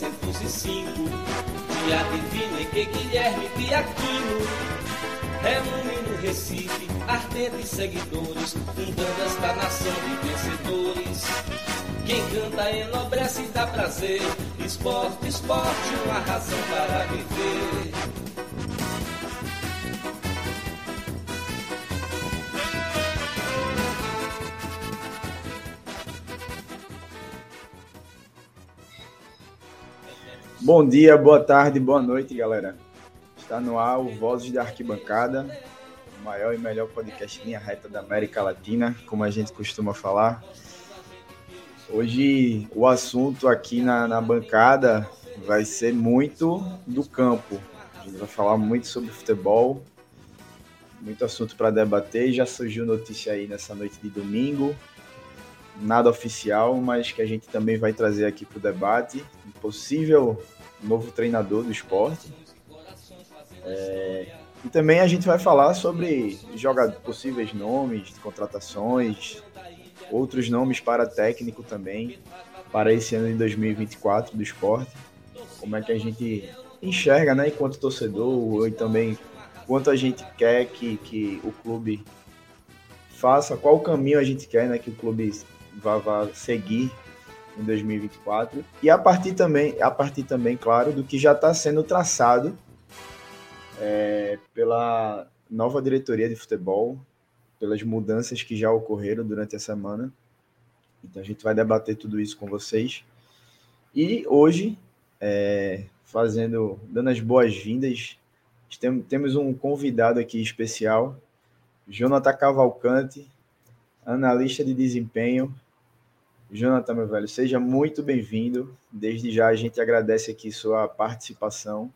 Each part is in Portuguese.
1905, dia divino em que Guilherme Piaquino reúne no Recife ardentes seguidores, fundando esta nação de vencedores. Quem canta enobrece e dá prazer, esporte, esporte, uma razão para viver. Bom dia, boa tarde, boa noite, galera. Está no ar o Vozes da Arquibancada, o maior e melhor podcast linha reta da América Latina, como a gente costuma falar. Hoje o assunto aqui na, na bancada vai ser muito do campo. A gente vai falar muito sobre futebol, muito assunto para debater. Já surgiu notícia aí nessa noite de domingo, nada oficial, mas que a gente também vai trazer aqui para o debate. Possível novo treinador do esporte. É, e também a gente vai falar sobre joga, possíveis nomes, contratações, outros nomes para técnico também, para esse ano de 2024 do esporte. Como é que a gente enxerga, né, enquanto torcedor, e também quanto a gente quer que, que o clube faça, qual caminho a gente quer né, que o clube vá, vá seguir em 2024 e a partir também, a partir também, claro, do que já está sendo traçado é, pela nova diretoria de futebol, pelas mudanças que já ocorreram durante a semana. Então a gente vai debater tudo isso com vocês. E hoje, é, fazendo, dando as boas-vindas, temos um convidado aqui especial, Jonathan Cavalcante, analista de desempenho, Jonathan, meu velho, seja muito bem-vindo. Desde já a gente agradece aqui sua participação.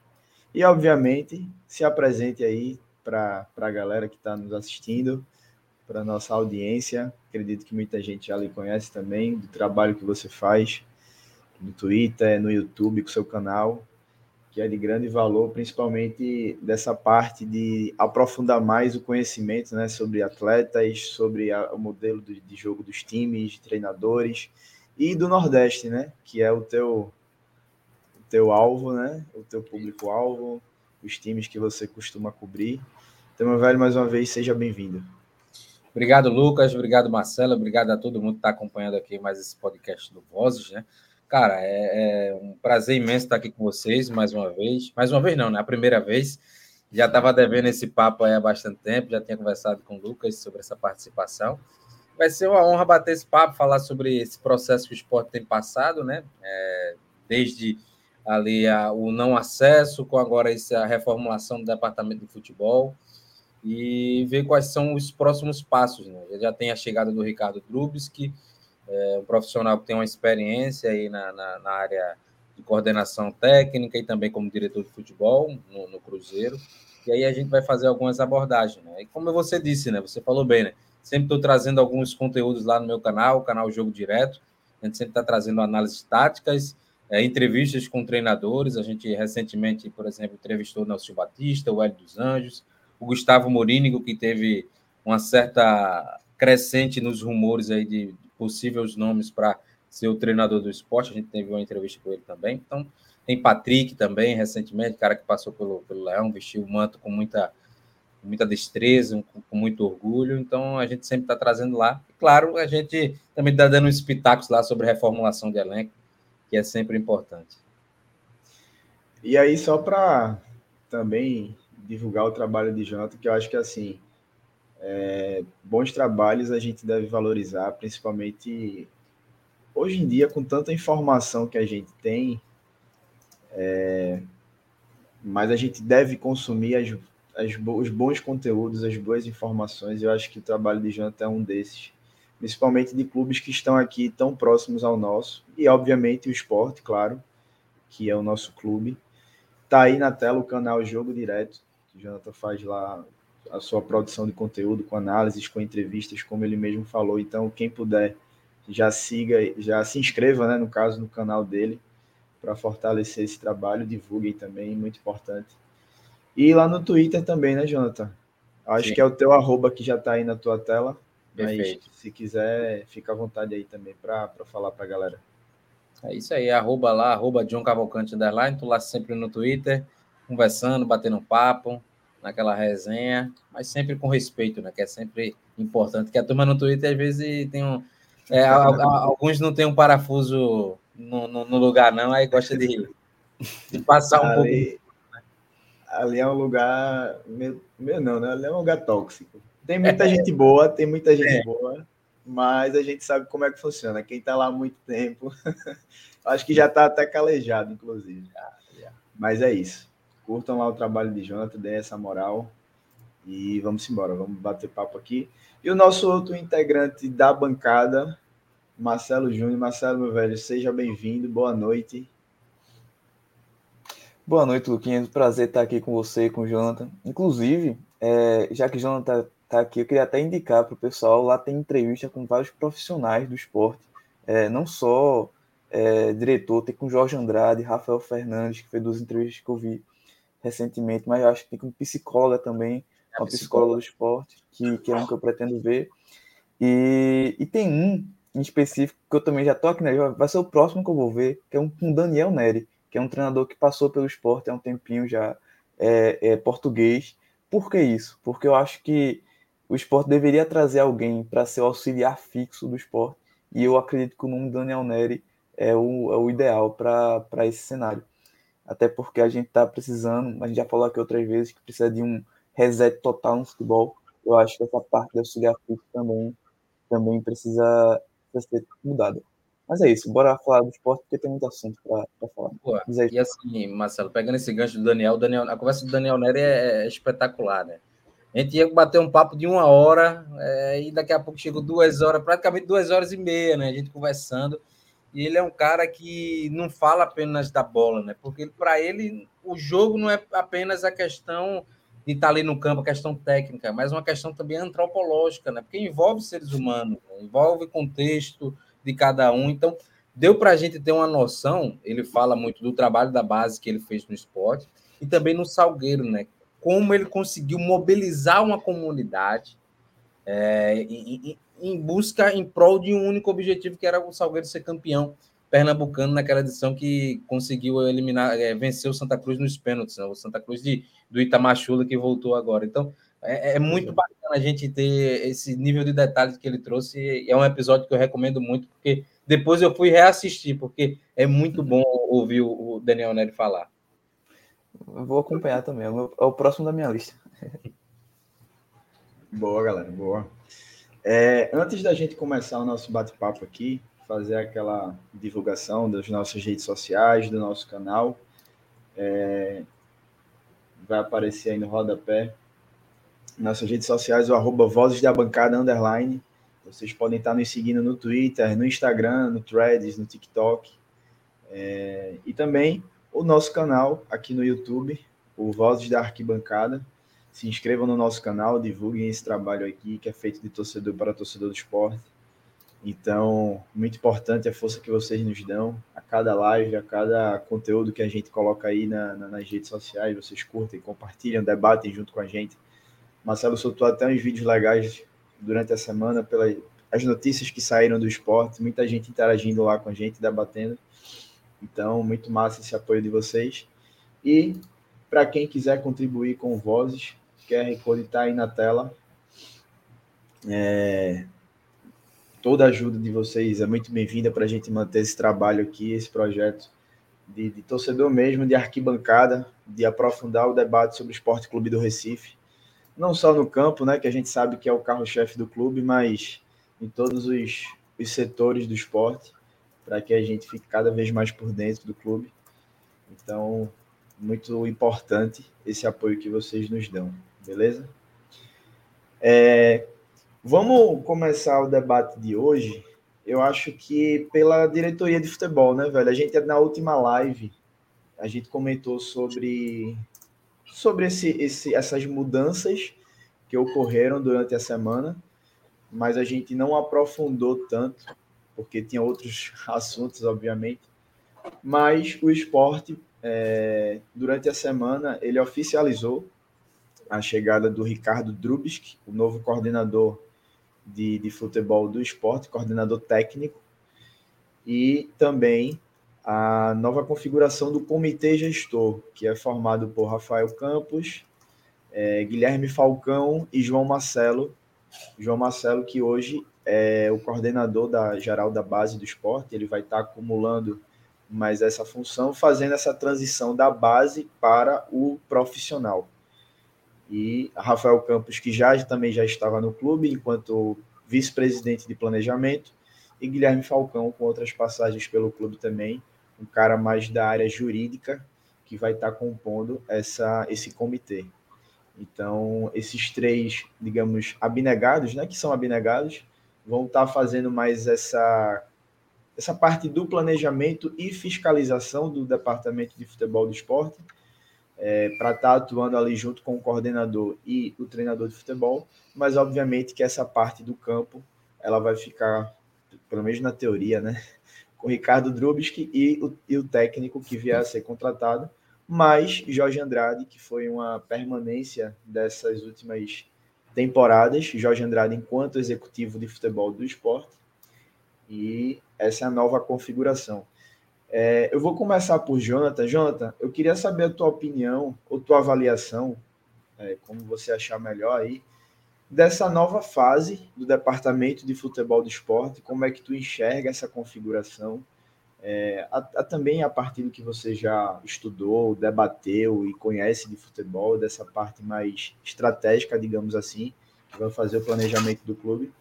E, obviamente, se apresente aí para a galera que está nos assistindo, para nossa audiência. Acredito que muita gente já lhe conhece também, do trabalho que você faz no Twitter, no YouTube, com seu canal que é de grande valor, principalmente dessa parte de aprofundar mais o conhecimento né, sobre atletas, sobre a, o modelo de, de jogo dos times, de treinadores e do Nordeste, né, que é o teu, o teu alvo, né, o teu público-alvo, os times que você costuma cobrir. Então, meu velho, mais uma vez, seja bem-vindo. Obrigado, Lucas. Obrigado, Marcelo. Obrigado a todo mundo que está acompanhando aqui mais esse podcast do Vozes, né? Cara, é, é, um prazer imenso estar aqui com vocês mais uma vez. Mais uma vez, não, né? A primeira vez. Já estava devendo esse papo há bastante tempo, já tinha conversado com o Lucas sobre essa participação. Vai ser uma honra bater esse papo, falar sobre esse processo que o esporte tem passado, né? É, desde ali a, o não acesso, com agora essa reformulação do departamento de futebol e ver quais são os próximos passos. Né? Já tem a chegada do Ricardo Drubes, que é um profissional que tem uma experiência aí na, na, na, área de coordenação técnica e também como diretor de futebol no, no, Cruzeiro. E aí a gente vai fazer algumas abordagens. Né? E como você disse, né? Você falou bem, né? Sempre estou trazendo alguns conteúdos lá no meu canal, o canal Jogo Direto. A gente sempre está trazendo análises táticas, é, entrevistas com treinadores. A gente recentemente, por exemplo, entrevistou o Nelson Batista, o Hélio dos Anjos, o Gustavo Morínigo, que teve uma certa crescente nos rumores aí de, possíveis nomes para ser o treinador do esporte. A gente teve uma entrevista com ele também. Então, tem Patrick também, recentemente, cara que passou pelo, pelo Leão, vestiu o manto com muita, muita destreza, com, com muito orgulho. Então, a gente sempre está trazendo lá. E, claro, a gente também está dando uns pitacos lá sobre reformulação de elenco, que é sempre importante. E aí, só para também divulgar o trabalho de Jonathan, que eu acho que assim é, bons trabalhos a gente deve valorizar, principalmente hoje em dia, com tanta informação que a gente tem, é, mas a gente deve consumir as, as, os bons conteúdos, as boas informações. Eu acho que o trabalho de Jonathan é um desses. principalmente de clubes que estão aqui tão próximos ao nosso, e obviamente o esporte, claro, que é o nosso clube. Tá aí na tela o canal Jogo Direto, que o Jonathan faz lá a sua produção de conteúdo, com análises, com entrevistas, como ele mesmo falou. Então, quem puder, já siga, já se inscreva, né, no caso, no canal dele, para fortalecer esse trabalho, divulguem também, muito importante. E lá no Twitter também, né, Jonathan? Acho Sim. que é o teu arroba que já está aí na tua tela. Perfeito. Mas se quiser, fica à vontade aí também para falar para a galera. É isso aí, arroba lá, arroba John Cavalcante Underline, tô lá sempre no Twitter, conversando, batendo papo, naquela resenha, mas sempre com respeito, né? Que é sempre importante. Que a turma no Twitter às vezes tem um. É, alguns não tem um parafuso no, no, no, lugar, não, aí gosta de, de passar um ali, pouco. Ali é um lugar. Meu, meu não, né? Ali é um lugar tóxico. Tem muita é, gente boa, tem muita gente é. boa, mas a gente sabe como é que funciona. Quem está lá há muito tempo, acho que já está até calejado, inclusive. Mas é isso curtam lá o trabalho de Jonathan, deem essa moral e vamos embora, vamos bater papo aqui. E o nosso outro integrante da bancada, Marcelo Júnior. Marcelo, meu velho, seja bem-vindo, boa noite. Boa noite, Luquinhas. Prazer estar aqui com você com o Jonathan. Inclusive, é, já que o Jonathan está aqui, eu queria até indicar para o pessoal, lá tem entrevista com vários profissionais do esporte, é, não só é, diretor, tem com Jorge Andrade, Rafael Fernandes, que foi duas entrevistas que eu vi recentemente, mas acho que tem como psicóloga também, é uma psicóloga do esporte, que, que é um que eu pretendo ver. E, e tem um em específico que eu também já tô aqui, né? Vai ser o próximo que eu vou ver, que é um com Daniel Neri, que é um treinador que passou pelo esporte há um tempinho já, é, é português. Por que isso? Porque eu acho que o esporte deveria trazer alguém para ser o auxiliar fixo do esporte, e eu acredito que o nome Daniel Neri é o, é o ideal para esse cenário até porque a gente está precisando, a gente já falou aqui outras vezes que precisa de um reset total no futebol. Eu acho que essa parte da auxiliar também, também precisa, precisa ser mudada. Mas é isso, bora falar do esporte, porque tem muito assunto para falar. E assim, Marcelo, pegando esse gancho do Daniel, Daniel, a conversa do Daniel Nery é, é espetacular, né? A gente ia bater um papo de uma hora, é, e daqui a pouco chegou duas horas, praticamente duas horas e meia, né? A gente conversando. E ele é um cara que não fala apenas da bola, né? Porque para ele o jogo não é apenas a questão de estar tá ali no campo, a questão técnica, mas uma questão também antropológica, né? Porque envolve seres humanos, né? envolve contexto de cada um. Então, deu para a gente ter uma noção. Ele fala muito do trabalho da base que ele fez no esporte e também no Salgueiro, né? Como ele conseguiu mobilizar uma comunidade é, e, em busca, em prol de um único objetivo, que era o Salgueiro ser campeão pernambucano naquela edição que conseguiu eliminar, é, vencer o Santa Cruz nos pênaltis, né? o Santa Cruz de, do Itamachula que voltou agora. Então, é, é, muito bacana a gente ter esse nível de detalhes que ele trouxe. E é um episódio que eu recomendo muito, porque depois eu fui reassistir, porque é muito bom ouvir o Daniel Nery falar. Eu vou acompanhar também, é o é próximo da minha lista. Boa, galera, boa. É, antes da gente começar o nosso bate-papo aqui, fazer aquela divulgação das nossas redes sociais, do nosso canal, é, vai aparecer aí no rodapé nossas redes sociais, o arroba Vozes da Bancada Underline. Vocês podem estar nos seguindo no Twitter, no Instagram, no Threads, no TikTok. É, e também o nosso canal aqui no YouTube, o Vozes da Arquibancada se inscrevam no nosso canal, divulguem esse trabalho aqui que é feito de torcedor para torcedor do esporte. Então, muito importante a força que vocês nos dão a cada live, a cada conteúdo que a gente coloca aí na, na, nas redes sociais. Vocês curtem, compartilham, debatem junto com a gente. Marcelo soltou até uns vídeos legais durante a semana pelas as notícias que saíram do esporte, muita gente interagindo lá com a gente, debatendo. Então, muito massa esse apoio de vocês. E para quem quiser contribuir com vozes, QR Code está aí na tela. É, toda a ajuda de vocês é muito bem-vinda para a gente manter esse trabalho aqui, esse projeto de, de, torcedor mesmo, de arquibancada, de aprofundar o debate sobre o Esporte Clube do Recife. Não só no campo, né, que a gente sabe que é o carro-chefe do clube, mas em todos os, os setores do esporte, para que a gente fique cada vez mais por dentro do clube. Então, muito importante esse apoio que vocês nos dão beleza? É, Vamos começar o debate de hoje. Eu acho que pela diretoria de futebol, né, velho? A gente na última live a gente comentou sobre sobre esse, esse, essas mudanças que ocorreram durante a semana, mas a gente não aprofundou tanto, porque tinha outros assuntos, obviamente. Mas o esporte, é, durante a semana, ele oficializou a chegada do Ricardo Drubski, o novo coordenador de, de futebol do esporte, coordenador técnico, e também a nova configuração do comitê gestor, que é formado por Rafael Campos, é, Guilherme Falcão e João Marcelo. João Marcelo, que hoje é o coordenador da geral da base do esporte, ele vai estar acumulando mais essa função, fazendo essa transição da base para o profissional. E Rafael Campos, que já também já estava no clube enquanto vice-presidente de planejamento, e Guilherme Falcão, com outras passagens pelo clube também, um cara mais da área jurídica, que vai estar compondo essa, esse comitê. Então, esses três, digamos, abnegados, né, que são abnegados, vão estar fazendo mais essa, essa parte do planejamento e fiscalização do departamento de futebol do esporte, é, para estar atuando ali junto com o coordenador e o treinador de futebol, mas obviamente que essa parte do campo ela vai ficar, pelo menos na teoria, né, com o Ricardo Drubski e o, e o técnico que vier a ser contratado, mais Jorge Andrade, que foi uma permanência dessas últimas temporadas, Jorge Andrade enquanto executivo de futebol do esporte, e essa é a nova configuração. É, eu vou começar por Jonathan. Jonathan, eu queria saber a tua opinião ou tua avaliação, é, como você achar melhor aí, dessa nova fase do departamento de futebol do esporte, como é que tu enxerga essa configuração, é, a, a, também a partir do que você já estudou, debateu e conhece de futebol, dessa parte mais estratégica, digamos assim, que vai fazer o planejamento do clube,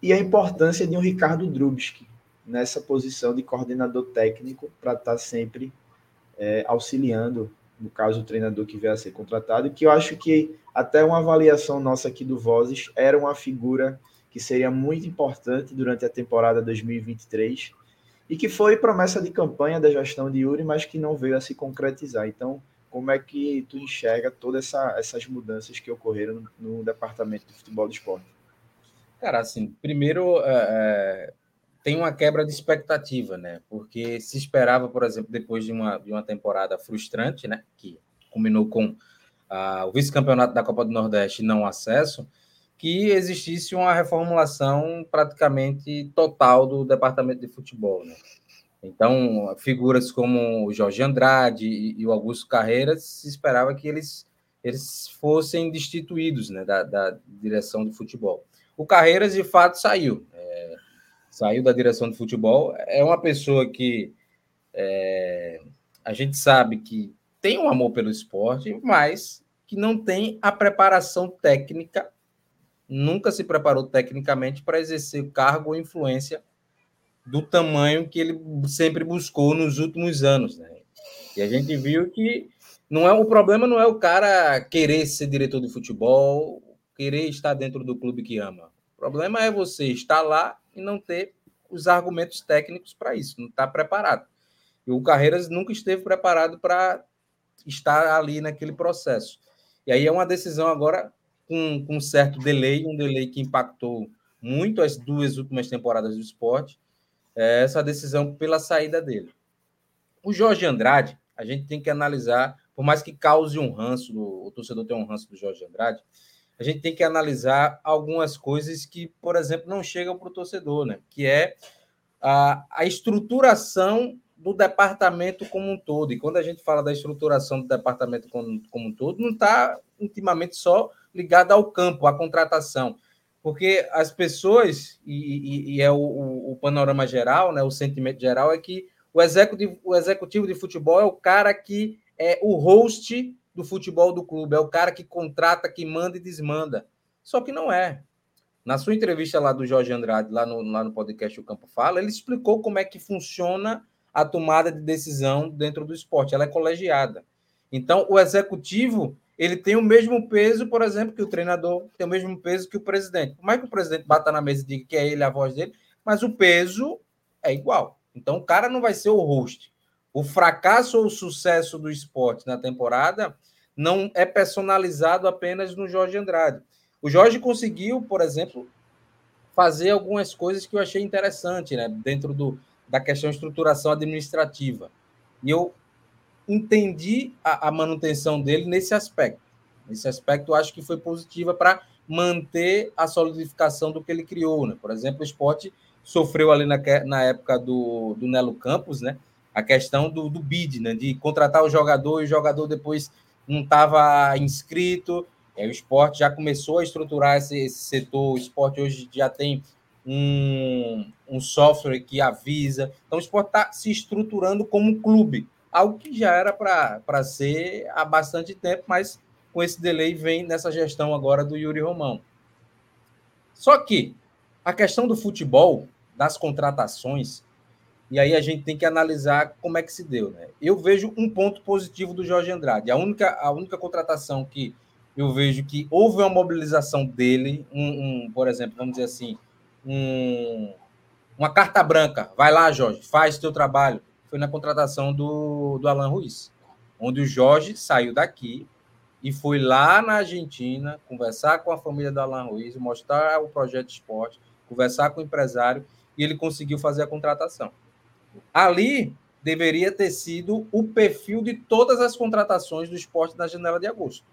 e a importância de um Ricardo Drubski nessa posição de coordenador técnico para estar tá sempre é, auxiliando, no caso, o treinador que vier a ser contratado, que eu acho que até uma avaliação nossa aqui do Vozes, era uma figura que seria muito importante durante a temporada 2023 e que foi promessa de campanha da gestão de Yuri, mas que não veio a se concretizar. Então, como é que tu enxerga todas essa, essas mudanças que ocorreram no, no, departamento de futebol do esporte? Cara, assim, primeiro é, é, tem uma quebra de expectativa, né? Porque se esperava, por exemplo, depois de uma, de uma temporada frustrante, né? Que culminou com o vice-campeonato da Copa do Nordeste não acesso, que existisse uma reformulação praticamente total do departamento de futebol. Né? Então, figuras como o Jorge Andrade e, o Augusto Carreiras, se esperava que eles, eles fossem destituídos né, da, da direção do futebol. O Carreiras, de fato, saiu. Saiu da direção do futebol. É uma pessoa que é, a gente sabe que tem um amor pelo esporte, mas que não tem a preparação técnica, nunca se preparou tecnicamente para exercer cargo ou influência do tamanho que ele sempre buscou nos últimos anos. Né? E a gente viu que não é o problema não é o cara querer ser diretor de futebol, querer estar dentro do clube que ama. O problema é você estar lá e não ter os argumentos técnicos para isso, não estar preparado. E o Carreiras nunca esteve preparado para estar ali naquele processo. E aí é uma decisão agora com, com um certo delay, um delay que impactou muito as duas últimas temporadas do esporte, é essa decisão pela saída dele. O Jorge Andrade, a gente tem que analisar, por mais que cause um ranço, o torcedor tem um ranço do Jorge Andrade, a gente tem que analisar algumas coisas que, por exemplo, não chegam para o torcedor, né? Que é a, a estruturação do departamento como um todo. E quando a gente fala da estruturação do departamento como, como um todo, não está intimamente só ligado ao campo, à contratação. Porque as pessoas, e, e, e é o, o, panorama geral, né, o sentimento geral, é que o executivo, o executivo de futebol é o cara que é o host do futebol do clube, é o cara que contrata, que manda e desmanda. Só que não é. Na sua entrevista lá do Jorge Andrade, lá no, lá no podcast O Campo Fala, ele explicou como é que funciona a tomada de decisão dentro do esporte, ela é colegiada. Então, o executivo ele tem o mesmo peso, por exemplo, que o treinador, tem o mesmo peso que o presidente. Por mais que o presidente bata na mesa e diga que é ele a voz dele, mas o peso é igual. Então o cara não vai ser o host. O fracasso ou o sucesso do esporte na temporada não é personalizado apenas no Jorge Andrade. O Jorge conseguiu, por exemplo, fazer algumas coisas que eu achei interessante, né, dentro do, da questão estruturação administrativa. E eu entendi a, a manutenção dele nesse aspecto. Nesse aspecto, eu acho que foi positiva para manter a solidificação do que ele criou. Né? Por exemplo, o esporte sofreu ali na, na época do, do Nelo Campos, né? A questão do, do bid, né? De contratar o jogador e o jogador depois não estava inscrito. É, o esporte já começou a estruturar esse, esse, setor. O esporte hoje já tem um, um software que avisa. Então, o esporte está se estruturando como um clube, algo que já era para ser há bastante tempo, mas com esse delay vem nessa gestão agora do Yuri Romão. Só que a questão do futebol, das contratações, e aí a gente tem que analisar como é que se deu. Né? Eu vejo um ponto positivo do Jorge Andrade. A única, a única contratação que eu vejo que houve uma mobilização dele, um, um por exemplo, vamos dizer assim, um, uma carta branca. Vai lá, Jorge, faz teu trabalho. Foi na contratação do, do Alan Ruiz, onde o Jorge saiu daqui e foi lá na Argentina conversar com a família do Alan Ruiz, mostrar o projeto de esporte, conversar com o empresário e ele conseguiu fazer a contratação. Ali deveria ter sido o perfil de todas as contratações do esporte na janela de agosto.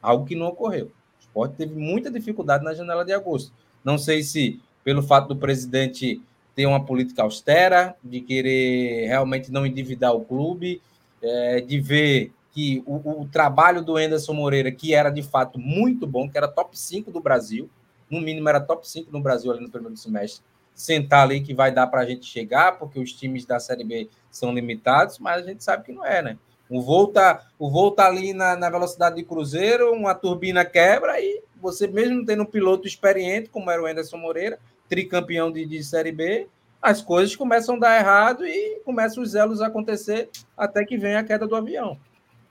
Algo que não ocorreu. O esporte teve muita dificuldade na janela de agosto. Não sei se pelo fato do presidente ter uma política austera, de querer realmente não endividar o clube, é, de ver que o, o, trabalho do Anderson Moreira, que era de fato muito bom, que era top 5 do Brasil, no mínimo era top 5 no Brasil ali no primeiro semestre, sentar ali que vai dar para a gente chegar, porque os times da Série B são limitados, mas a gente sabe que não é, né? O voo tá, o voo tá ali na, na velocidade de cruzeiro, uma turbina quebra e você mesmo tendo um piloto experiente, como era o Anderson Moreira, tricampeão de, de Série B, as coisas começam a dar errado e começam os elos a acontecer até que vem a queda do avião.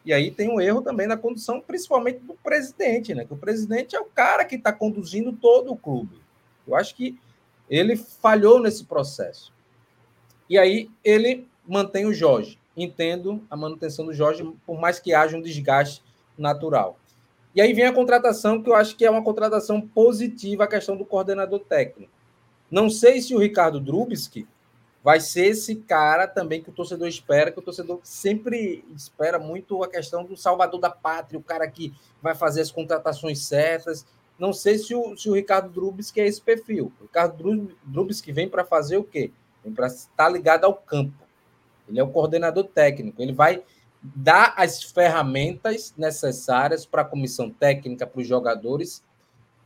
E aí tem um erro também na condução, principalmente do presidente, né? Que o presidente é o cara que está conduzindo todo o clube. Eu acho que ele falhou nesse processo. E aí ele mantém o Jorge. Entendo a manutenção do Jorge, por mais que haja um desgaste natural. E aí vem a contratação, que eu acho que é uma contratação positiva, a questão do coordenador técnico. Não sei se o Ricardo Drubski vai ser esse cara também que o torcedor espera, que o torcedor sempre espera muito a questão do salvador da pátria, o cara que vai fazer as contratações certas. Não sei se o, se o Ricardo Drubis que é esse perfil. O Ricardo Drubis que vem para fazer o quê? Vem para estar ligado ao campo. Ele é o coordenador técnico. Ele vai dar as ferramentas necessárias para a comissão técnica, para os jogadores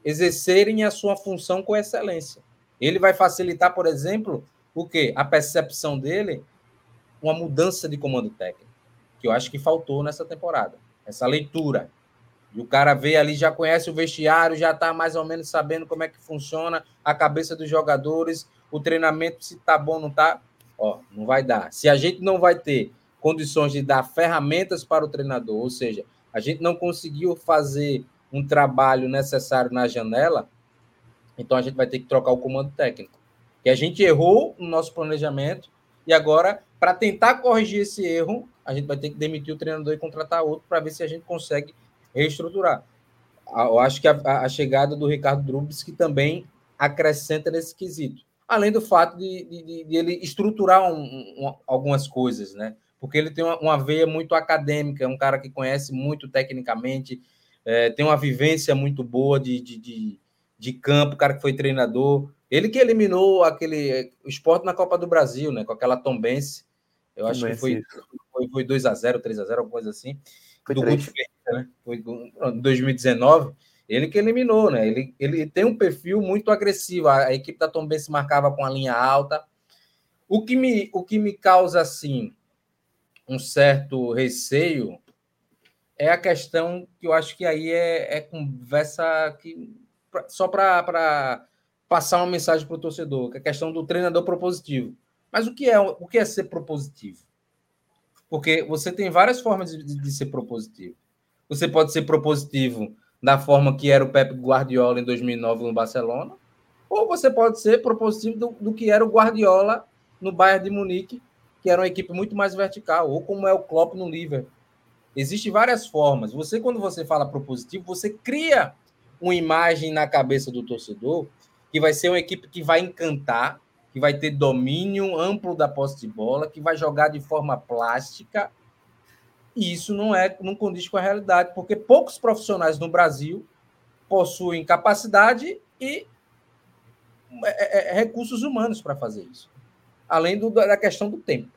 exercerem a sua função com excelência. Ele vai facilitar, por exemplo, o quê? A percepção dele, uma mudança de comando técnico, que eu acho que faltou nessa temporada. Essa leitura. E o cara vê ali, já conhece o vestiário, já está mais ou menos sabendo como é que funciona a cabeça dos jogadores, o treinamento, se tá bom ou não tá. Ó, não vai dar. Se a gente não vai ter condições de dar ferramentas para o treinador, ou seja, a gente não conseguiu fazer um trabalho necessário na janela, então a gente vai ter que trocar o comando técnico que a gente errou no nosso planejamento e agora, para tentar corrigir esse erro, a gente vai ter que demitir o treinador e contratar outro para ver se a gente consegue reestruturar. Eu acho que a, a chegada do Ricardo Drubis que também acrescenta nesse quesito. Além do fato de, de, de ele estruturar um, um, algumas coisas, né? Porque ele tem uma, uma, veia muito acadêmica, é um cara que conhece muito tecnicamente, é, tem uma vivência muito boa de, de, de, campo, cara que foi treinador. Ele que eliminou aquele o esporte na Copa do Brasil, né? Com aquela Tombense. Eu acho que foi, foi, foi 2x0, 3x0, alguma coisa assim. Foi do Guto né? Foi em 2019. Ele que eliminou, né? Ele, ele tem um perfil muito agressivo. A, a equipe da Tombense marcava com a linha alta. O que me, o que me causa, assim, um certo receio é a questão que eu acho que aí é, é conversa que só para passar uma mensagem para o torcedor, que é a questão do treinador propositivo. Mas o que é o que é ser propositivo? Porque você tem várias formas de, de ser propositivo. você pode ser propositivo da forma que era o Pep Guardiola em 2009 no Barcelona, ou você pode ser propositivo do, do que era o Guardiola no Bayern de Munique, que era uma equipe muito mais vertical, ou como é o Klopp no Liverpool. Existem várias formas. Você, quando você fala propositivo, você cria uma imagem na cabeça do torcedor que vai ser uma equipe que vai encantar, que vai ter domínio amplo da posse de bola, que vai jogar de forma plástica. E isso não é não condiz com a realidade, porque poucos profissionais no Brasil possuem capacidade e é, é, é recursos humanos para fazer isso, além do, da questão do tempo.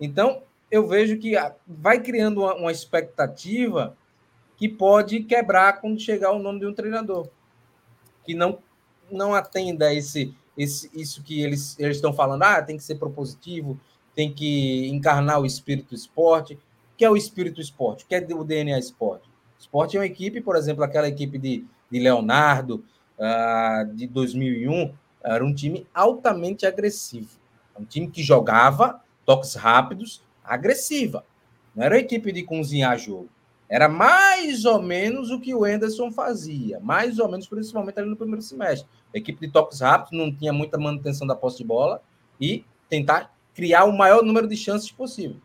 Então, eu vejo que vai criando uma, uma expectativa que pode quebrar quando chegar o nome de um treinador que não não atenda esse, esse isso que eles eles estão falando, ah, tem que ser propositivo, tem que encarnar o espírito esporte. O que é o espírito esporte? O que é o DNA esporte? Esporte é uma equipe, por exemplo, aquela equipe de, de Leonardo, uh, de 2001, era um time altamente agressivo. Um time que jogava toques rápidos, agressiva. Não era uma equipe de cozinhar jogo. Era mais ou menos o que o Anderson fazia, mais ou menos, principalmente ali no primeiro semestre. Equipe de toques rápidos não tinha muita manutenção da posse de bola e tentar criar o maior número de chances possível.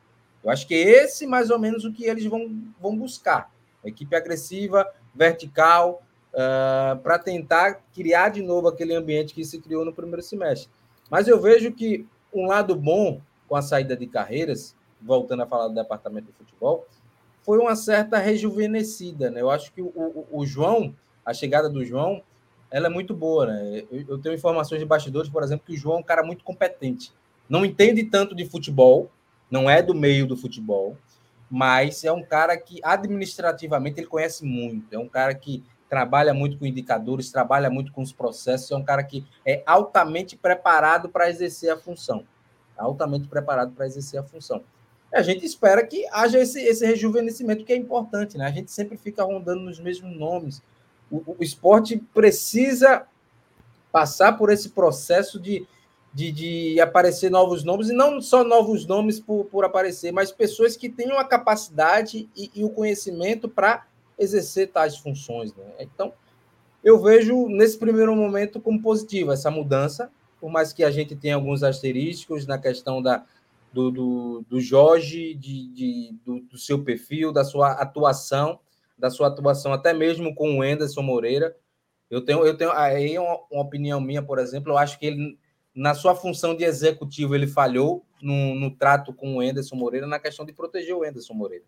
Eu acho que é esse mais ou menos o que eles vão, vão buscar. Equipe agressiva, vertical, uh, para tentar criar de novo aquele ambiente que se criou no primeiro semestre. Mas eu vejo que um lado bom com a saída de carreiras, voltando a falar do departamento de futebol, foi uma certa rejuvenescida, né? Eu acho que o, o, o João, a chegada do João, ela é muito boa, né? Eu, eu, tenho informações de bastidores, por exemplo, que o João é um cara muito competente. Não entende tanto de futebol, não é do meio do futebol, mas é um cara que administrativamente ele conhece muito. É um cara que trabalha muito com indicadores, trabalha muito com os processos, é um cara que é altamente preparado para exercer a função altamente preparado para exercer a função. A gente espera que haja esse, esse rejuvenescimento que é importante, né? A gente sempre fica rondando nos mesmos nomes. O, o esporte precisa passar por esse processo de, de, de, aparecer novos nomes, e não só novos nomes por, por aparecer, mas pessoas que tenham a capacidade e, e o conhecimento para exercer tais funções. Né? Então, eu vejo nesse primeiro momento como positivo essa mudança, por mais que a gente tenha alguns asterísticos na questão da, do, do, do Jorge, de, de do, do, seu perfil, da sua atuação, da sua atuação até mesmo com o Enderson Moreira. Eu tenho, eu tenho aí uma, uma opinião minha, por exemplo, eu acho que ele, na sua função de executivo, ele falhou no, no trato com o Enderson Moreira na questão de proteger o Enderson Moreira.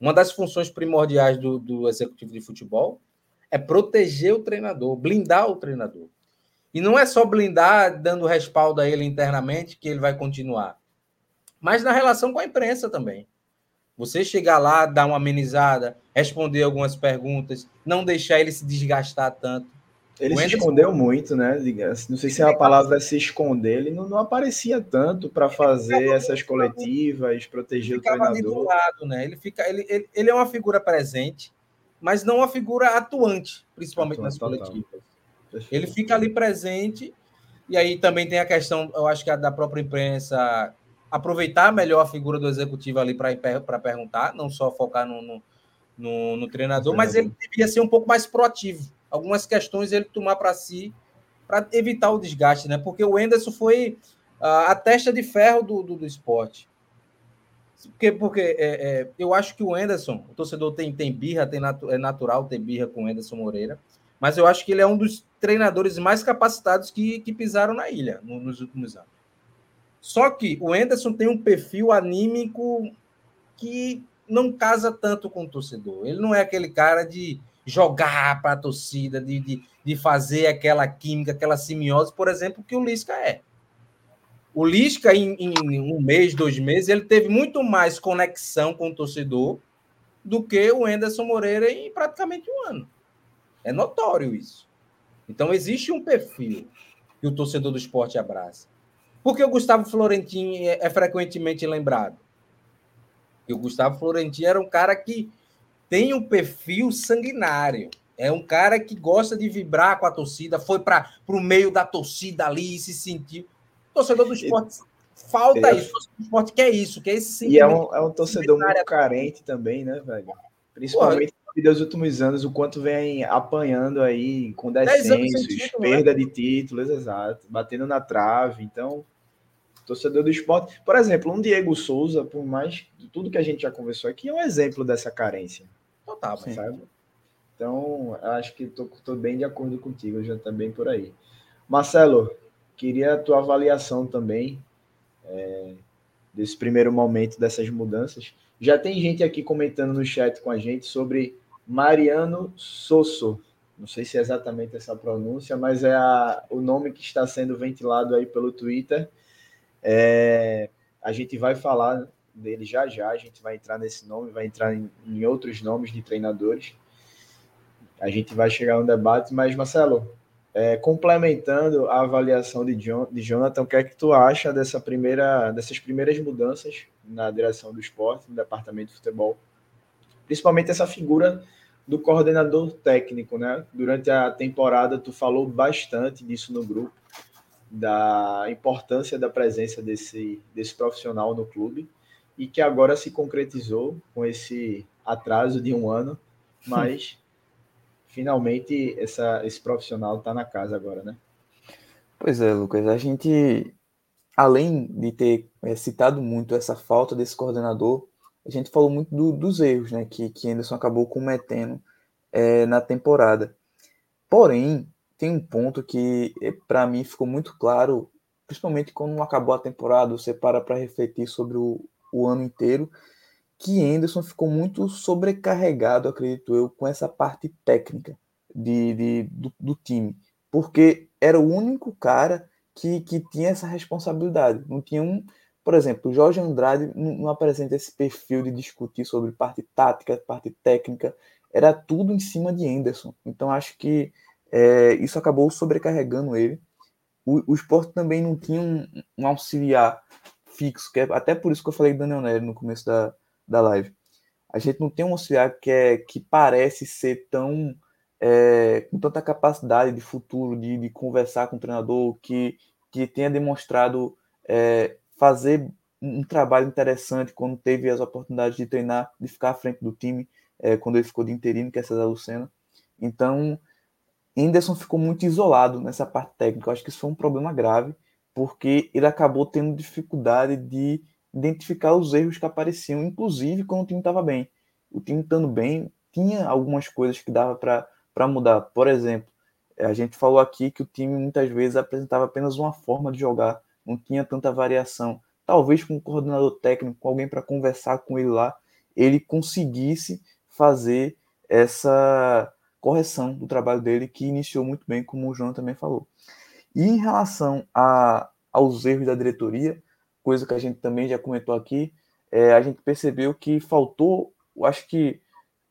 Uma das funções primordiais do, do executivo de futebol é proteger o treinador, blindar o treinador. E não é só blindar, dando respaldo a ele internamente, que ele vai continuar. Mas na relação com a imprensa também. Você chegar lá, dar uma amenizada, responder algumas perguntas, não deixar ele se desgastar tanto. Ele se escondeu muito, né? Não sei se a palavra é se esconder, ele não, não aparecia tanto para fazer essas coletivas, proteger o treinador. Lado, né? Ele, fica, ele, ele, ele, é uma figura presente, mas não uma figura atuante, principalmente atuante, nas coletivas. Total. Ele fica ali presente, e aí também tem a questão, eu acho que a da própria imprensa aproveitar melhor a figura do executivo ali para perguntar, não só focar no, no, no, no treinador, mas ele devia ser um pouco mais proativo. Algumas questões ele tomar para si, para evitar o desgaste, né? Porque o Enderson foi a, a testa de ferro do, do, do esporte. Porque, porque é, é, eu acho que o Enderson, o torcedor tem, tem birra, tem natu, é natural ter birra com o Enderson Moreira mas eu acho que ele é um dos treinadores mais capacitados que, que pisaram na ilha no, nos últimos anos. Só que o Enderson tem um perfil anímico que não casa tanto com o torcedor. Ele não é aquele cara de jogar para a torcida, de, de, de, fazer aquela química, aquela simiose, por exemplo, que o Lisca é. O Lisca, em, em um mês, dois meses, ele teve muito mais conexão com o torcedor do que o Enderson Moreira em praticamente um ano. É notório isso. Então, existe um perfil que o torcedor do esporte abraça. Por que o Gustavo Florentin é, é frequentemente lembrado? Porque o Gustavo Florentin era um cara que tem um perfil sanguinário. É um cara que gosta de vibrar com a torcida, foi para o meio da torcida ali e se sentiu. O torcedor do esporte falta isso. O torcedor do esporte quer isso, quer esse. E é um, é um torcedor muito carente também, né, velho? Principalmente nos últimos anos, o quanto vem apanhando aí com descensos, título, né? perda né? de títulos, exato, batendo na trave. Então, torcedor do esporte. Por exemplo, um Diego Souza, por mais tudo que a gente já conversou aqui, é um exemplo dessa carência. Total, sabe? Então, acho que estou bem de acordo contigo, já está bem por aí. Marcelo, queria a tua avaliação também é, desse primeiro momento dessas mudanças. Já tem gente aqui comentando no chat com a gente sobre Mariano Sosso. Não sei se é exatamente essa pronúncia, mas é a, o nome que está sendo ventilado aí pelo Twitter. É, a gente vai falar dele já já, a gente vai entrar nesse nome, vai entrar em, em outros nomes de treinadores. A gente vai chegar no debate, mas Marcelo, é, complementando a avaliação de, John, de Jonathan, o que é que tu acha dessa primeira, dessas primeiras mudanças na direção do esporte, no departamento de futebol? Principalmente essa figura do coordenador técnico, né? Durante a temporada, tu falou bastante disso no grupo, da importância da presença desse, desse profissional no clube e que agora se concretizou com esse atraso de um ano, mas finalmente essa, esse profissional está na casa agora, né? Pois é, Lucas. A gente, além de ter é, citado muito essa falta desse coordenador, a gente falou muito do, dos erros né, que, que Anderson acabou cometendo é, na temporada. Porém, tem um ponto que é, para mim ficou muito claro, principalmente quando acabou a temporada, você para para refletir sobre o, o ano inteiro, que Anderson ficou muito sobrecarregado, acredito eu, com essa parte técnica de, de do, do, time, porque era o único cara que, que tinha essa responsabilidade. Não tinha um, por exemplo, o Jorge Andrade não, não apresenta esse perfil de discutir sobre parte tática, parte técnica, era tudo em cima de Anderson. Então acho que é, isso acabou sobrecarregando ele. O, o esporte também não tinha um, um auxiliar fixo, que é até por isso que eu falei do Daniel Nery no começo da, da live. A gente não tem um auxiliar que, é, que parece ser tão é, com tanta capacidade de futuro, de, de conversar com o treinador, que, que tenha demonstrado é, fazer um trabalho interessante quando teve as oportunidades de treinar, de ficar à frente do time, é, quando ele ficou de interino, que é César Lucena. Então, Henderson ficou muito isolado nessa parte técnica. Eu acho que isso foi um problema grave porque ele acabou tendo dificuldade de identificar os erros que apareciam, inclusive quando o time estava bem. O time estando bem, tinha algumas coisas que dava para mudar. Por exemplo, a gente falou aqui que o time muitas vezes apresentava apenas uma forma de jogar, não tinha tanta variação. Talvez com um coordenador técnico, com alguém para conversar com ele lá, ele conseguisse fazer essa correção do trabalho dele, que iniciou muito bem, como o João também falou. E em relação a, aos erros da diretoria, coisa que a gente também já comentou aqui, é, a gente percebeu que faltou, acho que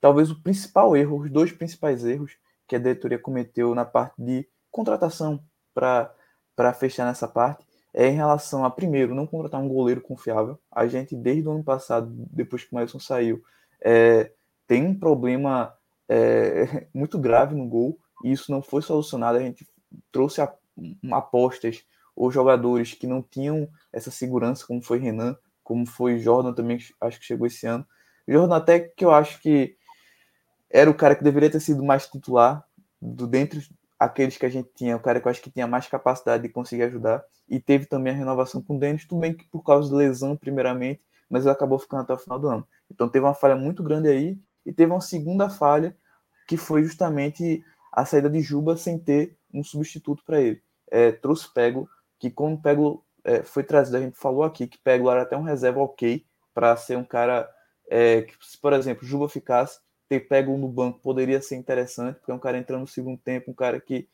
talvez o principal erro, os dois principais erros que a diretoria cometeu na parte de contratação para fechar nessa parte, é em relação a, primeiro, não contratar um goleiro confiável. A gente, desde o ano passado, depois que o Mailson saiu, é, tem um problema é, muito grave no gol, e isso não foi solucionado. A gente trouxe a, apostas ou jogadores que não tinham essa segurança, como foi Renan, como foi Jordan também, acho que chegou esse ano. Jordan até que eu acho que era o cara que deveria ter sido mais titular do dentro aqueles que a gente tinha, o cara que eu acho que tinha mais capacidade de conseguir ajudar. E teve também a renovação com o Denis, tudo bem que por causa de lesão, primeiramente, mas ele acabou ficando até o final do ano. Então teve uma falha muito grande aí, e teve uma segunda falha, que foi justamente a saída de Juba sem ter um substituto para ele é, trouxe Pego, que quando Pego é, foi trazido, a gente falou aqui que Pego era até um reserva ok para ser um cara é, que, se, por exemplo, Juba ficasse, ter Pego no banco poderia ser interessante, porque é um cara entrando no segundo tempo, um cara que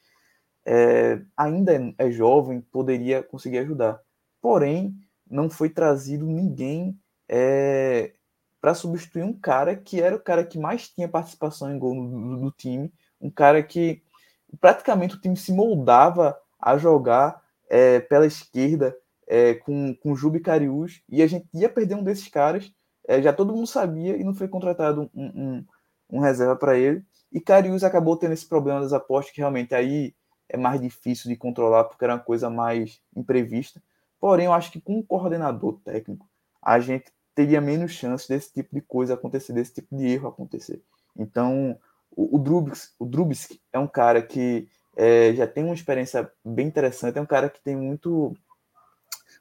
é, ainda é, é jovem, poderia conseguir ajudar. Porém, não foi trazido ninguém é, para substituir um cara que era o cara que mais tinha participação em gol do, time, um cara que praticamente o time se moldava a jogar é, pela esquerda é, com, com Jubi Cariús e a gente ia perder um desses caras. É, já todo mundo sabia e não foi contratado um, um, um reserva para ele. E Cariús acabou tendo esse problema das apostas, que realmente aí é mais difícil de controlar, porque era uma coisa mais imprevista. Porém, eu acho que com um coordenador técnico, a gente teria menos chance desse tipo de coisa acontecer, desse tipo de erro acontecer. Então, o, o, Drubis, o é um cara que é, já tem uma experiência bem interessante, é um cara que tem muito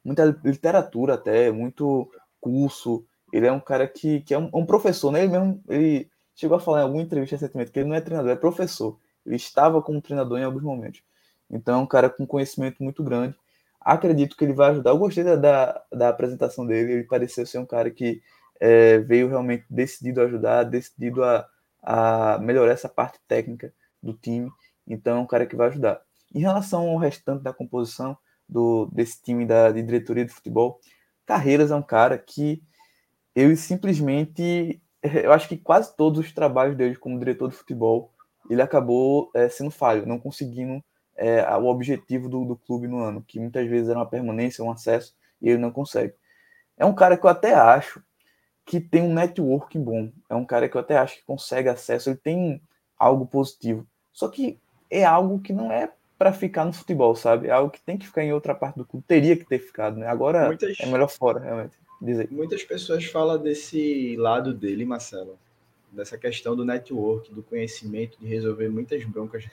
muita literatura até, muito curso. Ele é um cara que, que é um, um professor, né? Ele mesmo ele chegou a falar em alguma entrevista recentemente que ele não é treinador, é professor. Ele estava como treinador em alguns momentos. Então, é um cara com conhecimento muito grande. Acredito que ele vai ajudar. Eu gostei da, da, da apresentação dele. Ele pareceu ser um cara que é, veio realmente decidido a ajudar, decidido a, a melhorar essa parte técnica do time. Então, é um cara que vai ajudar. Em relação ao restante da composição do, desse time da, de diretoria de futebol, Carreiras é um cara que ele simplesmente. Eu acho que quase todos os trabalhos dele como diretor de futebol, ele acabou é, sendo falho, não conseguindo é, o objetivo do, do clube no ano, que muitas vezes era uma permanência, um acesso, e ele não consegue. É um cara que eu até acho que tem um networking bom, é um cara que eu até acho que consegue acesso, ele tem algo positivo. Só que é algo que não é para ficar no futebol, sabe? É algo que tem que ficar em outra parte do clube, teria que ter ficado, né? Agora muitas, é melhor fora, realmente. Dizer. Muitas pessoas falam desse lado dele, Marcelo, dessa questão do network, do conhecimento, de resolver muitas broncas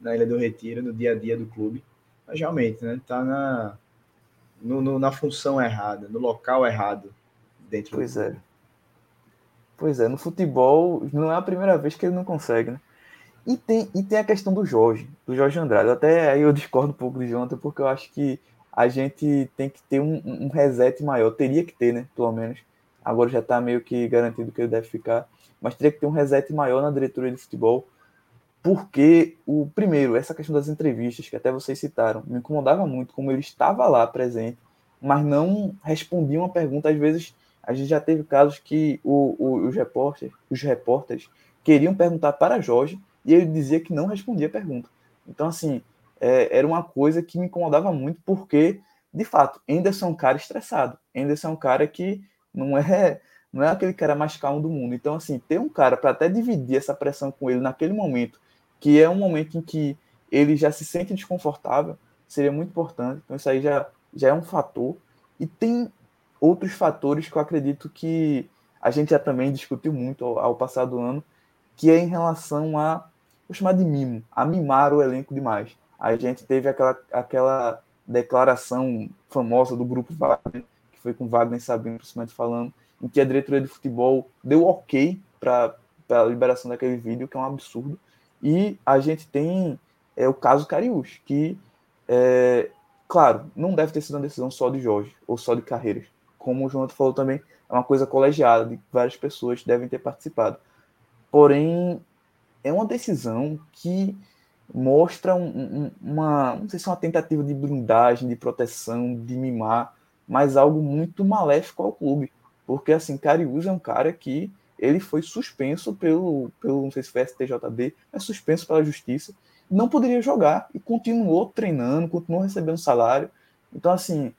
na Ilha do Retiro, no dia a dia do clube. Mas realmente, né? Tá na, no, no, na função errada, no local errado dentro pois do é. Pois é, no futebol não é a primeira vez que ele não consegue, né? E tem, e tem a questão do Jorge, do Jorge Andrade. Até aí eu discordo um pouco de Jonathan, porque eu acho que a gente tem que ter um, um reset maior. Teria que ter, né? Pelo menos. Agora já está meio que garantido que ele deve ficar. Mas teria que ter um reset maior na diretoria de futebol porque o primeiro, essa questão das entrevistas que até vocês citaram, me incomodava muito como ele estava lá presente, mas não respondia uma pergunta. Às vezes a gente já teve casos que o, o, os repórteres, os repórteres queriam perguntar para Jorge e ele dizia que não respondia a pergunta. Então assim é, era uma coisa que me incomodava muito porque de fato Anderson é um cara estressado. Anderson é um cara que não é não é aquele cara mais calmo do mundo. Então assim ter um cara para até dividir essa pressão com ele naquele momento que é um momento em que ele já se sente desconfortável, seria muito importante. Então, isso aí já, já é um fator. E tem outros fatores que eu acredito que a gente já também discutiu muito ao, ao passar do ano, que é em relação a, vou chamar de mimo, a mimar o elenco demais. A gente teve aquela, aquela declaração famosa do grupo Wagner, que foi com Wagner Sabino, principalmente falando, em que a diretoria de futebol deu ok para a liberação daquele vídeo, que é um absurdo. E a gente tem é, o caso Cariús, que, é, claro, não deve ter sido uma decisão só de Jorge ou só de Carreiras. Como o João falou também, é uma coisa colegiada, de várias pessoas devem ter participado. Porém, é uma decisão que mostra um, um, uma, não sei se é uma tentativa de blindagem, de proteção, de mimar, mas algo muito maléfico ao clube. Porque, assim, Cariús é um cara que ele foi suspenso pelo, pelo não sei se foi STJD, mas suspenso pela justiça, não poderia jogar e continuou treinando, continuou recebendo salário. Então, assim,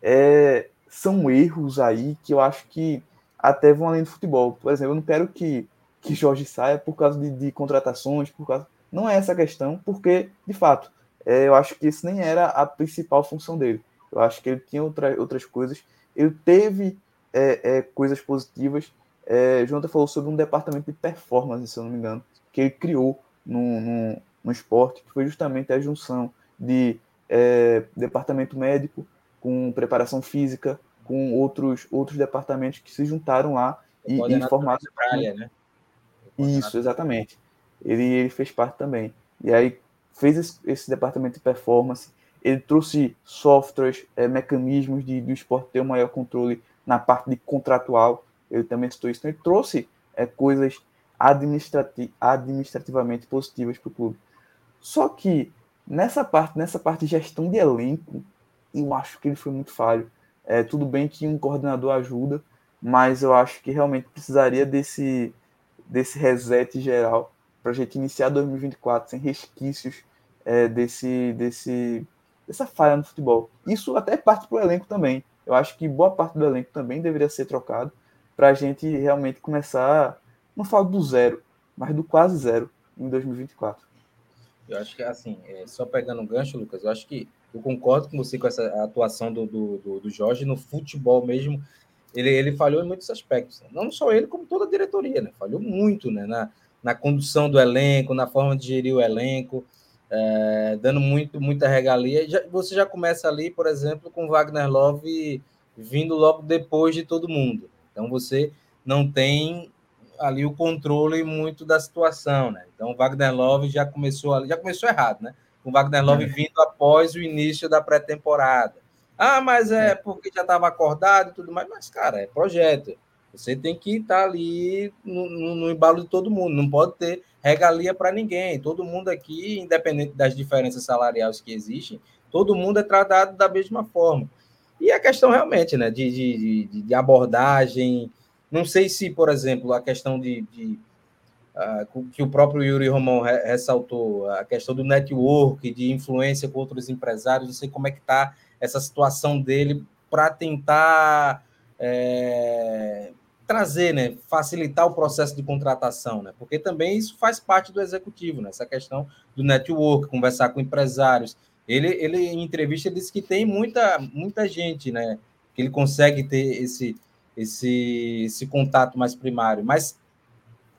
é, são erros aí que eu acho que até vão além do futebol. Por exemplo, eu não quero que, que Jorge saia por causa de, de contratações, por causa. Não é essa a questão, porque, de fato, é, eu acho que isso nem era a principal função dele. Eu acho que ele tinha outra, outras coisas. Ele teve é, é, coisas positivas, é, Jonathan falou sobre um departamento de performance, se eu não me engano, que ele criou no, no, no esporte, que foi justamente a junção de é, departamento médico com preparação física, com outros, outros departamentos que se juntaram lá e, e formaram. Praia, né? Isso, exatamente. Ele, ele fez parte também. E aí fez esse, esse departamento de performance, ele trouxe softwares, é, mecanismos de, do esporte ter um maior controle na parte de contratual ele também citou isso, então ele trouxe é, coisas administrati administrativamente positivas para o clube. Só que nessa parte, nessa parte de gestão de elenco, eu acho que ele foi muito falho. É, tudo bem que um coordenador ajuda, mas eu acho que realmente precisaria desse, desse reset geral para a gente iniciar 2024 sem resquícios é, desse, desse, dessa falha no futebol. Isso até parte para o elenco também. Eu acho que boa parte do elenco também deveria ser trocado para a gente realmente começar, não falo do zero, mas do quase zero em 2024. Eu acho que, assim, é, só pegando um gancho, Lucas, eu acho que eu concordo com você com essa atuação do, do, do, do Jorge no futebol mesmo. ele, ele falhou em muitos aspectos. Né? Não só ele, como toda a diretoria, né? Falhou muito né? na, na condução do elenco, na forma de gerir o elenco, é, dando muito, muita regalia. Já, você já começa ali, por exemplo, com Wagner Love vindo logo depois de todo mundo. Então você não tem ali o controle muito da situação, né? Então o Wagner Love já começou já começou errado, né? O Wagner Love é. vindo após o início da pré-temporada. Ah, mas é, é. porque já estava acordado e tudo mais. Mas, cara, é projeto. Você tem que estar tá ali no, no, no, embalo de todo mundo. Não pode ter regalia para ninguém. Todo mundo aqui, independente das diferenças salariais que existem, todo mundo é tratado da mesma forma. E a questão realmente, né, de, de, de, de abordagem. Não sei se, por exemplo, a questão de, de uh, que o próprio Yuri Romão re, ressaltou, a questão do network, de influência com outros empresários, não sei como é que está essa situação dele para tentar é, trazer, né, facilitar o processo de contratação, né, porque também isso faz parte do executivo, né, essa questão do network, conversar com empresários, ele, ele em entrevista disse que tem muita, muita gente, né? Que ele consegue ter esse, esse, esse contato mais primário. Mas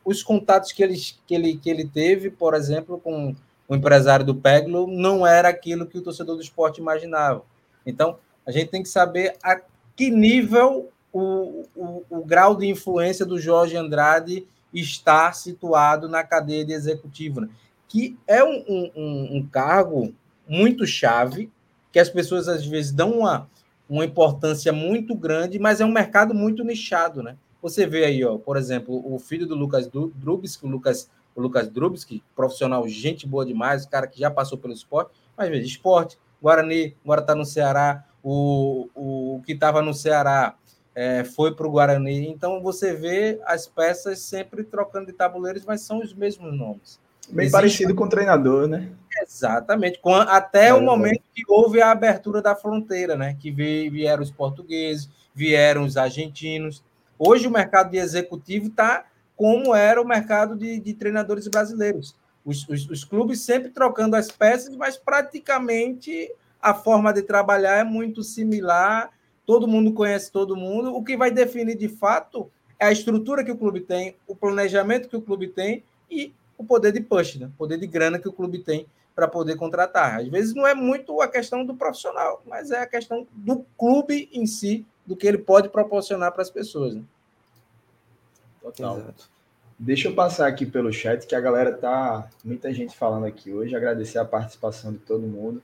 os contatos que ele, que ele, que ele teve, por exemplo, com o empresário do Peglo, não era aquilo que o torcedor do esporte imaginava. Então, a gente tem que saber a que nível o, o, o grau de influência do Jorge Andrade está situado na cadeia de executivo, né? que é um, um, um cargo muito chave, que as pessoas às vezes dão uma, uma importância muito grande, mas é um mercado muito nichado, né? Você vê aí, ó, por exemplo, o filho do Lucas Drubsky, o Lucas, o Lucas Drubsky, profissional, gente boa demais, cara que já passou pelo esporte, mas veja, esporte, Guarani, agora está no Ceará, o, o, o que estava no Ceará é, foi para o Guarani. Então você vê as peças sempre trocando de tabuleiros, mas são os mesmos nomes. Bem Existe... parecido com o treinador, né? Exatamente, com, até é, o momento que houve a abertura da fronteira, né? Que vieram os portugueses, vieram os argentinos. Hoje o mercado de executivo está como era o mercado de, de treinadores brasileiros. Os, os, os, clubes sempre trocando as peças, mas praticamente a forma de trabalhar é muito similar. Todo mundo conhece todo mundo. O que vai definir de fato é a estrutura que o clube tem, o planejamento que o clube tem e o poder de push, né? o poder de grana que o clube tem para poder contratar. Às vezes não é muito a questão do profissional, mas é a questão do clube em si, do que ele pode proporcionar para as pessoas. Né? Total. Exato. Deixa eu passar aqui pelo chat, que a galera tá. Muita gente falando aqui hoje. Agradecer a participação de todo mundo.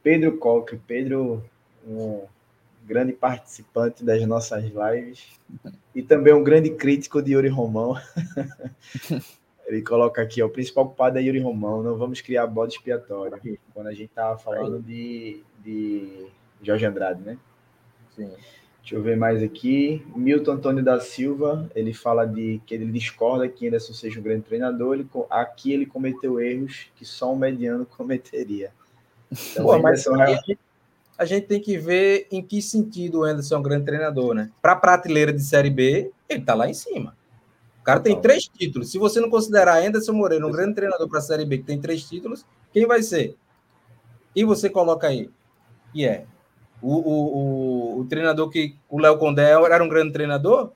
Pedro Coque, Pedro, um grande participante das nossas lives. E também um grande crítico de Yuri Romão. Ele coloca aqui, ó, o principal culpado é Yuri Romão, não vamos criar bode expiatório. Quando a gente tava falando de, de Jorge Andrade, né? Sim. Deixa eu ver mais aqui. Milton Antônio da Silva, ele fala de que ele discorda que Anderson seja um grande treinador. Ele, aqui ele cometeu erros que só um mediano cometeria. Então, Pô, mas a, gente, a gente tem que ver em que sentido o Anderson é um grande treinador, né? Para a prateleira de Série B, ele tá lá em cima cara tem três títulos. Se você não considerar Anderson Moreira um grande treinador para a Série B que tem três títulos, quem vai ser? E você coloca aí. E é. O, o, o, o treinador que. O Léo Condé era um grande treinador?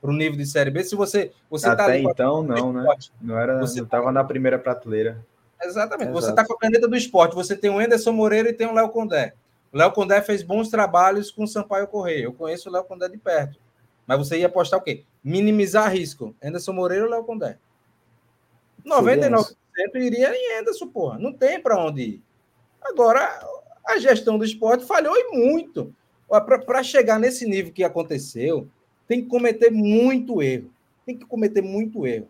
Para o nível de Série B. Se você. você tá Até tá então, não, né? Não era. Você estava na primeira prateleira. Exatamente. Exato. Você está com a caneta do esporte. Você tem o Anderson Moreira e tem o Léo Condé. O Léo Condé fez bons trabalhos com o Sampaio Correia. Eu conheço o Léo Condé de perto. Mas você ia apostar o quê? Minimizar risco. Anderson Moreira ou Léo Condé? 99% iria em Anderson, porra. Não tem para onde ir. Agora, a gestão do esporte falhou e muito. Para chegar nesse nível que aconteceu, tem que cometer muito erro. Tem que cometer muito erro.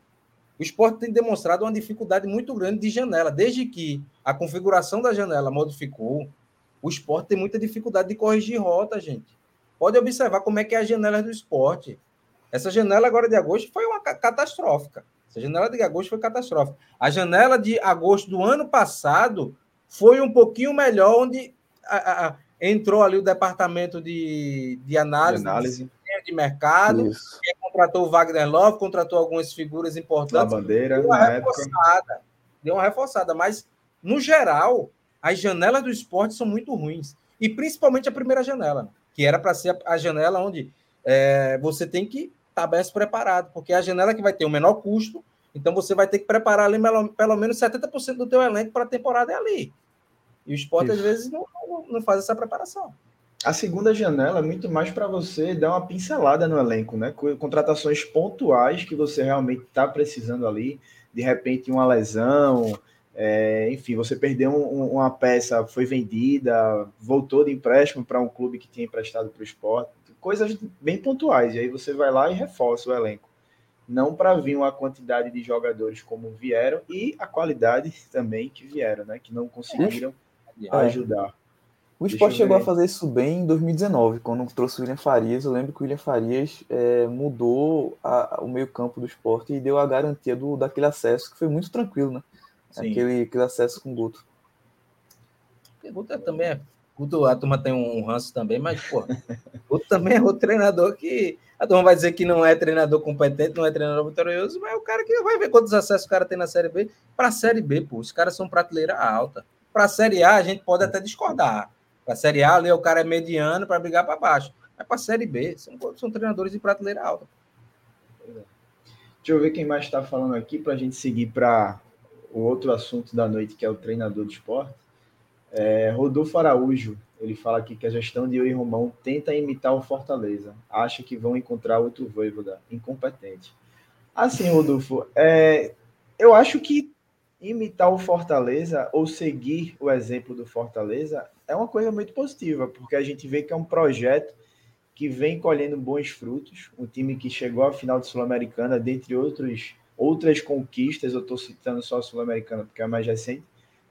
O esporte tem demonstrado uma dificuldade muito grande de janela. Desde que a configuração da janela modificou, o esporte tem muita dificuldade de corrigir rota, gente. Pode observar como é que é a janela do esporte. Essa janela agora de agosto foi uma catastrófica. Essa janela de agosto foi catastrófica. A janela de agosto do ano passado foi um pouquinho melhor, onde a, a, entrou ali o departamento de, de análise, de, análise. de mercado, contratou o Wagner Love, contratou algumas figuras importantes. Da bandeira, deu uma reforçada. Época. Deu uma reforçada, mas no geral, as janelas do esporte são muito ruins. E principalmente a primeira janela que era para ser a janela onde é, você tem que estar tá bem preparado, porque é a janela que vai ter o menor custo, então você vai ter que preparar ali pelo, pelo menos 70% do teu elenco para a temporada é ali. E o esporte, às vezes, não, não, não faz essa preparação. A segunda janela é muito mais para você dar uma pincelada no elenco, né? Contratações pontuais que você realmente está precisando ali, de repente uma lesão, é, enfim, você perdeu um, uma peça, foi vendida, voltou de empréstimo para um clube que tinha emprestado para o esporte, coisas bem pontuais. E aí você vai lá e reforça o elenco. Não para vir uma quantidade de jogadores como vieram e a qualidade também que vieram, né? Que não conseguiram é. ajudar. O esporte chegou a fazer isso bem em 2019, quando trouxe o William Farias. Eu lembro que o William Farias é, mudou a, o meio-campo do esporte e deu a garantia do, daquele acesso, que foi muito tranquilo, né? Aquele, aquele acesso com o Guto. O Guto é também é. Guto, a turma tem um ranço também, mas, pô, Guto também é outro treinador que. A turma vai dizer que não é treinador competente, não é treinador vitorioso, mas é o cara que vai ver quantos acessos o cara tem na Série B. Para a Série B, pô, os caras são prateleira alta. Para a Série A, a gente pode até discordar para a Série A, ali o cara é mediano para brigar para baixo. Mas para a Série B, são, são treinadores de prateleira alta. Deixa eu ver quem mais está falando aqui para a gente seguir para o outro assunto da noite, que é o treinador de esporte. É, Rodolfo Araújo, ele fala aqui que a gestão de Yuri Romão tenta imitar o Fortaleza. Acha que vão encontrar outro Voivoda incompetente. Assim, Rodolfo, é, eu acho que imitar o Fortaleza ou seguir o exemplo do Fortaleza é uma coisa muito positiva, porque a gente vê que é um projeto que vem colhendo bons frutos, um time que chegou à final de Sul-Americana, dentre outros, outras conquistas, eu estou citando só a Sul-Americana porque é a mais recente,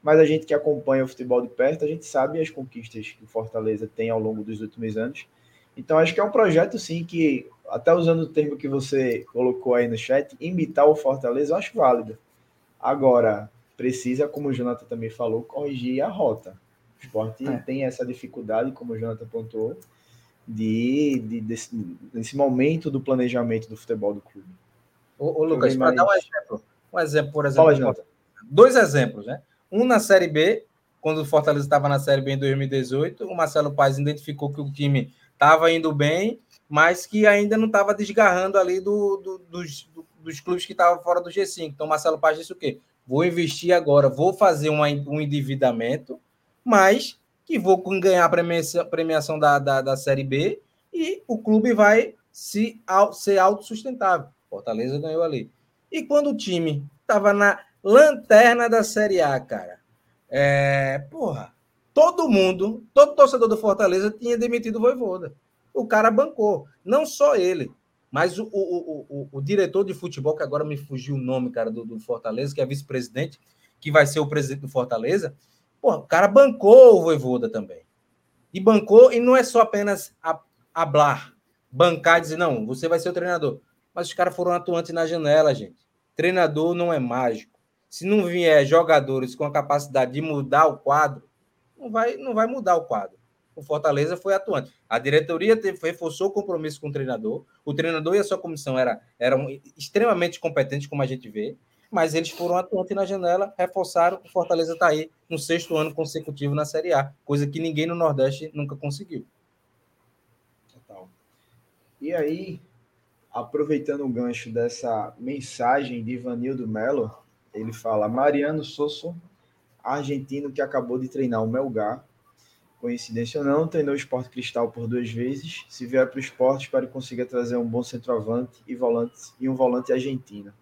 mas a gente que acompanha o futebol de perto, a gente sabe as conquistas que o Fortaleza tem ao longo dos últimos anos. Então acho que é um projeto sim que, até usando o termo que você colocou aí no chat, imitar o Fortaleza, eu acho válido Agora, precisa, como o Jonathan também falou, corrigir a rota. O esporte é. tem essa dificuldade, como o Jonathan apontou, de, de desse, desse, momento do planejamento do futebol do clube. Ô, ô Lucas, para dar um exemplo, um exemplo, por exemplo, Fala, dois exemplos, né? Um na Série B, quando o Fortaleza estava na Série B em 2018, o Marcelo Paes identificou que o time estava indo bem, mas que ainda não estava desgarrando ali do, do, dos, do, dos clubes que estavam fora do G5. Então, Marcelo Paz disse o quê? Vou investir agora, vou fazer uma, um endividamento, mas que vou ganhar a premiação, premiação da, da, da Série B e o clube vai se, ser autossustentável. Fortaleza ganhou ali. E quando o time estava na lanterna da Série A, cara, é, porra, todo mundo, todo torcedor do Fortaleza tinha demitido o Voivoda. O cara bancou. Não só ele. Mas o, o, o, o, diretor de futebol, que agora me fugiu o nome, cara, do, do Fortaleza, que é vice-presidente, que vai ser o presidente do Fortaleza, pô, o cara bancou o Voivoda também. E bancou, e não é só apenas a, hablar, bancar e dizer, não, você vai ser o treinador. Mas os caras foram atuantes na janela, gente. Treinador não é mágico. Se não vier jogadores com a capacidade de mudar o quadro, não vai, não vai mudar o quadro o Fortaleza foi atuante. A diretoria teve, reforçou o compromisso com o treinador. O treinador e a sua comissão era, eram extremamente competentes, como a gente vê, mas eles foram atuantes na janela, reforçaram. O Fortaleza está aí no sexto ano consecutivo na Série A, coisa que ninguém no Nordeste nunca conseguiu. Total. E aí, aproveitando o gancho dessa mensagem de Ivanildo Melo, ele fala: Mariano Sosso, argentino que acabou de treinar o Melgar, Coincidência ou não, treinou o Esporte Cristal por duas vezes. Se vier para o esporte, espero que consiga trazer um bom centroavante e, volante, e um volante argentino.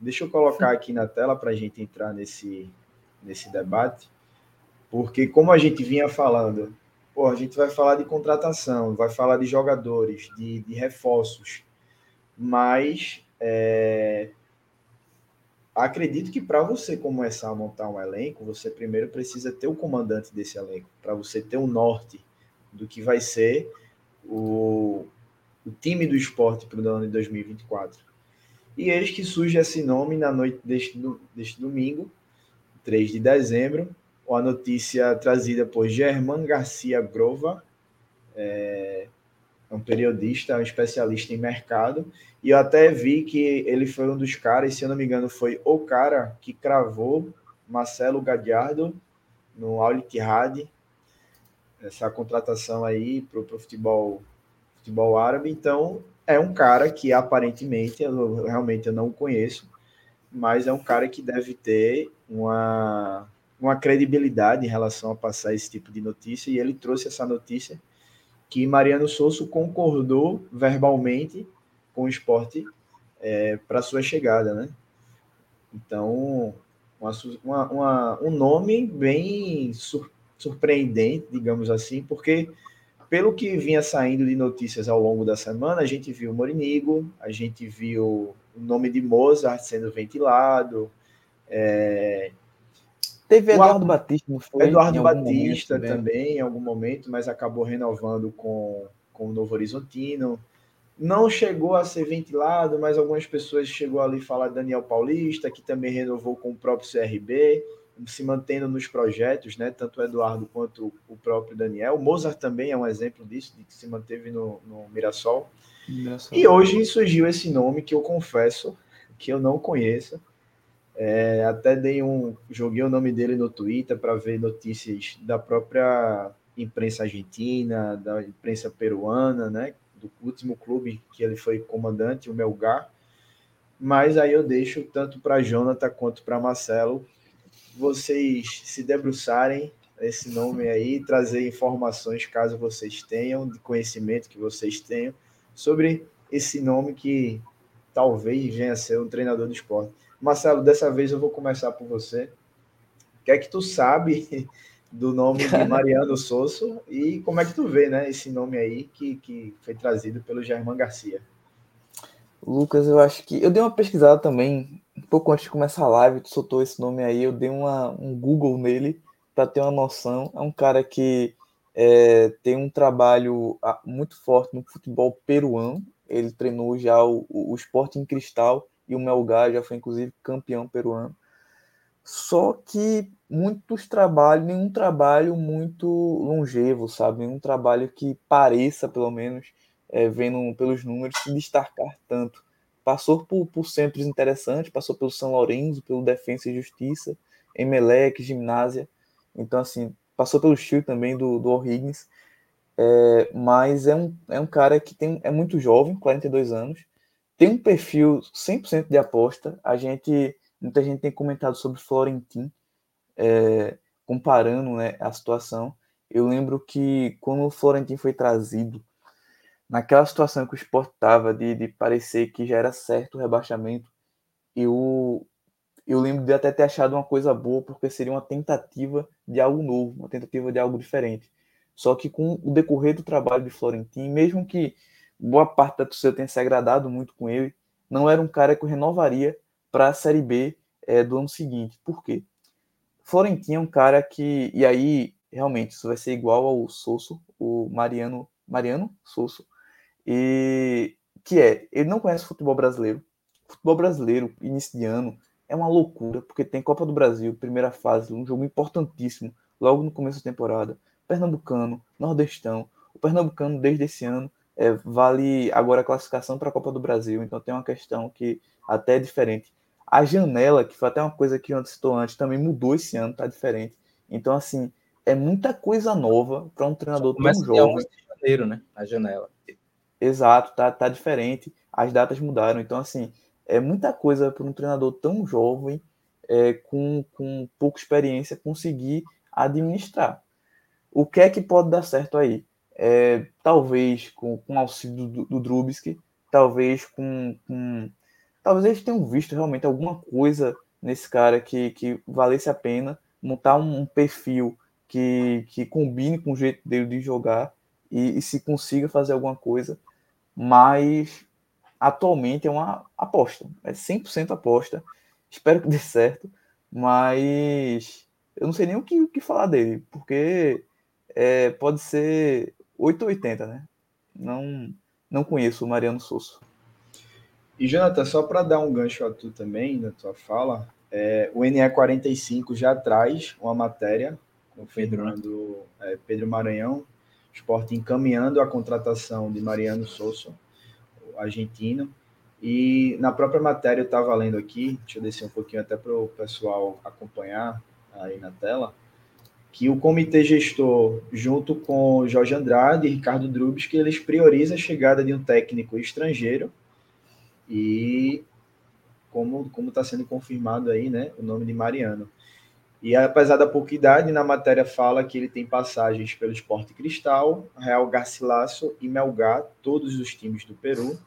Deixa eu colocar aqui na tela para a gente entrar nesse, nesse debate, porque como a gente vinha falando, pô, a gente vai falar de contratação, vai falar de jogadores, de, de reforços, mas é, acredito que para você começar a montar um elenco, você primeiro precisa ter o comandante desse elenco, para você ter um norte do que vai ser o, o time do esporte para o ano de 2024. E eis que surge esse nome na noite deste, deste domingo, 3 de dezembro, a notícia trazida por Germán Garcia Grova, é, é um periodista, um especialista em mercado, e eu até vi que ele foi um dos caras, se eu não me engano, foi o cara que cravou Marcelo Gadiardo no Al Ittihad, essa contratação aí para o futebol, futebol árabe, então é um cara que aparentemente, eu, realmente eu não conheço, mas é um cara que deve ter uma, uma credibilidade em relação a passar esse tipo de notícia, e ele trouxe essa notícia que Mariano Souza concordou verbalmente com o esporte é, para sua chegada, né? Então, uma, uma, um nome bem sur, surpreendente, digamos assim, porque pelo que vinha saindo de notícias ao longo da semana, a gente viu Morinigo, a gente viu o nome de Mozart sendo ventilado. É... Teve Eduardo Batista, não foi? Eduardo Batista também, em algum momento, mas acabou renovando com, com o Novo Horizontino. Não chegou a ser ventilado, mas algumas pessoas chegou ali a falar Daniel Paulista, que também renovou com o próprio CRB se mantendo nos projetos, né? Tanto o Eduardo quanto o próprio Daniel. O Mozart também é um exemplo disso, de que se manteve no, no Mirassol. Mirassol. E hoje surgiu esse nome que eu confesso que eu não conheço. É, até dei um, joguei o nome dele no Twitter para ver notícias da própria imprensa argentina, da imprensa peruana, né? Do último clube que ele foi comandante, o Melgar. Mas aí eu deixo tanto para Jonathan quanto para Marcelo vocês se debruçarem esse nome aí, trazer informações, caso vocês tenham, de conhecimento que vocês tenham, sobre esse nome que talvez venha a ser um treinador do esporte. Marcelo, dessa vez eu vou começar por você. O que é que tu sabe do nome de Mariano Sosso e como é que tu vê, né, esse nome aí que, que foi trazido pelo Germán Garcia? Lucas, eu acho que eu dei uma pesquisada também um pouco antes de começar a live, tu soltou esse nome aí, eu dei uma, um Google nele para ter uma noção. É um cara que é, tem um trabalho ah, muito forte no futebol peruano. Ele treinou já o, o Sporting Cristal e o Melgar, já foi inclusive campeão peruano. Só que muitos trabalhos, nenhum trabalho muito longevo, sabe? Nenhum trabalho que pareça, pelo menos, é, vendo pelos números, se destacar tanto passou por, por centros interessantes, passou pelo São Lourenço, pelo Defensa e Justiça, Emelec, Gimnásia, então assim, passou pelo Chile também do, do O'Higgins, é, mas é um, é um cara que tem, é muito jovem, 42 anos, tem um perfil 100% de aposta, a gente, muita gente tem comentado sobre Florentin, é, comparando né, a situação, eu lembro que quando o Florentin foi trazido naquela situação que o Sport estava de, de parecer que já era certo o rebaixamento, eu, eu lembro de até ter achado uma coisa boa, porque seria uma tentativa de algo novo, uma tentativa de algo diferente. Só que com o decorrer do trabalho de Florentino, mesmo que boa parte da torcida tenha se agradado muito com ele, não era um cara que eu renovaria para a Série B é, do ano seguinte. Por quê? Florentino é um cara que, e aí realmente isso vai ser igual ao Sosso, o Mariano, Mariano Sosso, e que é, ele não conhece futebol brasileiro. Futebol brasileiro, início de ano, é uma loucura, porque tem Copa do Brasil, primeira fase, um jogo importantíssimo, logo no começo da temporada. Pernambucano, Nordestão. O Pernambucano, desde esse ano, é, vale agora a classificação para a Copa do Brasil, então tem uma questão que até é diferente. A janela, que foi até uma coisa que eu citou antes, também mudou esse ano, tá diferente. Então, assim, é muita coisa nova para um treinador tão jovem. De janeiro, né? A janela. Exato, tá, tá diferente. As datas mudaram. Então, assim, é muita coisa para um treinador tão jovem, é, com, com pouca experiência, conseguir administrar. O que é que pode dar certo aí? É, talvez com, com auxílio do, do Drubsky, talvez com, com. Talvez eles tenham visto realmente alguma coisa nesse cara que, que valesse a pena montar um, um perfil que, que combine com o jeito dele de jogar e, e se consiga fazer alguma coisa mas atualmente é uma aposta, é 100% aposta. Espero que dê certo, mas eu não sei nem o que, o que falar dele, porque é, pode ser 880, né? Não, não conheço o Mariano Souza. E, Jonathan, só para dar um gancho a tu também, na tua fala, é, o NE45 já traz uma matéria confirmando é, Pedro Maranhão esporte encaminhando a contratação de Mariano Souza, argentino. E na própria matéria eu estava lendo aqui, deixa eu descer um pouquinho até para o pessoal acompanhar aí na tela, que o comitê gestor, junto com Jorge Andrade e Ricardo Drubes, que eles priorizam a chegada de um técnico estrangeiro e como como está sendo confirmado aí, né, o nome de Mariano. E apesar da pouca idade, na matéria fala que ele tem passagens pelo Esporte Cristal, Real Garcilaso e Melgar, todos os times do Peru.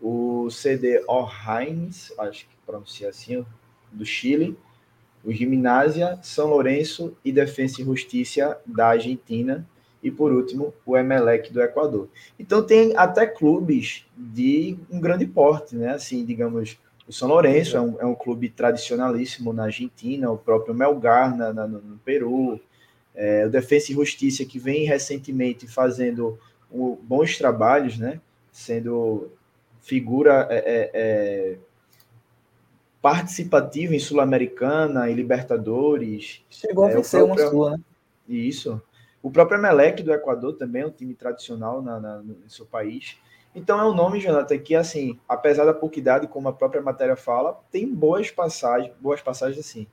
O CD O'Higgins, acho que pronuncia assim, do Chile, o Gimnasia, São Lourenço e Defensa e Justiça da Argentina e por último o Emelec do Equador. Então tem até clubes de um grande porte, né? Assim, digamos, o São Lourenço é um, é um clube tradicionalíssimo na Argentina, o próprio Melgar na, na, no Peru, é, o Defensa e Justiça que vem recentemente fazendo bons trabalhos, né? Sendo figura é, participativo em Sul-Americana, em Libertadores. Chegou a é, vencer próprio... uma sua, né? Isso. O próprio Emelec do Equador também é um time tradicional na, na, no seu país. Então é um nome, Jonathan, que assim, apesar da pouca idade, como a própria matéria fala, tem boas passagens, boas passagens assim.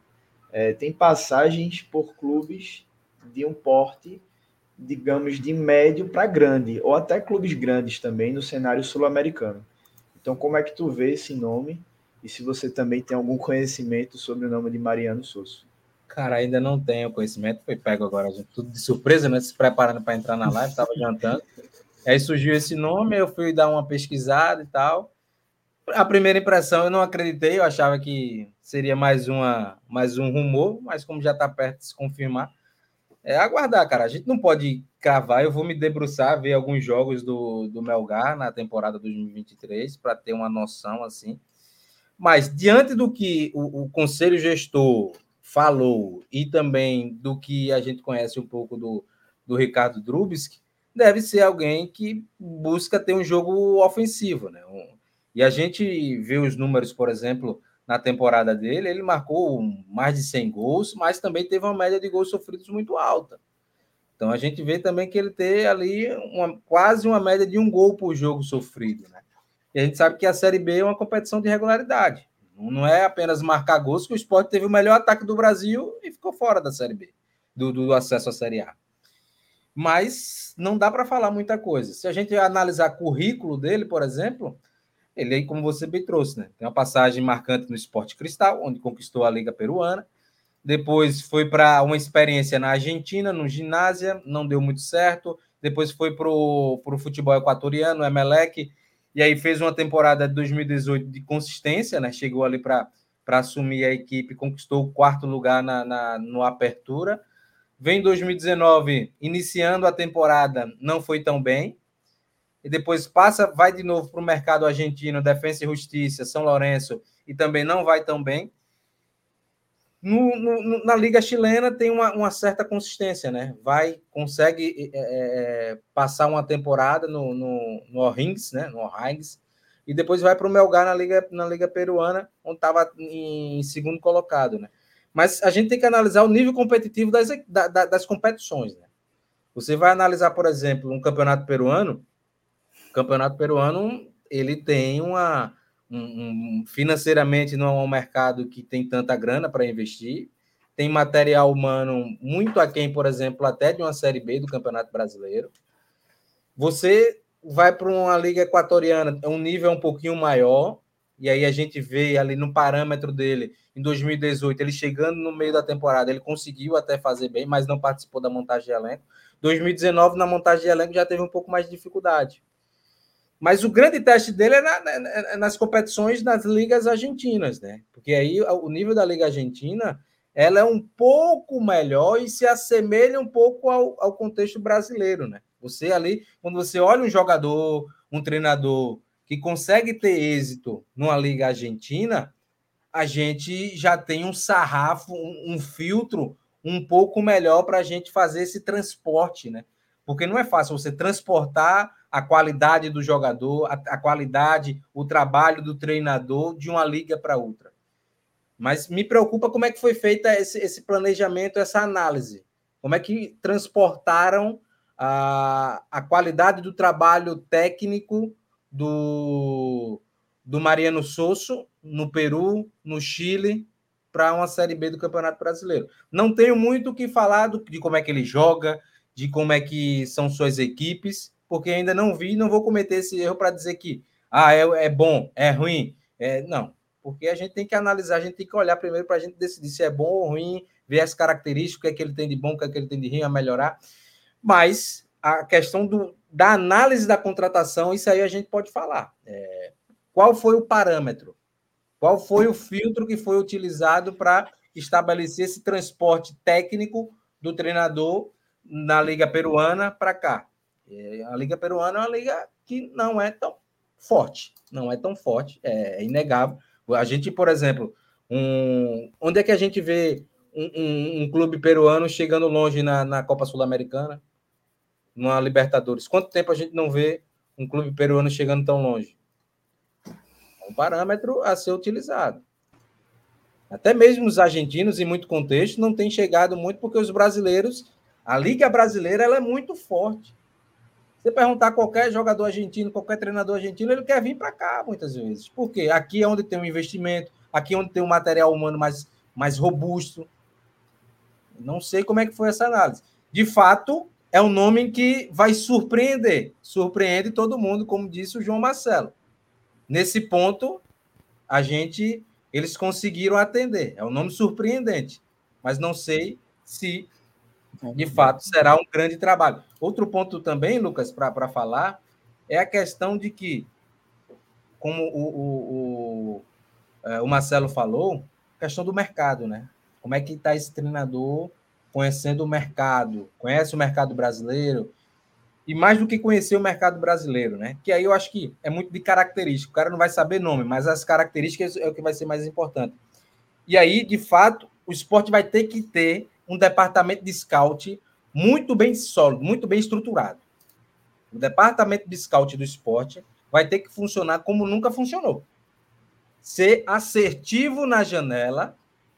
É, tem passagens por clubes de um porte, digamos, de médio para grande, ou até clubes grandes também no cenário sul-americano. Então, como é que tu vê esse nome e se você também tem algum conhecimento sobre o nome de Mariano Souza. Cara, ainda não tenho conhecimento, foi pego agora, gente, tudo de surpresa, né? Se preparando para entrar na live, estava jantando. Aí surgiu esse nome, eu fui dar uma pesquisada e tal. A primeira impressão eu não acreditei, eu achava que seria mais, uma, mais um rumor, mas como já está perto de se confirmar, é aguardar, cara. A gente não pode cravar, eu vou me debruçar, ver alguns jogos do, do Melgar na temporada 2023 para ter uma noção assim. Mas, diante do que o, o, conselho gestor falou e também do que a gente conhece um pouco do, do Ricardo Drubski, deve ser alguém que busca ter um jogo ofensivo. Né? E a gente vê os números, por exemplo, na temporada dele, ele marcou mais de 100 gols, mas também teve uma média de gols sofridos muito alta. Então a gente vê também que ele tem ali uma, quase uma média de um gol por jogo sofrido. Né? E a gente sabe que a Série B é uma competição de regularidade. Não é apenas marcar gols, que o esporte teve o melhor ataque do Brasil e ficou fora da Série B, do, do acesso à Série A. Mas não dá para falar muita coisa. Se a gente analisar o currículo dele, por exemplo, ele aí, como você bem trouxe, né? Tem uma passagem marcante no Esporte Cristal, onde conquistou a Liga Peruana. Depois foi para uma experiência na Argentina, no ginásio, não deu muito certo. Depois foi para o futebol equatoriano, o Emelec, e aí fez uma temporada de 2018 de consistência, né? Chegou ali para assumir a equipe, conquistou o quarto lugar na, na, no Apertura. Vem 2019, iniciando a temporada, não foi tão bem. E depois passa, vai de novo para o mercado argentino, Defensa e Justiça, São Lourenço, e também não vai tão bem. No, no, na Liga Chilena tem uma, uma, certa consistência, né? Vai, consegue é, passar uma temporada no, no, no O'Rings, né? No O'Rings, e depois vai para o Melgar na Liga, na Liga Peruana, onde estava em segundo colocado, né? Mas a gente tem que analisar o nível competitivo das, da, das competições, né? Você vai analisar, por exemplo, um campeonato peruano, o campeonato peruano ele tem uma um, financeiramente não é um mercado que tem tanta grana para investir, tem material humano muito aquém, por exemplo, até de uma Série B do Campeonato Brasileiro. Você vai para uma Liga Equatoriana, é um nível um pouquinho maior, e aí a gente vê ali no parâmetro dele, em 2018, ele chegando no meio da temporada, ele conseguiu até fazer bem, mas não participou da montagem de elenco. 2019, na montagem de elenco, já teve um pouco mais de dificuldade. Mas o grande teste dele é na, nas competições nas ligas argentinas, né? Porque aí o nível da Liga Argentina ela é um pouco melhor e se assemelha um pouco ao, ao contexto brasileiro, né? Você ali, quando você olha um jogador, um treinador que consegue ter êxito numa liga argentina, a gente já tem um sarrafo, um, um filtro um pouco melhor para a gente fazer esse transporte, né? Porque não é fácil você transportar a qualidade do jogador, a, a qualidade, o trabalho do treinador de uma liga para outra. Mas me preocupa como é que foi feita esse, esse planejamento, essa análise. Como é que transportaram a, a qualidade do trabalho técnico do, do Mariano Sosso no Peru, no Chile para uma Série B do Campeonato Brasileiro. Não tenho muito o que falar do, de como é que ele joga, de como é que são suas equipes, porque ainda não vi, não vou cometer esse erro para dizer que ah, é, é, bom, é ruim. É, não, porque a gente tem que analisar, a gente tem que olhar primeiro para a gente decidir se é bom ou ruim, ver as características, o que é que ele tem de bom, o que é que ele tem de ruim, a melhorar. Mas a questão do, da análise da contratação, isso aí a gente pode falar. É, qual foi o parâmetro? Qual foi o filtro que foi utilizado para estabelecer esse transporte técnico do treinador na Liga Peruana para cá? É, a Liga Peruana é uma liga que não é tão forte, não é tão forte, é, é inegável. A gente, por exemplo, um, onde é que a gente vê um, um, um clube peruano chegando longe na, na Copa Sul-Americana, numa Libertadores? Quanto tempo a gente não vê um clube peruano chegando tão longe? um parâmetro a ser utilizado. Até mesmo os argentinos, em muito contexto, não têm chegado muito porque os brasileiros, a Liga Brasileira ela é muito forte. Você perguntar a qualquer jogador argentino, qualquer treinador argentino, ele quer vir para cá muitas vezes. Por quê? Aqui é onde tem um investimento, aqui é onde tem um material humano mais, mais robusto. Não sei como é que foi essa análise. De fato, é um nome que vai surpreender. Surpreende todo mundo, como disse o João Marcelo. Nesse ponto, a gente eles conseguiram atender. É um nome surpreendente, mas não sei se de fato será um grande trabalho. Outro ponto também, Lucas, para falar, é a questão de que, como o, o, o, é, o Marcelo falou, questão do mercado, né? Como é que está esse treinador conhecendo o mercado? Conhece o mercado brasileiro? e mais do que conhecer o mercado brasileiro, né? Que aí eu acho que é muito de característica. O cara não vai saber nome, mas as características é o que vai ser mais importante. E aí, de fato, o esporte vai ter que ter um departamento de scout muito bem sólido, muito bem estruturado. O departamento de scout do esporte vai ter que funcionar como nunca funcionou. Ser assertivo na janela,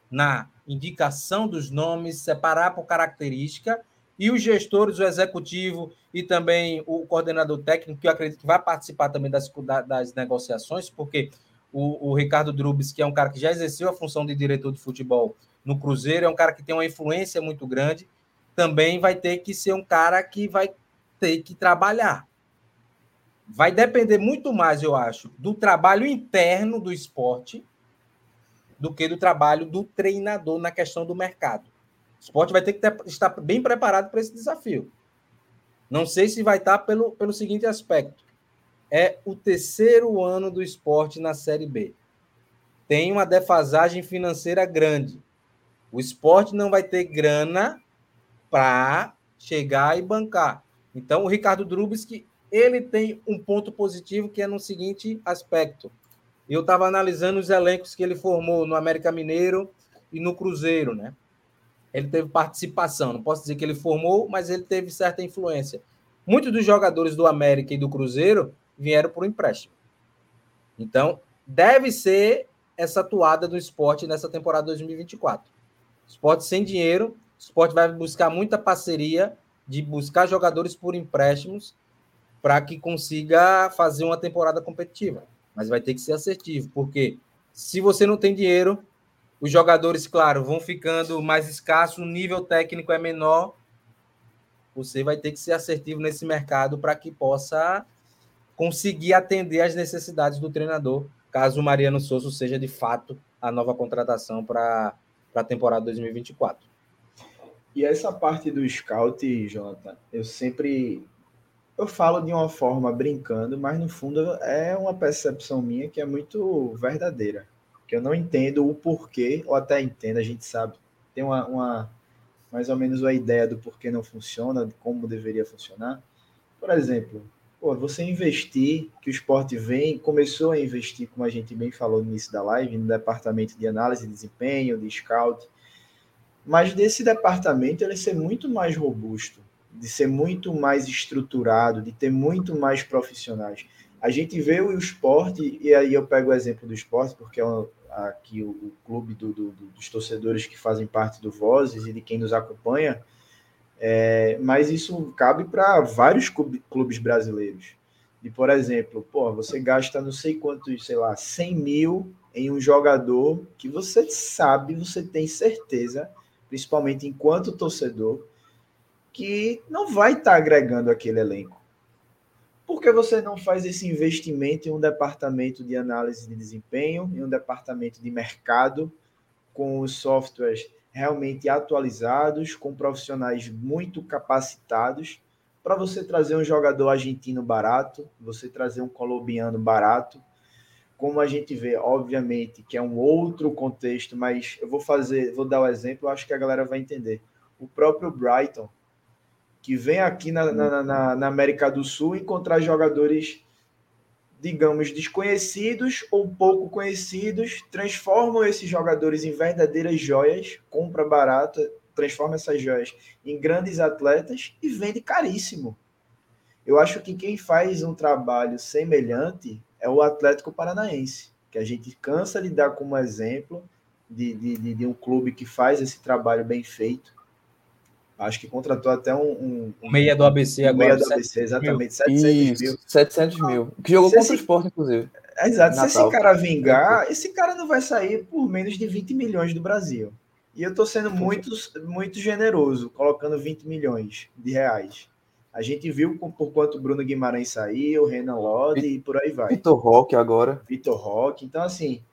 na indicação dos nomes, separar por característica e os gestores, o executivo e também o coordenador técnico, que eu acredito que vai participar também das, das negociações, porque o, o, Ricardo Drubes, que é um cara que já exerceu a função de diretor de futebol no Cruzeiro, é um cara que tem uma influência muito grande, também vai ter que ser um cara que vai ter que trabalhar. Vai depender muito mais, eu acho, do trabalho interno do esporte do que do trabalho do treinador na questão do mercado. O esporte vai ter que ter, estar bem preparado para esse desafio. Não sei se vai estar pelo, pelo seguinte aspecto. É o terceiro ano do esporte na Série B. Tem uma defasagem financeira grande. O esporte não vai ter grana para chegar e bancar. Então, o Ricardo Drubski, ele tem um ponto positivo que é no seguinte aspecto. Eu estava analisando os elencos que ele formou no América Mineiro e no Cruzeiro, né? ele teve participação. Não posso dizer que ele formou, mas ele teve certa influência. Muitos dos jogadores do América e do Cruzeiro vieram por empréstimo. Então, deve ser essa atuada do esporte nessa temporada 2024. Esporte sem dinheiro, o esporte vai buscar muita parceria de buscar jogadores por empréstimos para que consiga fazer uma temporada competitiva. Mas vai ter que ser assertivo, porque se você não tem dinheiro, os jogadores, claro, vão ficando mais escassos, o nível técnico é menor. Você vai ter que ser assertivo nesse mercado para que possa conseguir atender às necessidades do treinador, caso o Mariano Souza seja de fato a nova contratação para a temporada 2024. E essa parte do scout, Jonathan, eu sempre eu falo de uma forma brincando, mas no fundo é uma percepção minha que é muito verdadeira que eu não entendo o porquê, ou até entendo, a gente sabe, tem uma, uma mais ou menos uma ideia do porquê não funciona, de como deveria funcionar. Por exemplo, pô, você investir, que o esporte vem, começou a investir, como a gente bem falou no início da live, no departamento de análise de desempenho, de scout, mas desse departamento ele ser muito mais robusto, de ser muito mais estruturado, de ter muito mais profissionais. A gente vê o esporte, e aí eu pego o exemplo do esporte, porque é aqui o, o clube do, do, dos torcedores que fazem parte do Vozes e de quem nos acompanha, é, mas isso cabe para vários clubes brasileiros. E, por exemplo, pô, você gasta não sei quantos, sei lá, 100 mil em um jogador que você sabe, você tem certeza, principalmente enquanto torcedor, que não vai estar tá agregando aquele elenco. Por que você não faz esse investimento em um departamento de análise de desempenho, em um departamento de mercado, com os softwares realmente atualizados, com profissionais muito capacitados, para você trazer um jogador argentino barato, você trazer um colombiano barato, como a gente vê, obviamente, que é um outro contexto, mas eu vou fazer, vou dar o um exemplo, acho que a galera vai entender. O próprio Brighton, que vem aqui na, na, na, na América do Sul encontrar jogadores, digamos, desconhecidos ou pouco conhecidos, transformam esses jogadores em verdadeiras joias, compra barata, transforma essas joias em grandes atletas e vende caríssimo. Eu acho que quem faz um trabalho semelhante é o Atlético Paranaense, que a gente cansa de dar como exemplo de, de, de um clube que faz esse trabalho bem feito Acho que contratou até um. um, um meia do ABC agora. Meia do ABC, exatamente. 700 mil. 700 mil. Que jogou se contra esse... o Sport, inclusive. É, exato. Natal. Se esse cara vingar, esse cara não vai sair por menos de 20 milhões do Brasil. E eu estou sendo muito, muito generoso, colocando 20 milhões de reais. A gente viu por quanto o Bruno Guimarães saiu, Renan Lodi e por aí vai. Vitor Roque agora. Vitor Roque. Então, assim,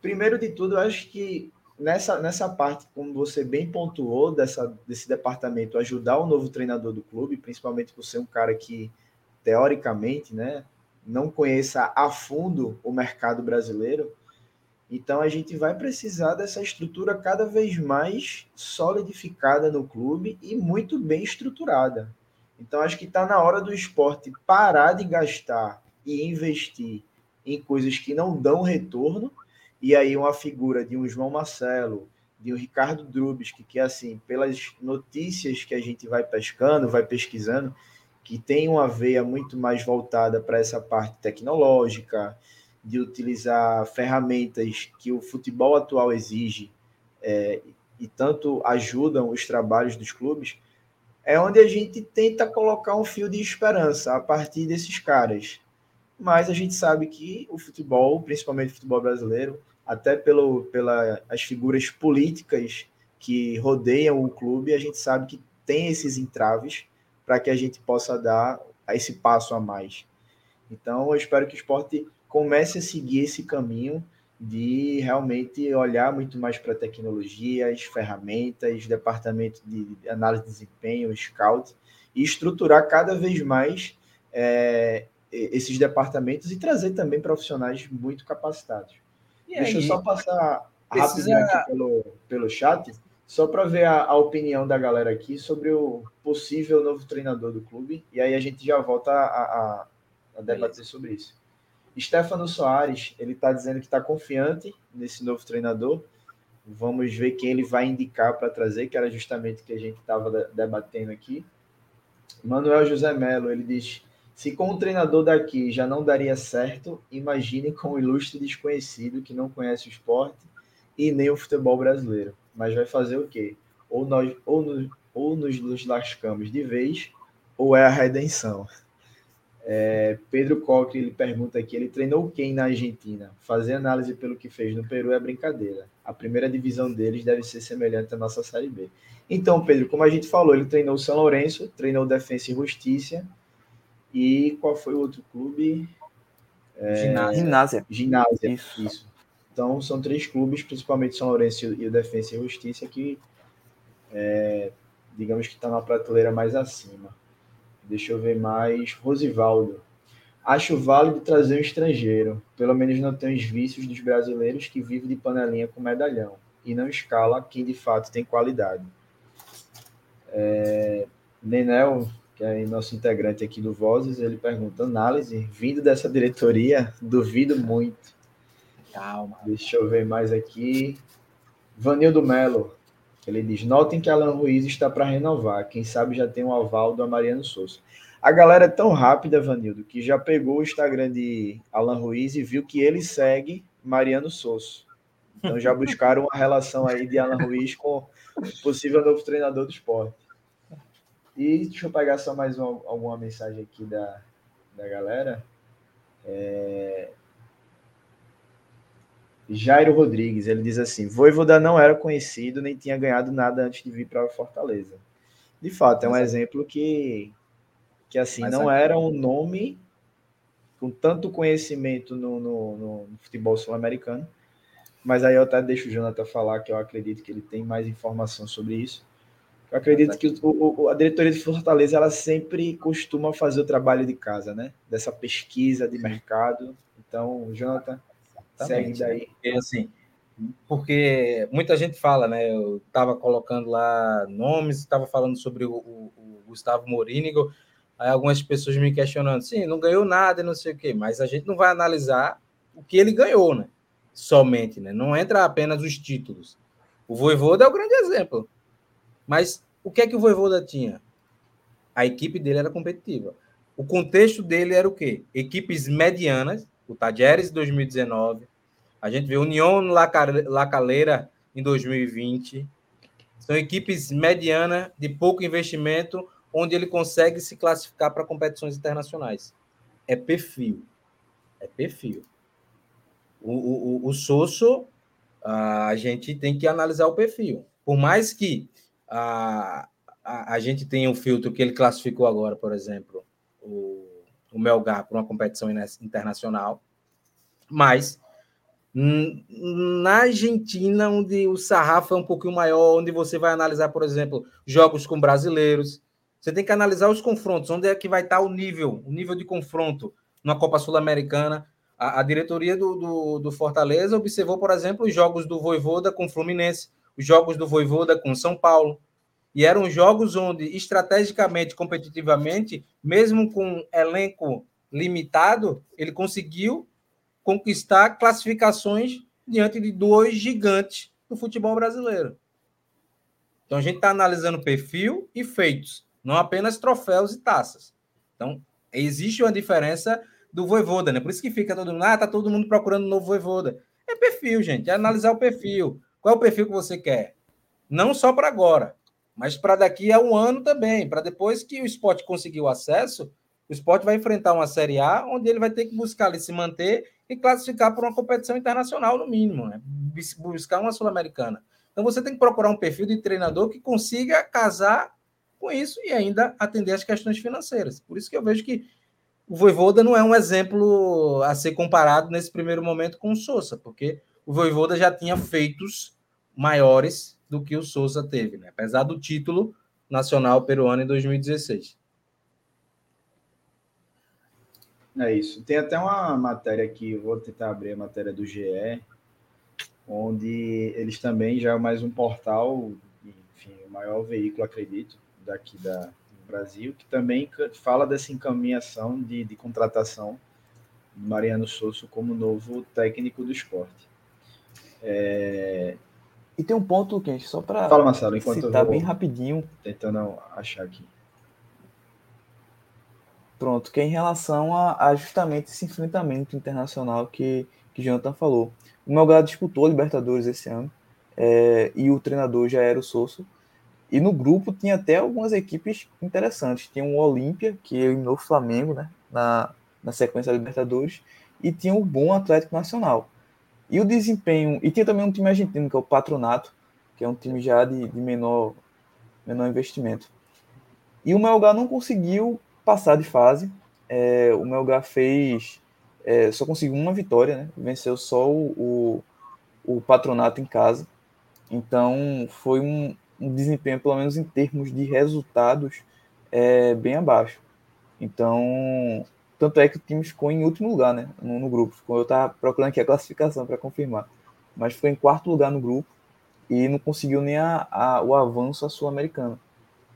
primeiro de tudo, eu acho que nessa, nessa parte, como você bem pontuou, dessa, desse departamento ajudar o novo treinador do clube, principalmente por ser um cara que, teoricamente, né, não conheça a fundo o mercado brasileiro, então a gente vai precisar dessa estrutura cada vez mais solidificada no clube e muito bem estruturada. Então acho que está na hora do esporte parar de gastar e investir em coisas que não dão retorno e aí uma figura de um João Marcelo, de um Ricardo Drubes, que, que assim, pelas notícias que a gente vai pescando, vai pesquisando, que tem uma veia muito mais voltada para essa parte tecnológica, de utilizar ferramentas que o futebol atual exige é, e tanto ajudam os trabalhos dos clubes, é onde a gente tenta colocar um fio de esperança a partir desses caras. Mas a gente sabe que o futebol, principalmente o futebol brasileiro, até pelo, pela as figuras políticas que rodeiam o clube, a gente sabe que tem esses entraves para que a gente possa dar esse passo a mais. Então, eu espero que o esporte comece a seguir esse caminho de realmente olhar muito mais para tecnologias, ferramentas, departamento de análise de desempenho, scout, e estruturar cada vez mais é, esses departamentos e trazer também profissionais muito capacitados. E Deixa aí, eu só passar precisa... rapidinho aqui pelo, pelo chat, só para ver a, a, opinião da galera aqui sobre o possível novo treinador do clube, e aí a gente já volta a, a, a debater sobre isso. Stefano Soares, ele está dizendo que está confiante nesse novo treinador. Vamos ver quem ele vai indicar para trazer, que era justamente o que a gente estava debatendo aqui. Manuel José Melo, ele diz: se com o treinador daqui já não daria certo, imagine com o ilustre desconhecido que não conhece o esporte e nem o futebol brasileiro. Mas vai fazer o quê? Ou, nós, ou, nos, ou nos lascamos de vez, ou é a redenção. É, Pedro Coque ele pergunta aqui: ele treinou quem na Argentina? Fazer análise pelo que fez no Peru é brincadeira. A primeira divisão deles deve ser semelhante à nossa Série B. Então, Pedro, como a gente falou, ele treinou São Lourenço, treinou Defensa e Justiça, e qual foi o outro clube? É, Ginásia. Ginásia. Isso. isso. Então, são três clubes, principalmente São Lourenço e o Defensa e Justiça, que, é, digamos que estão tá na prateleira mais acima. Deixa eu ver mais. Rosivaldo. Acho válido trazer um estrangeiro. Pelo menos não tem os vícios dos brasileiros que vivem de panelinha com medalhão. E não escala quem de fato tem qualidade. É, Nenel que é nosso integrante aqui do Vozes, ele pergunta: análise, vindo dessa diretoria, duvido muito. Calma. Deixa eu ver mais aqui. Vanildo Melo, ele diz: notem que Alan Ruiz está para renovar. Quem sabe já tem um aval do Mariano Souza. A galera é tão rápida, Vanildo, que já pegou o Instagram de Alan Ruiz e viu que ele segue Mariano Souza. Então já buscaram uma relação aí de Alan Ruiz com o possível novo treinador do esporte. E deixa eu pegar só mais uma, alguma mensagem aqui da, da galera. É... Jairo Rodrigues, ele diz assim: Voivoda não era conhecido nem tinha ganhado nada antes de vir para Fortaleza. De fato, é um exemplo que, que assim, Mas não aqui... era um nome com tanto conhecimento no, no, no futebol sul-americano. Mas aí eu até deixo o Jonathan falar, que eu acredito que ele tem mais informação sobre isso. Eu acredito que o, o, a diretoria de Fortaleza ela sempre costuma fazer o trabalho de casa, né? Dessa pesquisa de mercado. Então, Jonathan, Exatamente. segue daí. E, assim, porque muita gente fala, né? Eu estava colocando lá nomes, estava falando sobre o, o, o Gustavo Morínigo, aí algumas pessoas me questionando, sim, não ganhou nada e não sei o quê, mas a gente não vai analisar o que ele ganhou, né? Somente, né? Não entra apenas os títulos. O Voivoda é o grande exemplo. Mas o que é que o Voivoda tinha? A equipe dele era competitiva. O contexto dele era o quê? Equipes medianas, o Tajeres 2019, a gente vê União La Calera em 2020. São equipes medianas, de pouco investimento, onde ele consegue se classificar para competições internacionais. É perfil. É perfil. O, o, o Sosso, a gente tem que analisar o perfil. Por mais que a, a, a gente tenha um filtro que ele classificou agora, por exemplo, o, o Melgar para uma competição internacional, mas na Argentina, onde o sarrafo é um pouquinho maior, onde você vai analisar, por exemplo, jogos com brasileiros, você tem que analisar os confrontos, onde é que vai estar o nível, o nível de confronto na Copa Sul-Americana. A, a, diretoria do, do, do, Fortaleza observou, por exemplo, os jogos do Voivoda com o Fluminense, os jogos do Voivoda com São Paulo. E eram jogos onde, estrategicamente, competitivamente, mesmo com elenco limitado, ele conseguiu conquistar classificações diante de dois gigantes do futebol brasileiro. Então a gente está analisando perfil e feitos, não apenas troféus e taças. Então existe uma diferença do Voivoda, né? Por isso que fica todo mundo, ah, tá todo mundo procurando um novo Voivoda. É perfil, gente, é analisar o perfil. Qual é o perfil que você quer? Não só para agora, mas para daqui a um ano também, para depois que o esporte conseguir o acesso, o esporte vai enfrentar uma Série A, onde ele vai ter que buscar ali se manter e classificar para uma competição internacional, no mínimo, né? buscar uma Sul-Americana. Então você tem que procurar um perfil de treinador que consiga casar com isso e ainda atender as questões financeiras. Por isso que eu vejo que o Voivoda não é um exemplo a ser comparado nesse primeiro momento com o Sousa, porque o Voivoda já tinha feitos maiores do que o Souza teve, né? apesar do título nacional peruano em 2016. É isso. Tem até uma matéria aqui, vou tentar abrir a matéria do GE, onde eles também já é mais um portal, enfim, o maior veículo, acredito, daqui da, do Brasil, que também fala dessa encaminhação de, de contratação de Mariano Souza como novo técnico do esporte. É, e tem um ponto, Kench, só para Fala, Marcelo, enquanto citar bem rapidinho. Tentando achar aqui. Pronto, que é em relação a, a, justamente esse enfrentamento internacional que, que Jonathan falou. O Melgar disputou a Libertadores esse ano é, e o treinador já era o Sosso. E no grupo tinha até algumas equipes interessantes. Tinha o Olímpia, que eliminou o Flamengo né, na, na sequência da Libertadores, e tinha o bom Atlético Nacional. E o desempenho. E tinha também um time argentino, que é o Patronato, que é um time já de, de menor, menor investimento. E o Melgar não conseguiu passar de fase. É, o Melgar fez. É, só conseguiu uma vitória, né? Venceu só o, o, o Patronato em casa. Então foi um, um, desempenho, pelo menos em termos de resultados, é, bem abaixo. Então tanto é que o time ficou em último lugar, né? No, no grupo. Ficou, eu estava procurando aqui a classificação para confirmar. Mas ficou em quarto lugar no grupo e não conseguiu nem a, a o avanço à Sul-Americana.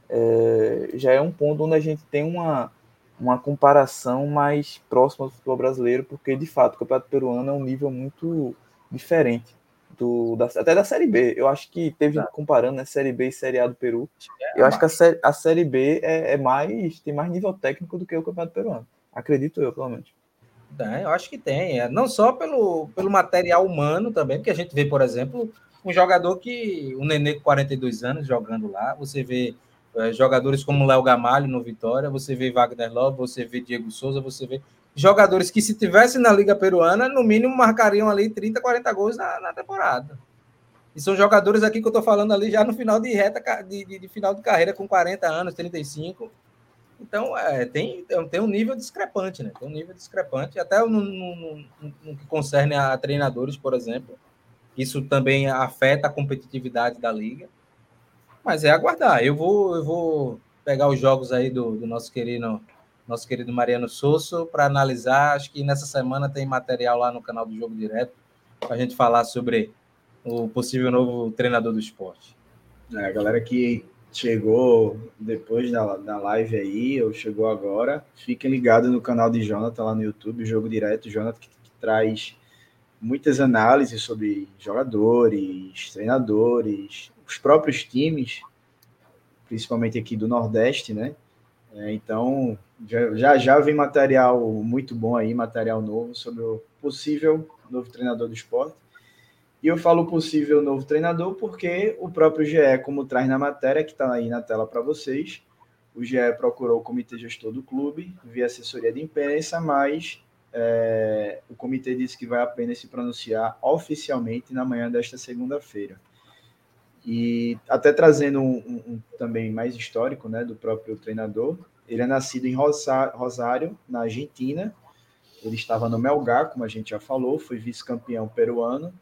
É, já é um ponto onde a gente tem uma, uma comparação mais próxima do futebol brasileiro, porque de fato o Campeonato Peruano é um nível muito diferente do, da, até da Série B. Eu acho que teve gente comparando né, Série B e Série A do Peru. É, eu acho que a série, a série B é, é, mais tem mais nível técnico do que o Campeonato Peruano. Acredito eu, pelo menos. Tem, eu acho que tem. É, não só pelo, pelo material humano também, porque a gente vê, por exemplo, um jogador que. Um nenê com 42 anos jogando lá, você vê é, jogadores como Léo Gamalho no Vitória, você vê Wagner Love, você vê Diego Souza, você vê jogadores que, se tivessem na Liga Peruana, no mínimo marcariam ali 30, 40 gols na, na temporada. E são jogadores aqui que eu estou falando ali já no final de reta, de, de, de, final de carreira, com 40 anos, 35. Então, é, tem, tem um nível discrepante, né? Tem um nível discrepante, até no, no, no, que concerne a treinadores, por exemplo. Isso também afeta a competitividade da liga. Mas é aguardar. Eu vou, eu vou pegar os jogos aí do, do nosso querido nosso querido Mariano Sosso para analisar. Acho que nessa semana tem material lá no canal do Jogo Direto para a gente falar sobre o possível novo treinador do esporte. É, a galera que chegou depois da, da live aí, ou chegou agora, fiquem ligados no canal de Jonathan lá no YouTube, Jogo Direto, Jonathan, que, que traz muitas análises sobre jogadores, treinadores, os próprios times, principalmente aqui do Nordeste, né? É, então, já, já vem material muito bom aí, material novo sobre o possível novo treinador do esporte. E eu falo possível novo treinador porque o próprio GE, como traz na matéria, que está aí na tela para vocês, o GE procurou o comitê gestor do clube, via assessoria de imprensa, mas é, o comitê disse que vai apenas se pronunciar oficialmente na manhã desta segunda-feira. E até trazendo um, um, um, também mais histórico né, do próprio treinador, ele é nascido em Rosário, na Argentina. Ele estava no Melgar, como a gente já falou, foi vice-campeão peruano.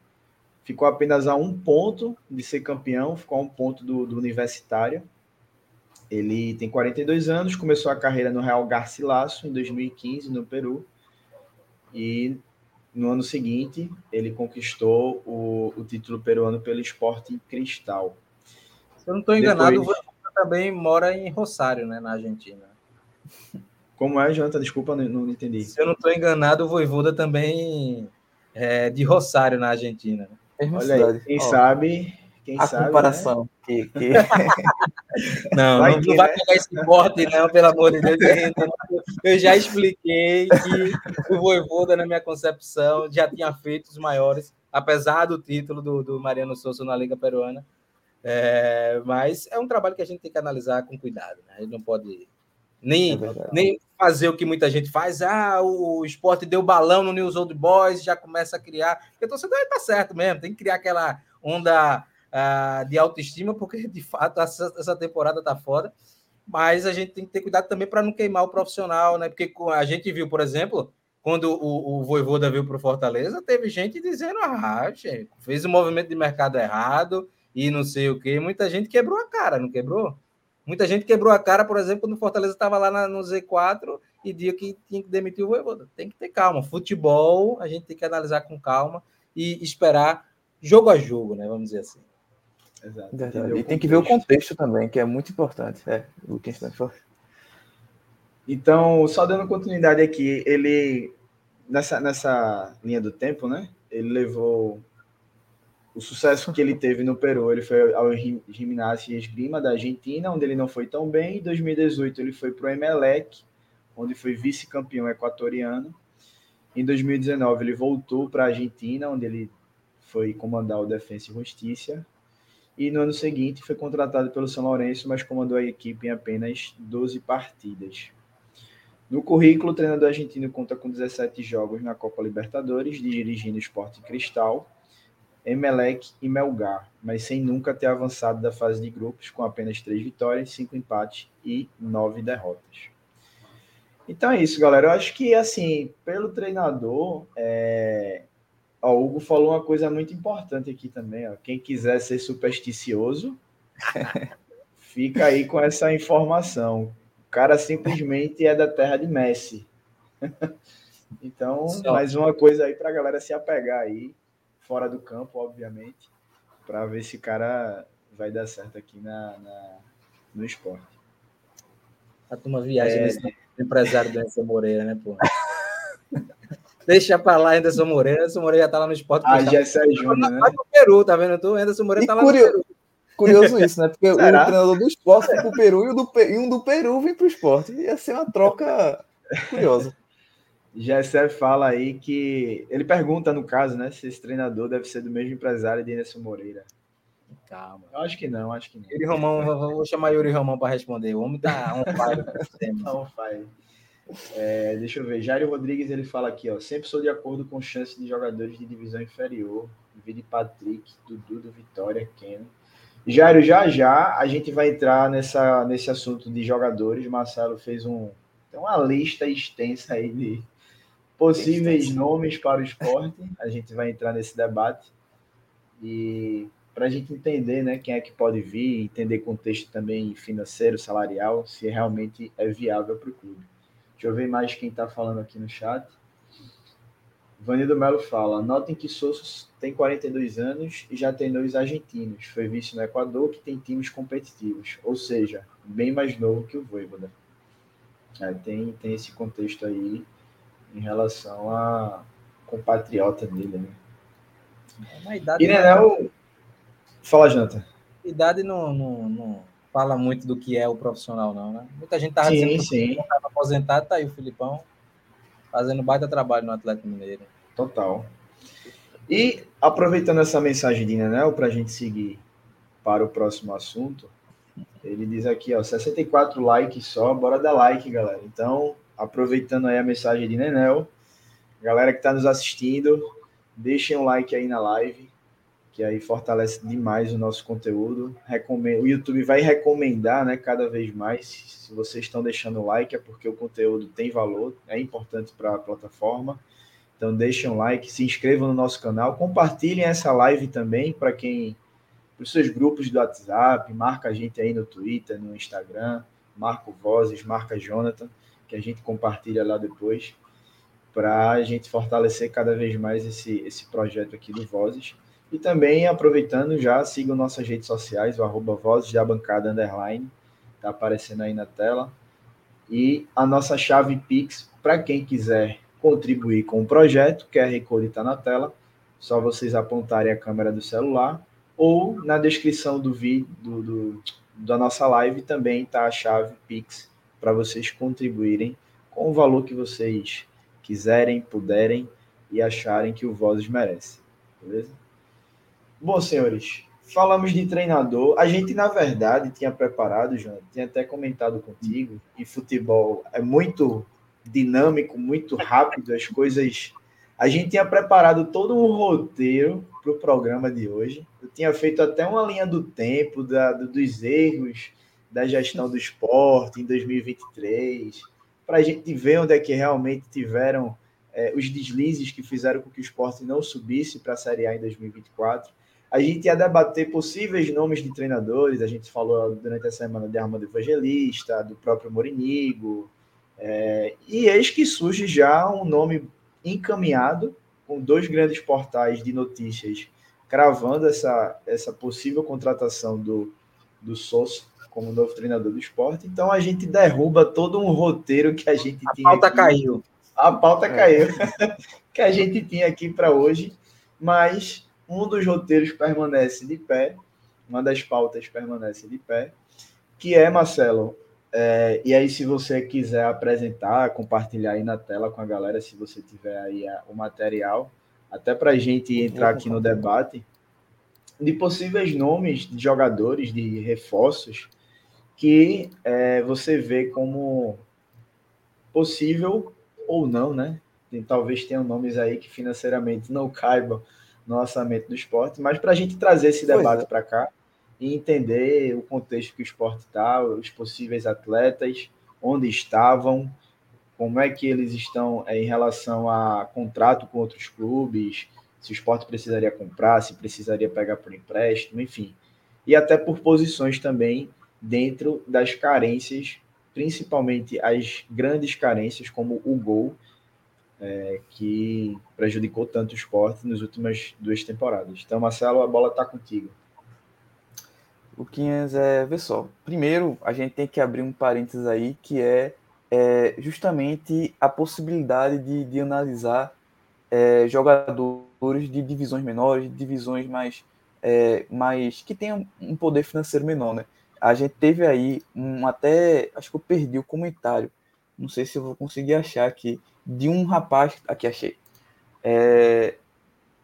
Ficou apenas a um ponto de ser campeão, ficou a um ponto do, do Universitário. Ele tem 42 anos, começou a carreira no Real Garcilaso em 2015, no Peru. E no ano seguinte, ele conquistou o, o título peruano pelo Esporte Cristal. Se eu não estou enganado, Depois... o também mora em Rosário, né, na Argentina. Como é, Janta? Desculpa, não, não entendi. Se eu não estou enganado, o Voivoda também é de Rosário, na Argentina. Olha aí, quem sabe quem a sabe, comparação. Né? Que, que... não, vai, não, vai né? pegar esse corte, não, pelo amor de Deus. Eu já expliquei que o Voivoda, na minha concepção, já tinha feito os maiores, apesar do título do, do Mariano Souza na Liga Peruana. É, mas é um trabalho que a gente tem que analisar com cuidado. Né? A gente não pode nem, é nem fazer o que muita gente faz. Ah, o esporte deu balão no News Old Boys, já começa a criar. Porque torcedor está certo mesmo, tem que criar aquela onda uh, de autoestima, porque de fato essa, essa temporada tá foda. Mas a gente tem que ter cuidado também para não queimar o profissional, né? Porque a gente viu, por exemplo, quando o, o Voivoda veio para o Fortaleza, teve gente dizendo: ah, gente, fez o um movimento de mercado errado e não sei o quê. Muita gente quebrou a cara, não quebrou? Muita gente quebrou a cara, por exemplo, quando o Fortaleza estava lá na, no Z4 e dia que tinha que demitir o Voivoda. Tem que ter calma. Futebol, a gente tem que analisar com calma e esperar jogo a jogo, né? Vamos dizer assim. Exato. E tem que ver o contexto também, que é muito importante. É, o que Então, só dando continuidade aqui, ele nessa, nessa linha do tempo, né? Ele levou o sucesso que ele teve no Peru, ele foi ao Gimnasia Esgrima da Argentina, onde ele não foi tão bem. Em 2018 ele foi para o Emelec, onde foi vice-campeão equatoriano. Em 2019 ele voltou para a Argentina, onde ele foi comandar o Defensa e Justiça e no ano seguinte foi contratado pelo São Lourenço, mas comandou a equipe em apenas 12 partidas. No currículo, o treinador argentino conta com 17 jogos na Copa Libertadores, dirigindo Esporte Cristal, Emelec e Melgar, mas sem nunca ter avançado da fase de grupos, com apenas 3 vitórias, 5 empates e 9 derrotas. Então é isso, galera. Eu acho que, assim, pelo treinador, é, o Hugo falou uma coisa muito importante aqui também. Ó. Quem quiser ser supersticioso, fica aí com essa informação. O cara simplesmente é da terra de Messi. então, mais uma coisa aí para a galera se apegar aí, fora do campo, obviamente, para ver se o cara vai dar certo aqui na, na no esporte. A turma viagem é... nesse empresário do Enzo Moreira, né, pô? Deixa pra lá, Anderson Moreira. Anderson Moreira já tá lá no esporte. Ah, já é Júnior, né? Vai pro Peru, tá vendo? Tu, Anderson Moreira e tá lá curioso, no Peru. Curioso isso, né? Porque Será? o treinador do esporte foi pro Peru e, o do, e um do Peru vem pro esporte. Ia ser uma troca curiosa. Gessé fala aí que. Ele pergunta, no caso, né? Se esse treinador deve ser do mesmo empresário de Anderson Moreira. Calma. Eu acho que não, acho que não. Yuri Romão, vou chamar Yuri Romão para responder. O homem tá on fire. tá on fire. É, deixa eu ver. Jairo Rodrigues ele fala aqui, ó. Sempre sou de acordo com chance de jogadores de divisão inferior. Vide Patrick, Dudu do Vitória, Ken. Jairo, já já a gente vai entrar nessa, nesse assunto de jogadores. Marcelo fez um, uma lista extensa aí de possíveis nomes para o esporte. A gente vai entrar nesse debate. E para a gente entender né, quem é que pode vir, entender contexto também financeiro, salarial, se realmente é viável para o clube. Deixa eu ver mais quem está falando aqui no chat. Vanildo Melo fala: notem que Souza tem 42 anos e já tem dois argentinos. Foi visto no Equador, que tem times competitivos, ou seja, bem mais novo que o Voivoda. É, tem, tem esse contexto aí em relação a compatriota dele. Né? É idade e Nenel. Fala, Janta. Idade não, não, não, fala muito do que é o profissional, não, né? Muita gente dizendo sim. que estava aposentado, tá aí o Filipão fazendo baita trabalho no Atlético Mineiro. Total. E aproveitando essa mensagem de Nenel para a gente seguir para o próximo assunto, ele diz aqui, ó, 64 likes só, bora dar like, galera. Então, aproveitando aí a mensagem de Nenel, galera que está nos assistindo, deixem um like aí na live, que aí fortalece demais o nosso conteúdo. O YouTube vai recomendar, né, cada vez mais. Se vocês estão deixando o like, é porque o conteúdo tem valor, é importante para a plataforma. Então deixem um like, se inscrevam no nosso canal, compartilhem essa live também para quem, para os seus grupos do WhatsApp, marca a gente aí no Twitter, no Instagram, marca o Vozes, marca Jonathan, que a gente compartilha lá depois, para a gente fortalecer cada vez mais esse, esse projeto aqui do Vozes. E também, aproveitando já, sigam nossas redes sociais, o arroba Vozes da Bancada Underline, está aparecendo aí na tela. E a nossa chave Pix, para quem quiser contribuir com o projeto, QR Code está na tela, só vocês apontarem a câmera do celular, ou na descrição do vídeo do, do da nossa live também está a chave Pix para vocês contribuírem com o valor que vocês quiserem, puderem e acharem que o Vozes merece. Beleza? Bom, senhores, falamos de treinador. A gente, na verdade, tinha preparado, João, tinha até comentado contigo, e futebol é muito dinâmico, muito rápido, as coisas. A gente tinha preparado todo um roteiro para o programa de hoje. Eu tinha feito até uma linha do tempo, da, dos erros da gestão do esporte em 2023, para a gente ver onde é que realmente tiveram é, os deslizes que fizeram com que o esporte não subisse para a Série A em 2024. A gente ia debater possíveis nomes de treinadores, a gente falou durante a semana de Armando Evangelista, do próprio Morinigo, é, e eis que surge já um nome encaminhado, com dois grandes portais de notícias cravando essa, essa possível contratação do, do Sousa como novo treinador do esporte. Então a gente derruba todo um roteiro que a gente a tinha. A pauta aqui. caiu. A pauta é. caiu. que a gente tinha aqui para hoje, mas um dos roteiros permanece de pé, uma das pautas permanece de pé, que é, Marcelo, é, e aí se você quiser apresentar, compartilhar aí na tela com a galera, se você tiver aí a, o material, até para a gente entrar aqui no debate, de possíveis nomes de jogadores, de reforços, que é, você vê como possível ou não, né? Tem, talvez tenham nomes aí que financeiramente não caibam no orçamento do esporte, mas para a gente trazer esse debate é. para cá e entender o contexto que o esporte está, os possíveis atletas, onde estavam, como é que eles estão é, em relação a contrato com outros clubes, se o esporte precisaria comprar, se precisaria pegar por empréstimo, enfim. E até por posições também dentro das carências, principalmente as grandes carências, como o gol, é, que prejudicou tanto o esporte nas últimas duas temporadas. Então, Marcelo, a bola está contigo. Luquinhas, é, vê só. Primeiro, a gente tem que abrir um parênteses aí, que é, é justamente a possibilidade de, de analisar é, jogadores de divisões menores, divisões mais, é, mais que tenham um poder financeiro menor, né? A gente teve aí um até, acho que eu perdi o comentário, não sei se eu vou conseguir achar aqui, de um rapaz, aqui achei. É,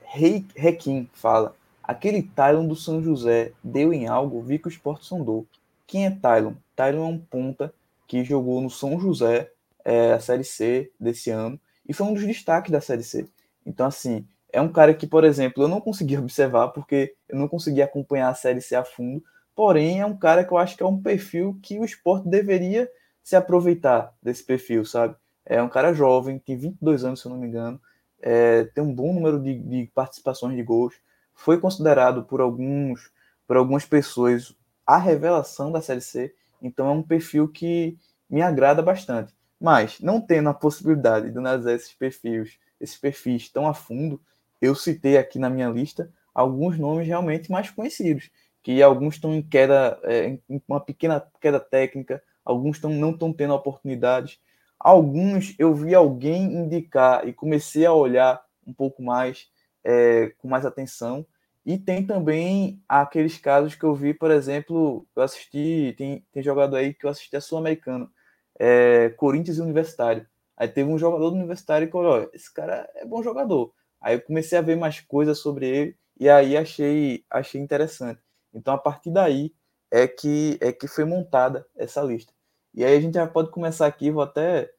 Requim fala, aquele Tylon do São José deu em algo, vi que o esporte sondou. Quem é Tylon? Tylon é um ponta que jogou no São José é, a Série C desse ano e foi um dos destaques da Série C. Então, assim, é um cara que, por exemplo, eu não consegui observar porque eu não consegui acompanhar a Série C a fundo, porém é um cara que eu acho que é um perfil que o esporte deveria se aproveitar desse perfil, sabe? É um cara jovem, tem 22 anos, se eu não me engano, é, tem um bom número de, de participações de gols, foi considerado por alguns por algumas pessoas a revelação da Série C, então é um perfil que me agrada bastante. Mas, não tendo a possibilidade de analisar esses perfis, esses perfis tão a fundo, eu citei aqui na minha lista alguns nomes realmente mais conhecidos, que alguns estão em queda, é, em uma pequena queda técnica, alguns tão, não estão tendo oportunidades, alguns eu vi alguém indicar e comecei a olhar um pouco mais, é, com mais atenção, e tem também aqueles casos que eu vi, por exemplo, eu assisti, tem, tem jogador aí que eu assisti a Sul-Americano, é, Corinthians e Universitário. Aí teve um jogador do Universitário que falou: esse cara é bom jogador. Aí eu comecei a ver mais coisas sobre ele e aí achei, achei interessante. Então a partir daí é que é que foi montada essa lista. E aí a gente já pode começar aqui, vou até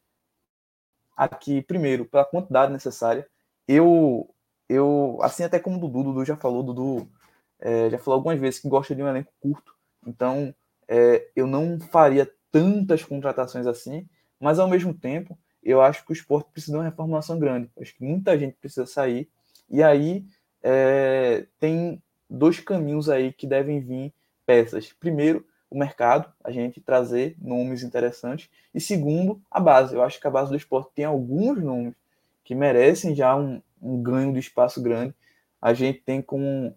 aqui primeiro pela quantidade necessária. Eu eu, assim até como o Dudu, Dudu já falou, Dudu é, já falou algumas vezes que gosta de um elenco curto, então é, eu não faria tantas contratações assim, mas ao mesmo tempo eu acho que o esporte precisa de uma reformulação grande, acho que muita gente precisa sair, e aí é, tem dois caminhos aí que devem vir peças. Primeiro, o mercado, a gente trazer nomes interessantes, e segundo, a base. Eu acho que a base do esporte tem alguns nomes que merecem já um, um ganho de espaço grande. A gente tem como,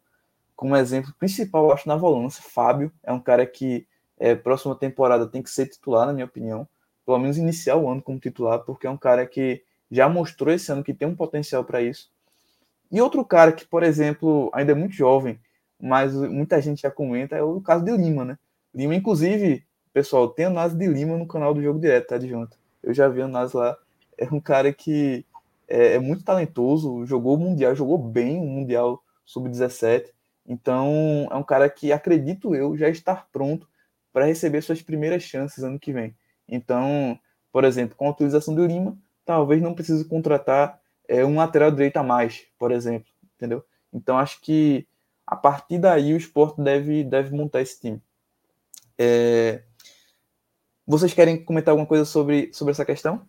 como exemplo principal, acho, na volância, Fábio. É um cara que, é, próxima temporada, tem que ser titular, na minha opinião. Pelo menos iniciar o ano como titular, porque é um cara que já mostrou esse ano que tem um potencial para isso. E outro cara que, por exemplo, ainda é muito jovem, mas muita gente já comenta, é o caso de Lima, né? Lima, inclusive, pessoal, tem a Nas de Lima no canal do Jogo Direto, tá, de junto. Eu já vi o Nas lá. É um cara que é, é muito talentoso, jogou o Mundial, jogou bem o Mundial Sub-17. Então, é um cara que, acredito eu, já estar pronto para receber suas primeiras chances ano que vem. Então, por exemplo, com a utilização do Lima, talvez não precise contratar é, um lateral direito a mais, por exemplo, entendeu? Então, acho que a partir daí o esporte deve, deve montar esse time. É... Vocês querem comentar alguma coisa sobre, sobre essa questão?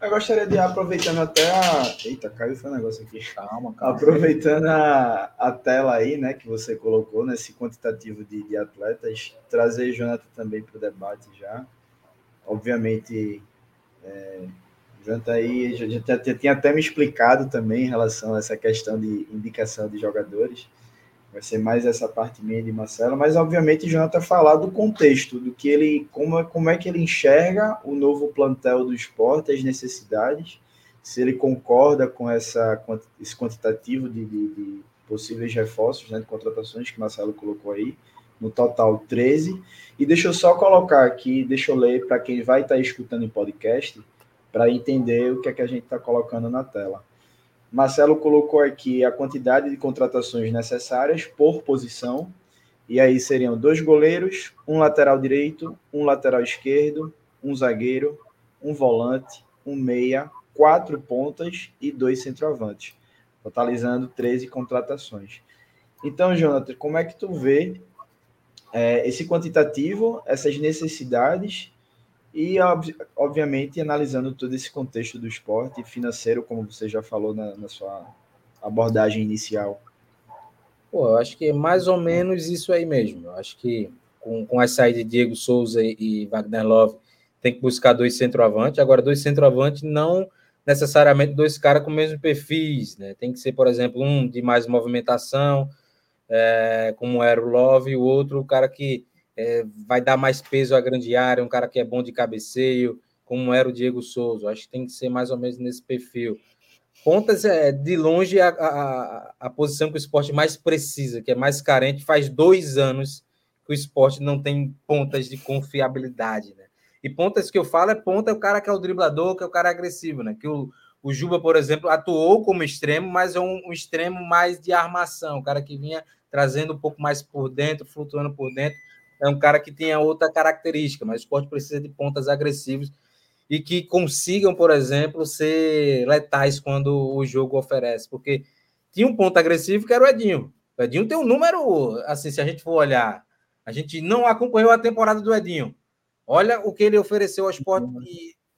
Eu gostaria de, aproveitando até a. Eita, caiu foi um negócio aqui. Calma, calma. Aproveitando a, a tela aí, né, que você colocou nesse quantitativo de, de atletas, trazer Jonathan também para o debate já. Obviamente, é, Jonathan aí já, tinha até me explicado também em relação a essa questão de indicação de jogadores vai ser mais essa parte minha de Marcelo, mas obviamente Jonathan falar do contexto, do que ele, como, como é que ele enxerga o novo plantel do esporte, as necessidades, se ele concorda com essa, esse quantitativo de, de, de possíveis reforços, né, de contratações que Marcelo colocou aí, no total 13. E deixa eu só colocar aqui, deixa eu ler para quem vai estar tá escutando em podcast, para entender o que é que a gente está colocando na tela. Marcelo colocou aqui a quantidade de contratações necessárias por posição, e aí seriam dois goleiros, um lateral direito, um lateral esquerdo, um zagueiro, um volante, um meia, quatro pontas e dois centroavantes, totalizando 13 contratações. Então, Jonathan, como é que tu vê é, esse quantitativo, essas necessidades e, obviamente, analisando todo esse contexto do esporte financeiro, como você já falou na, na sua abordagem inicial. Pô, eu acho que é mais ou menos isso aí mesmo. Eu acho que com, com a saída de Diego Souza e, Wagner Love, tem que buscar dois centroavantes. Agora, dois centroavantes não necessariamente dois caras com o mesmo perfis, né? Tem que ser, por exemplo, um de mais movimentação, é, como era o Love, e o outro, o cara que é, vai dar mais peso à grande área, um cara que é bom de cabeceio, como era o Diego Souza. Acho que tem que ser mais ou menos nesse perfil. Pontas é de longe a, a, a posição que o esporte mais precisa, que é mais carente. Faz dois anos que o esporte não tem pontas de confiabilidade, né? E pontas que eu falo é ponta, é o cara que é o driblador, que é o cara agressivo, né? Que o, o Juba, por exemplo, atuou como extremo, mas é um, um extremo mais de armação, o cara que vinha trazendo um pouco mais por dentro, flutuando por dentro é um cara que tenha outra característica, mas o esporte precisa de pontas agressivos e que consigam, por exemplo, ser letais quando o jogo oferece, porque tinha um ponto agressivo que era o Edinho. O Edinho tem um número, assim, se a gente for olhar, a gente não acompanhou a temporada do Edinho. Olha o que ele ofereceu ao esporte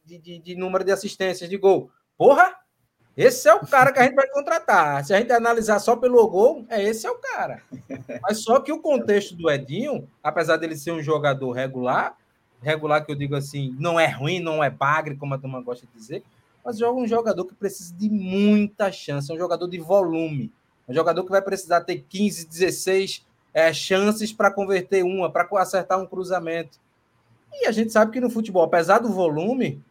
de, de, de número de assistências de gol. Porra! Esse é o cara que a gente vai contratar. Se a gente analisar só pelo gol, é esse é o cara. Mas só que o contexto do Edinho, apesar dele ser um jogador regular, regular que eu digo assim, não é ruim, não é bagre, como a turma gosta de dizer, mas joga um jogador que precisa de muita chance, é um jogador de volume, um jogador que vai precisar ter 15, 16 é, chances para converter uma, para acertar um cruzamento. E a gente sabe que no futebol, apesar do volume,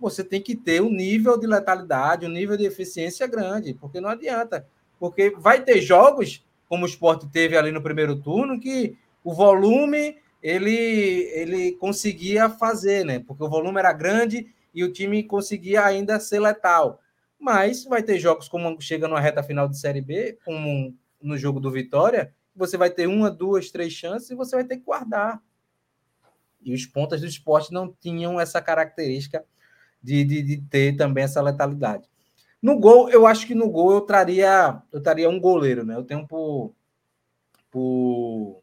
você tem que ter um nível de letalidade, um nível de eficiência grande, porque não adianta. Porque vai ter jogos, como o esporte teve ali no primeiro turno, que o volume ele, ele conseguia fazer, né? Porque o volume era grande e o time conseguia ainda ser letal. Mas vai ter jogos como chega numa reta final de Série B, como no jogo do Vitória, você vai ter uma, duas, três chances e você vai ter que guardar. E os pontas do esporte não tinham essa característica de, de, de, ter também essa letalidade. No gol, eu acho que no gol eu traria, eu traria um goleiro, né? Eu tenho por, por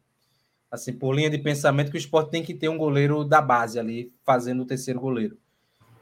assim, por linha de pensamento que o esporte tem que ter um goleiro da base ali, fazendo o terceiro goleiro.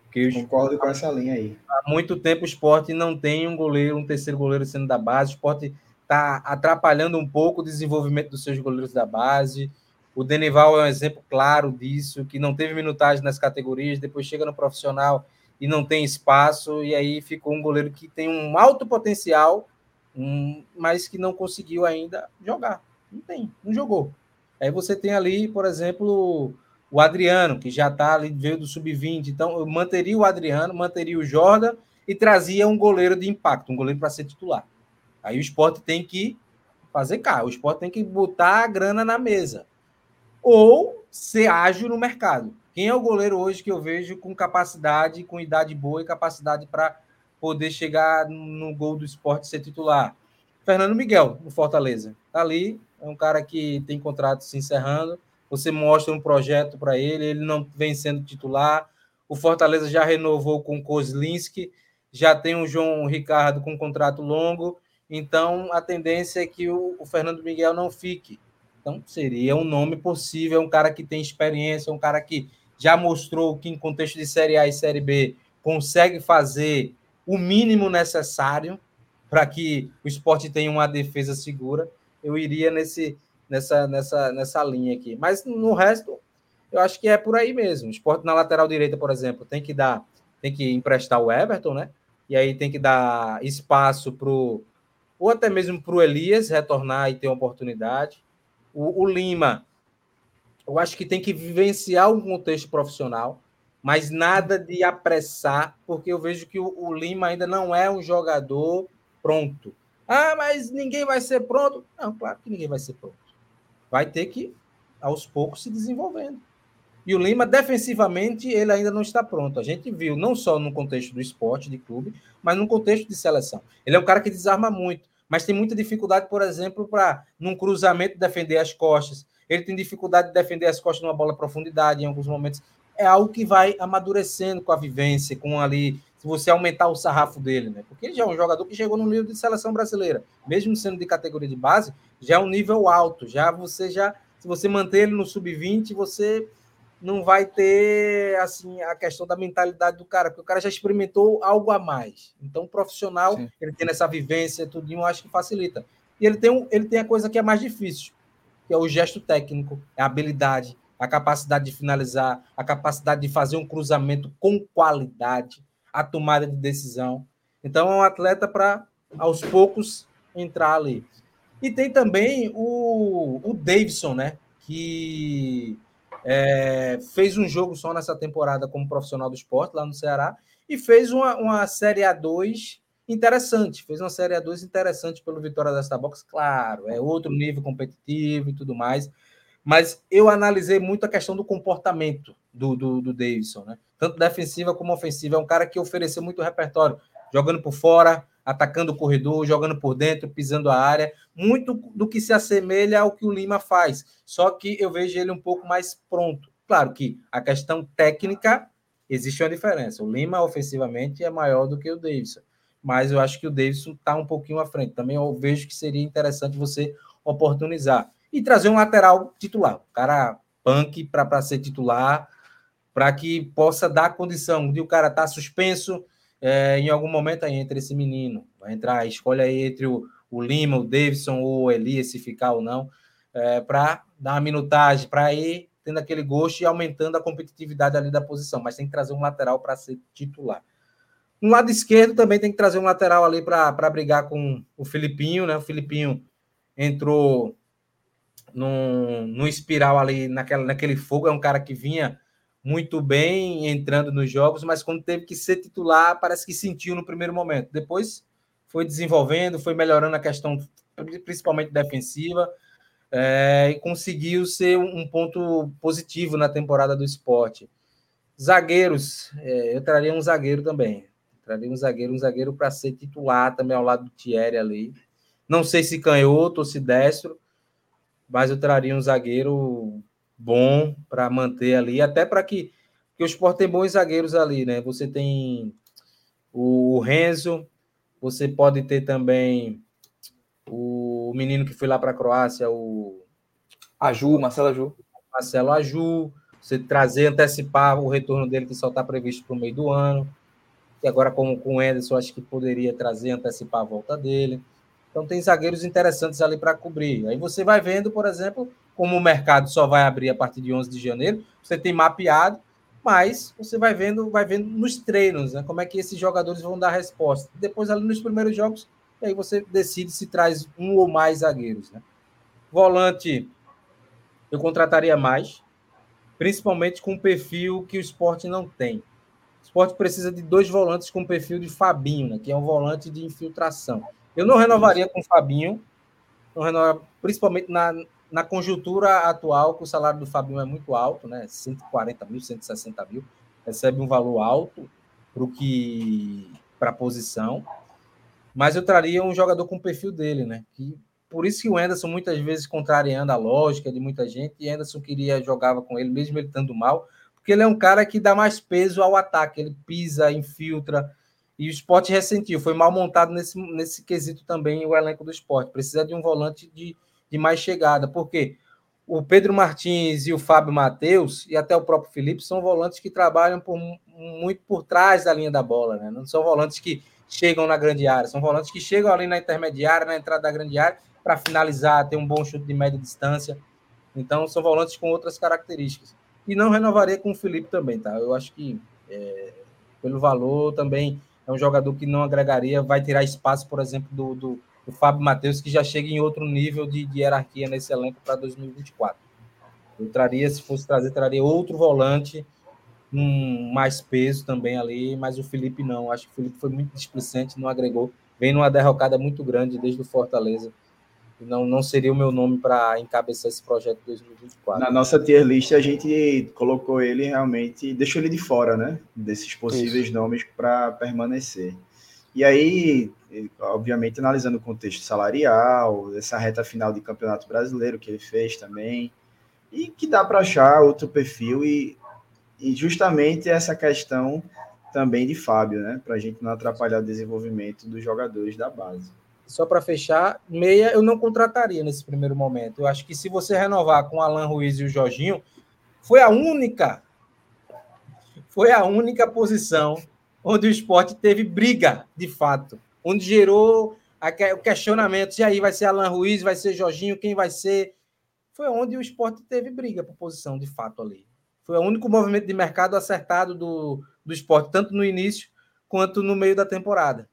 Porque Concordo com essa linha aí. Há muito tempo o esporte não tem um goleiro, um terceiro goleiro sendo da base. O esporte está atrapalhando um pouco o desenvolvimento dos seus goleiros da base. O Denival é um exemplo claro disso, que não teve minutagem nas categorias, depois chega no profissional e não tem espaço, e aí ficou um goleiro que tem um alto potencial, um, mas que não conseguiu ainda jogar. Não tem, não jogou. Aí você tem ali, por exemplo, o Adriano, que já está ali, veio do sub-20. Então, eu manteria o Adriano, manteria o Jordan e trazia um goleiro de impacto, um goleiro para ser titular. Aí o esporte tem que fazer cá, o esporte tem que botar a grana na mesa ou ser ágil no mercado. Quem é o goleiro hoje que eu vejo com capacidade, com idade boa e capacidade para poder chegar no gol do esporte ser titular? Fernando Miguel, no Fortaleza. Está ali, é um cara que tem contrato se encerrando. Você mostra um projeto para ele, ele não vem sendo titular. O Fortaleza já renovou com Kozlinski, já tem o João Ricardo com um contrato longo. Então, a tendência é que o, o Fernando Miguel não fique. Então, seria um nome possível, um cara que tem experiência, um cara que já mostrou que, em contexto de Série A e Série B, consegue fazer o mínimo necessário para que o esporte tenha uma defesa segura. Eu iria nesse, nessa, nessa, nessa linha aqui. Mas no resto, eu acho que é por aí mesmo. O esporte na lateral direita, por exemplo, tem que dar, tem que emprestar o Everton, né? E aí tem que dar espaço para ou até mesmo para o Elias retornar e ter uma oportunidade. O, o, Lima, eu acho que tem que vivenciar um contexto profissional, mas nada de apressar, porque eu vejo que o, o Lima ainda não é um jogador pronto. Ah, mas ninguém vai ser pronto. Não, claro que ninguém vai ser pronto. Vai ter que, aos poucos, se desenvolvendo. E o Lima, defensivamente, ele ainda não está pronto. A gente viu, não só no contexto do esporte, de clube, mas no contexto de seleção. Ele é um cara que desarma muito mas tem muita dificuldade, por exemplo, para num cruzamento defender as costas. Ele tem dificuldade de defender as costas numa bola profundidade em alguns momentos. É algo que vai amadurecendo com a vivência, com ali, se você aumentar o sarrafo dele, né? Porque ele já é um jogador que chegou no nível de seleção brasileira, mesmo sendo de categoria de base, já é um nível alto. Já você já, se você manter ele no sub-20, você não vai ter assim a questão da mentalidade do cara, porque o cara já experimentou algo a mais. Então, o profissional, Sim. ele tem essa vivência, tudinho, eu acho que facilita. E ele tem, um, ele tem a coisa que é mais difícil, que é o gesto técnico, é a habilidade, a capacidade de finalizar, a capacidade de fazer um cruzamento com qualidade, a tomada de decisão. Então, é um atleta para, aos poucos, entrar ali. E tem também o, o Davidson, né? Que é, fez um jogo só nessa temporada como profissional do esporte lá no Ceará e fez uma, uma Série A2 interessante. Fez uma Série A2 interessante pelo Vitória da Box, claro, é outro nível competitivo e tudo mais. Mas eu analisei muito a questão do comportamento do, do, do Davidson, né? Tanto defensiva como ofensiva. É um cara que ofereceu muito repertório, jogando por fora, atacando o corredor, jogando por dentro, pisando a área, muito do que se assemelha ao que o Lima faz. Só que eu vejo ele um pouco mais pronto. Claro que a questão técnica existe uma diferença. O Lima, ofensivamente, é maior do que o Davidson. Mas eu acho que o Davidson está um pouquinho à frente. Também eu vejo que seria interessante você oportunizar. E trazer um lateral titular. O cara punk para ser titular, para que possa dar condição de o cara estar tá suspenso, é, em algum momento aí entra esse menino, vai entrar, escolhe aí entre o, o Lima, o Davidson ou o Elias, se ficar ou não, é, para dar uma minutagem, para ir tendo aquele gosto e aumentando a competitividade ali da posição, mas tem que trazer um lateral para ser titular. No lado esquerdo também tem que trazer um lateral ali para brigar com o Filipinho, né? O Filipinho entrou num, num espiral ali naquela, naquele fogo, é um cara que vinha muito bem entrando nos jogos, mas quando teve que ser titular, parece que sentiu no primeiro momento. Depois foi desenvolvendo, foi melhorando a questão, principalmente defensiva, é, e conseguiu ser um ponto positivo na temporada do esporte. Zagueiros, é, eu traria um zagueiro também. Traria um zagueiro, um zagueiro para ser titular também ao lado do Thierry ali. Não sei se canhoto ou se destro, mas eu traria um zagueiro bom para manter ali, até para que, que o Sport tem bons zagueiros ali, né? Você tem o Renzo, você pode ter também o menino que foi lá para a Croácia, o Aju, Marcelo Aju. Marcelo Aju, você trazer, antecipar o retorno dele, que só está previsto para o meio do ano. E agora, como com o Anderson, acho que poderia trazer, antecipar a volta dele. Então, tem zagueiros interessantes ali para cobrir. Aí você vai vendo, por exemplo, como o mercado só vai abrir a partir de 11 de janeiro, você tem mapeado, mas você vai vendo, vai vendo nos treinos, né, como é que esses jogadores vão dar resposta. Depois ali nos primeiros jogos, aí você decide se traz um ou mais zagueiros, né? Volante, eu contrataria mais, principalmente com o perfil que o esporte não tem. O esporte precisa de dois volantes com perfil de Fabinho, né, que é um volante de infiltração. Eu não renovaria com o Fabinho, não renova, principalmente na, na conjuntura atual, que o salário do Fabinho é muito alto, né? 140 mil, 160 mil, recebe um valor alto para que para a posição. Mas eu traria um jogador com o perfil dele, né? Que, por isso que o Anderson, muitas vezes, contrariando a lógica de muita gente, e Anderson queria, jogava com ele, mesmo ele estando mal, porque ele é um cara que dá mais peso ao ataque, ele pisa, infiltra, e o esporte ressentiu, foi mal montado nesse, nesse quesito também o elenco do esporte. Precisa de um volante de, de mais chegada, porque o Pedro Martins e o Fábio Matheus, e até o próprio Felipe, são volantes que trabalham por, muito por trás da linha da bola, né? Não são volantes que chegam na grande área, são volantes que chegam ali na intermediária, na entrada da grande área, para finalizar, ter um bom chute de média distância. Então, são volantes com outras características. E não renovaria com o Felipe também, tá? Eu acho que, é, pelo valor, também é um jogador que não agregaria, vai tirar espaço, por exemplo, do, do o Fábio Matheus, que já chega em outro nível de, de hierarquia nesse elenco para 2024. Eu traria, se fosse trazer, traria outro volante, um mais peso também ali, mas o Felipe não. Acho que o Felipe foi muito displicente, não agregou. Vem numa derrocada muito grande desde o Fortaleza. Não, não seria o meu nome para encabeçar esse projeto 2024. Na nossa tier list, a gente colocou ele realmente, deixou ele de fora, né? Desses possíveis Isso. nomes para permanecer. E aí, obviamente, analisando o contexto salarial, essa reta final de campeonato brasileiro que ele fez também, e que dá para achar outro perfil, e, e justamente essa questão também de Fábio, né? Para a gente não atrapalhar o desenvolvimento dos jogadores da base. Só para fechar, meia eu não contrataria nesse primeiro momento. Eu acho que se você renovar com Alan Ruiz e o Jorginho, foi a única, foi a única posição onde o esporte teve briga, de fato, onde gerou o questionamento se aí vai ser Alan Ruiz, vai ser Jorginho, quem vai ser. Foi onde o esporte teve briga por posição, de fato, ali. Foi o único movimento de mercado acertado do, do esporte, tanto no início quanto no meio da temporada.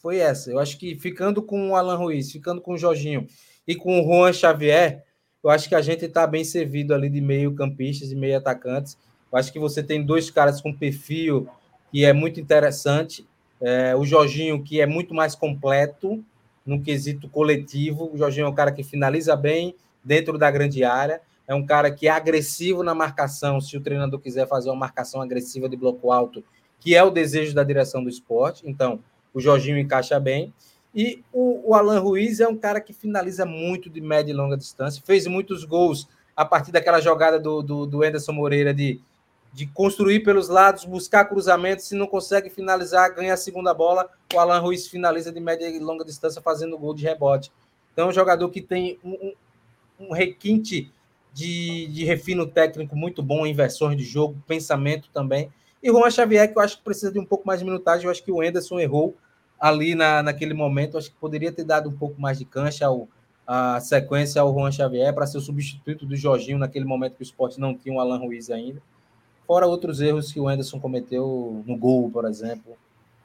Foi essa. Eu acho que ficando com o Alan Ruiz, ficando com o Jorginho e com o Juan Xavier, eu acho que a gente está bem servido ali de meio campistas e meio atacantes. Eu acho que você tem dois caras com perfil que é muito interessante. É, o Jorginho, que é muito mais completo no quesito coletivo. O Jorginho é um cara que finaliza bem dentro da grande área. É um cara que é agressivo na marcação, se o treinador quiser fazer uma marcação agressiva de bloco alto, que é o desejo da direção do esporte. Então, o Jorginho encaixa bem. E o, o Alan Ruiz é um cara que finaliza muito de média e longa distância, fez muitos gols a partir daquela jogada do, do, do Anderson Moreira de, de construir pelos lados, buscar cruzamentos, se não consegue finalizar, ganha a segunda bola, o Alan Ruiz finaliza de média e longa distância fazendo gol de rebote. Então é um jogador que tem um, um, requinte de, de refino técnico muito bom, inversões de jogo, pensamento também. E Juan Xavier, que eu acho que precisa de um pouco mais de minutagem, eu acho que o Anderson errou ali na, naquele momento, acho que poderia ter dado um pouco mais de cancha ao, a sequência ao Juan Xavier para ser o substituto do Jorginho naquele momento que o esporte não tinha o Alan Ruiz ainda. Fora outros erros que o Anderson cometeu no gol, por exemplo.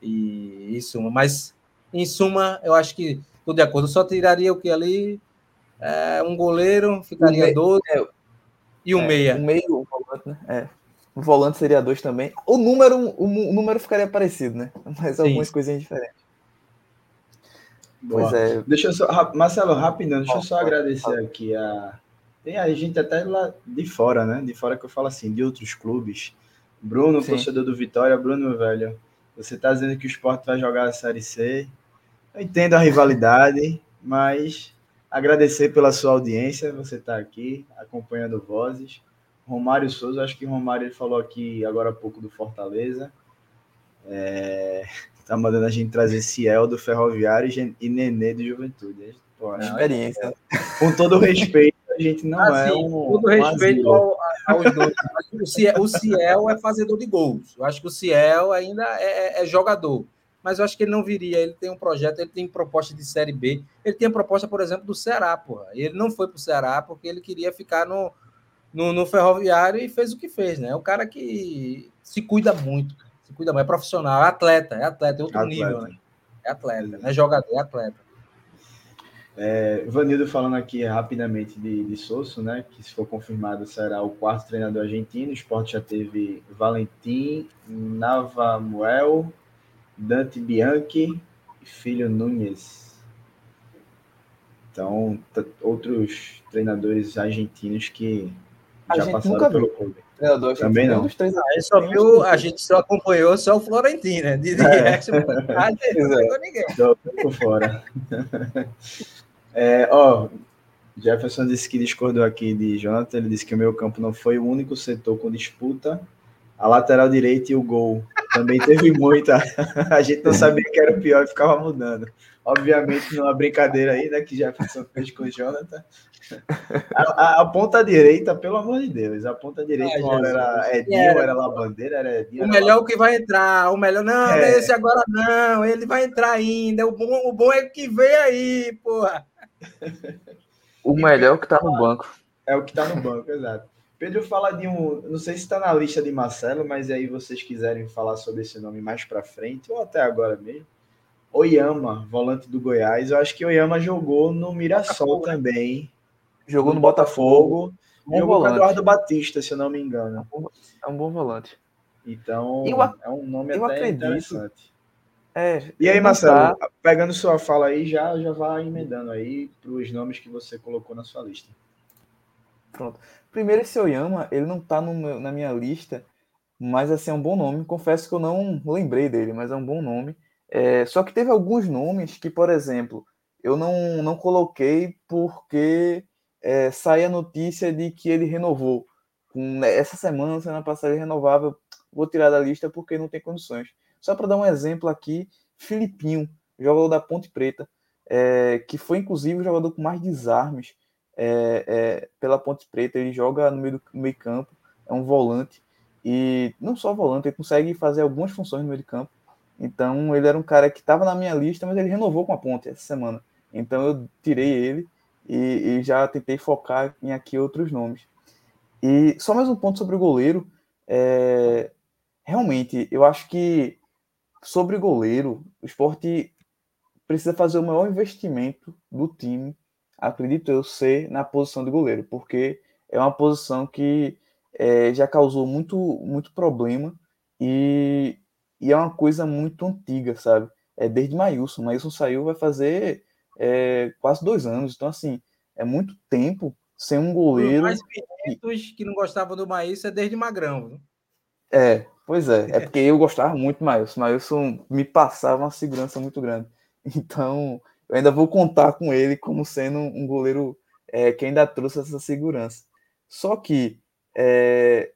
E isso, mas em suma, eu acho que tudo de acordo. Eu só tiraria o que ali? É, um goleiro, ficaria 12 é, e um é, meia. Um meio, o volante, né? É. O volante seria dois também. O número, o, o número ficaria parecido, né? Mas Sim. algumas coisinhas diferentes. Boa. Pois é. Deixa eu só, Marcelo, rapidão, deixa eu só agradecer aqui a. Tem a gente até lá de fora, né? De fora que eu falo assim, de outros clubes. Bruno, Sim. torcedor do Vitória, Bruno, velho. Você tá dizendo que o esporte vai jogar a Série C. Eu entendo a rivalidade, mas agradecer pela sua audiência. Você tá aqui acompanhando vozes. Romário Souza, acho que Romário ele falou aqui agora há pouco do Fortaleza. É, tá mandando a gente trazer Ciel do Ferroviário e Nenê do Juventude. Pô, é experiência. Com todo respeito, gente não é um. Todo respeito ao, aos dois. O Ciel, o Ciel, é fazedor de gols. Eu acho que o Ciel ainda é, é, é, jogador. Mas eu acho que ele não viria. Ele tem um projeto, ele tem proposta de Série B. Ele tem a proposta, por exemplo, do Ceará, porra. Ele não foi para o Ceará porque ele queria ficar no, no, no Ferroviário e fez o que fez, né? É um cara que se cuida muito se cuida mais, é profissional, é atleta, é atleta, é outro atleta. nível, né? É atleta, não é jogador, é atleta. É, Vanildo falando aqui rapidamente de, de Sosso, né? Que se for confirmado será o quarto treinador argentino. O esporte já teve Valentim, Navamuel, Dante Bianchi e Filho Nunes. Então, outros treinadores argentinos que a já passaram pelo clube. Treinador, Também não. Três, a, só viu, a gente só acompanhou só o Florentino, né? De, de é. não pegou ninguém. Só por fora. é, ó, Jefferson disse que discordou aqui de Jonathan. Ele disse que o meu campo não foi o único setor com disputa. A lateral direita e o gol. Também teve muita. a gente não sabia que era o pior e ficava mudando. Obviamente, numa brincadeira aí, né, que Jefferson fez com o Jonathan. A, a, a, ponta direita, pelo amor de Deus, a ponta direita ah, uma era Edinho, era, era Labandeira, era Edinho. O melhor que vai entrar, o melhor, não, é. esse agora não, ele vai entrar ainda. O bom, o bom é que vem aí, porra. O melhor é o que tá no banco. É o que tá no banco, exato. Pedro fala de um, não sei se está na lista de Marcelo, mas aí vocês quiserem falar sobre esse nome mais para frente, ou até agora mesmo. Oyama, volante do Goiás. Eu acho que Oyama jogou no Mirassol também. Jogou no, no Botafogo. Botafogo jogou volante. com Eduardo Batista, se eu não me engano. É um bom volante. Então, eu, é um nome até acredito. interessante. É, e aí, Marcelo, tá... pegando sua fala aí, já, já vai emendando aí para os nomes que você colocou na sua lista. Pronto. Primeiro, esse Oyama, ele não está na minha lista, mas assim, é um bom nome. Confesso que eu não lembrei dele, mas é um bom nome. É, só que teve alguns nomes que, por exemplo, eu não, não coloquei porque é, sai a notícia de que ele renovou. Com, essa semana, semana passada, ele renovava. Vou tirar da lista porque não tem condições. Só para dar um exemplo aqui, Filipinho, jogador da Ponte Preta, é, que foi inclusive o jogador com mais desarmes é, é, pela Ponte Preta. Ele joga no meio, do, no meio campo, é um volante. E não só volante, ele consegue fazer algumas funções no meio de campo. Então ele era um cara que estava na minha lista, mas ele renovou com a Ponte essa semana. Então eu tirei ele e, e, já tentei focar em aqui outros nomes. E só mais um ponto sobre o goleiro. É, realmente, eu acho que sobre goleiro, o esporte precisa fazer o maior investimento do time, acredito eu, ser na posição de goleiro, porque é uma posição que é, já causou muito, muito problema e, e, é uma coisa muito antiga, sabe? É desde Maílson. Maílson saiu, vai fazer é, quase dois anos. Então, assim, é muito tempo sem um goleiro. mais que... que não gostavam do Maílson é desde Magrão. Viu? É, Pois é, é porque eu gostava muito do Mailson. Mailson me passava uma segurança muito grande. Então, eu ainda vou contar com ele como sendo um goleiro é, que ainda trouxe essa segurança. Só que é,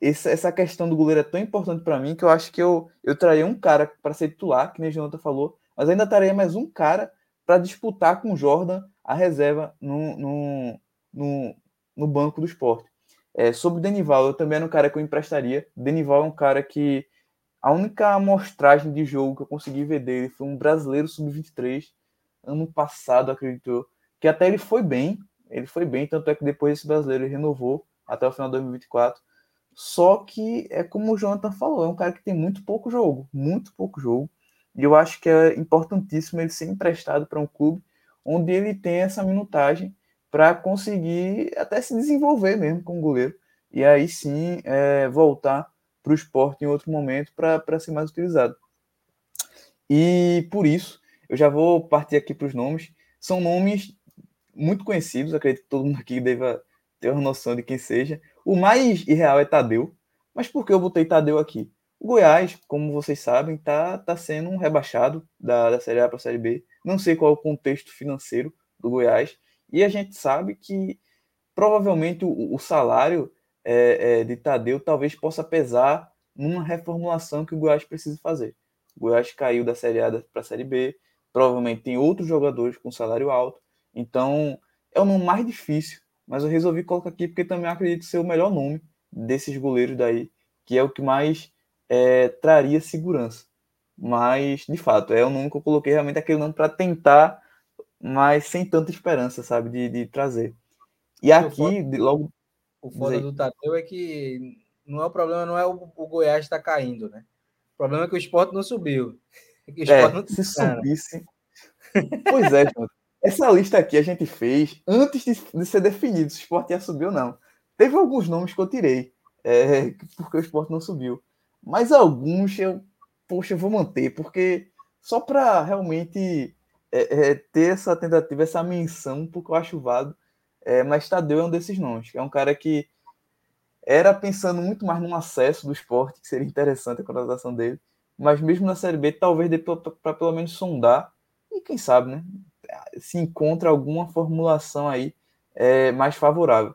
essa, questão do goleiro é tão importante para mim que eu acho que eu, eu traria um cara para ser titular, que nem o Jonathan falou, mas ainda traria mais um cara para disputar com o Jordan a reserva no, no, no, no banco do esporte. É, sobre o Denival, eu também era um cara que eu emprestaria. Denival é um cara que a única amostragem de jogo que eu consegui ver dele foi um brasileiro sub-23, ano passado, acredito que até ele foi bem, ele foi bem, tanto é que depois esse brasileiro renovou até o final de 2024. Só que é como o Jonathan falou, é um cara que tem muito pouco jogo, muito pouco jogo. E eu acho que é importantíssimo ele ser emprestado para um clube onde ele tem essa minutagem para conseguir até se desenvolver mesmo como goleiro. E aí sim é, voltar para o esporte em outro momento para ser mais utilizado. E por isso, eu já vou partir aqui para os nomes. São nomes muito conhecidos, acredito que todo mundo aqui deva ter uma noção de quem seja. O mais irreal é Tadeu. Mas por que eu botei Tadeu aqui? O Goiás, como vocês sabem, tá, tá sendo um rebaixado da, da Série A para a Série B. Não sei qual é o contexto financeiro do Goiás. E a gente sabe que provavelmente o, o salário é, é, de Tadeu talvez possa pesar numa reformulação que o Goiás precisa fazer. O Goiás caiu da Série A para a Série B. Provavelmente tem outros jogadores com salário alto. Então é o nome mais difícil mas eu resolvi colocar aqui porque também acredito ser o melhor nome desses goleiros daí, que é o que mais é, traria segurança. Mas, de fato, é o nome que eu coloquei realmente aquele nome para tentar, mas sem tanta esperança, sabe, de, de trazer. E aqui, foda, logo. O foda do Tateu é que não é o problema, não é o, o Goiás estar tá caindo, né? O problema é que o esporte não subiu. É, não se subisse. pois é, Jonathan. Essa lista aqui a gente fez antes de, de ser definido se o esporte ia subir ou não. Teve alguns nomes que eu tirei, é, porque o esporte não subiu. Mas alguns eu, poxa, eu vou manter, porque só para realmente é, é, ter essa tentativa, essa menção, porque eu acho válido. É, mas Tadeu é um desses nomes, é um cara que era pensando muito mais no acesso do esporte, que seria interessante a contratação dele, mas mesmo na Série B, talvez dê para pelo menos sondar, e quem sabe, né? se encontra alguma formulação aí é, mais favorável.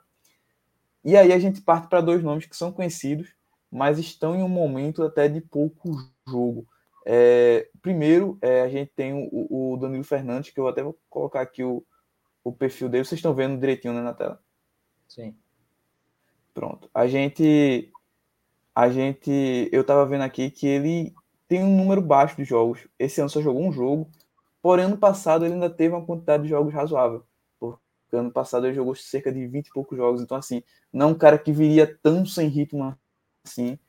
E aí a gente parte para dois nomes que são conhecidos, mas estão em um momento até de pouco jogo. É, primeiro, é, a gente tem o, o, Danilo Fernandes, que eu até vou colocar aqui o, o perfil dele. Vocês estão vendo direitinho né, na tela? Sim. Pronto. A gente. A gente. Eu estava vendo aqui que ele tem um número baixo de jogos. Esse ano só jogou um jogo. Porém, ano passado ele ainda teve uma quantidade de jogos razoável. Porque ano passado ele jogou cerca de 20 e poucos jogos. Então, assim, não é um cara que viria tão sem ritmo assim.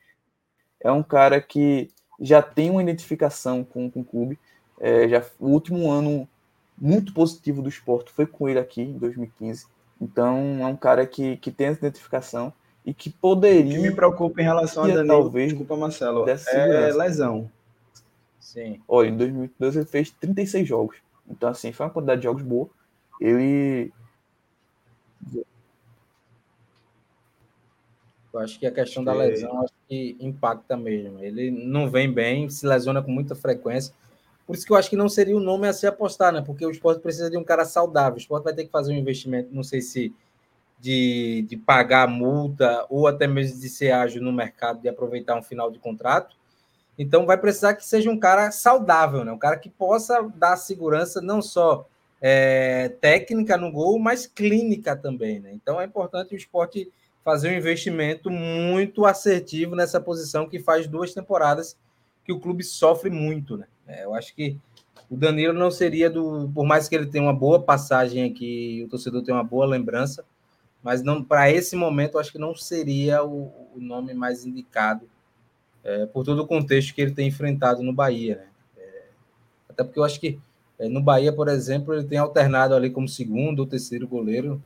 É um cara que já tem uma identificação com, com o clube. É, já, o último ano muito positivo do esporte foi com ele aqui, em 2015. Então, é um cara que, que tem essa identificação e que poderia. O que me preocupa em relação a Danilo, talvez, desculpa, Marcelo, é lesão. Sim. Olha, em 2012 ele fez 36 jogos. Então, assim, foi uma quantidade de jogos boa. Ele. Eu acho que a questão da lesão acho que impacta mesmo. Ele não vem bem, se lesiona com muita frequência. Por isso que eu acho que não seria o nome a se apostar, né? Porque o esporte precisa de um cara saudável. O esporte vai ter que fazer um investimento, não sei se de, de pagar a multa ou até mesmo de ser ágil no mercado, de aproveitar um final de contrato então vai precisar que seja um cara saudável, né? Um cara que possa dar segurança não só é, técnica no gol, mas clínica também, né? Então é importante o esporte fazer um investimento muito assertivo nessa posição que faz duas temporadas que o clube sofre muito, né? É, eu acho que o Danilo não seria do, por mais que ele tenha uma boa passagem aqui, o torcedor tem uma boa lembrança, mas não para esse momento eu acho que não seria o, o nome mais indicado é, por todo o contexto que ele tem enfrentado no Bahia. Né? É, até porque eu acho que é, no Bahia, por exemplo, ele tem alternado ali como segundo ou terceiro goleiro.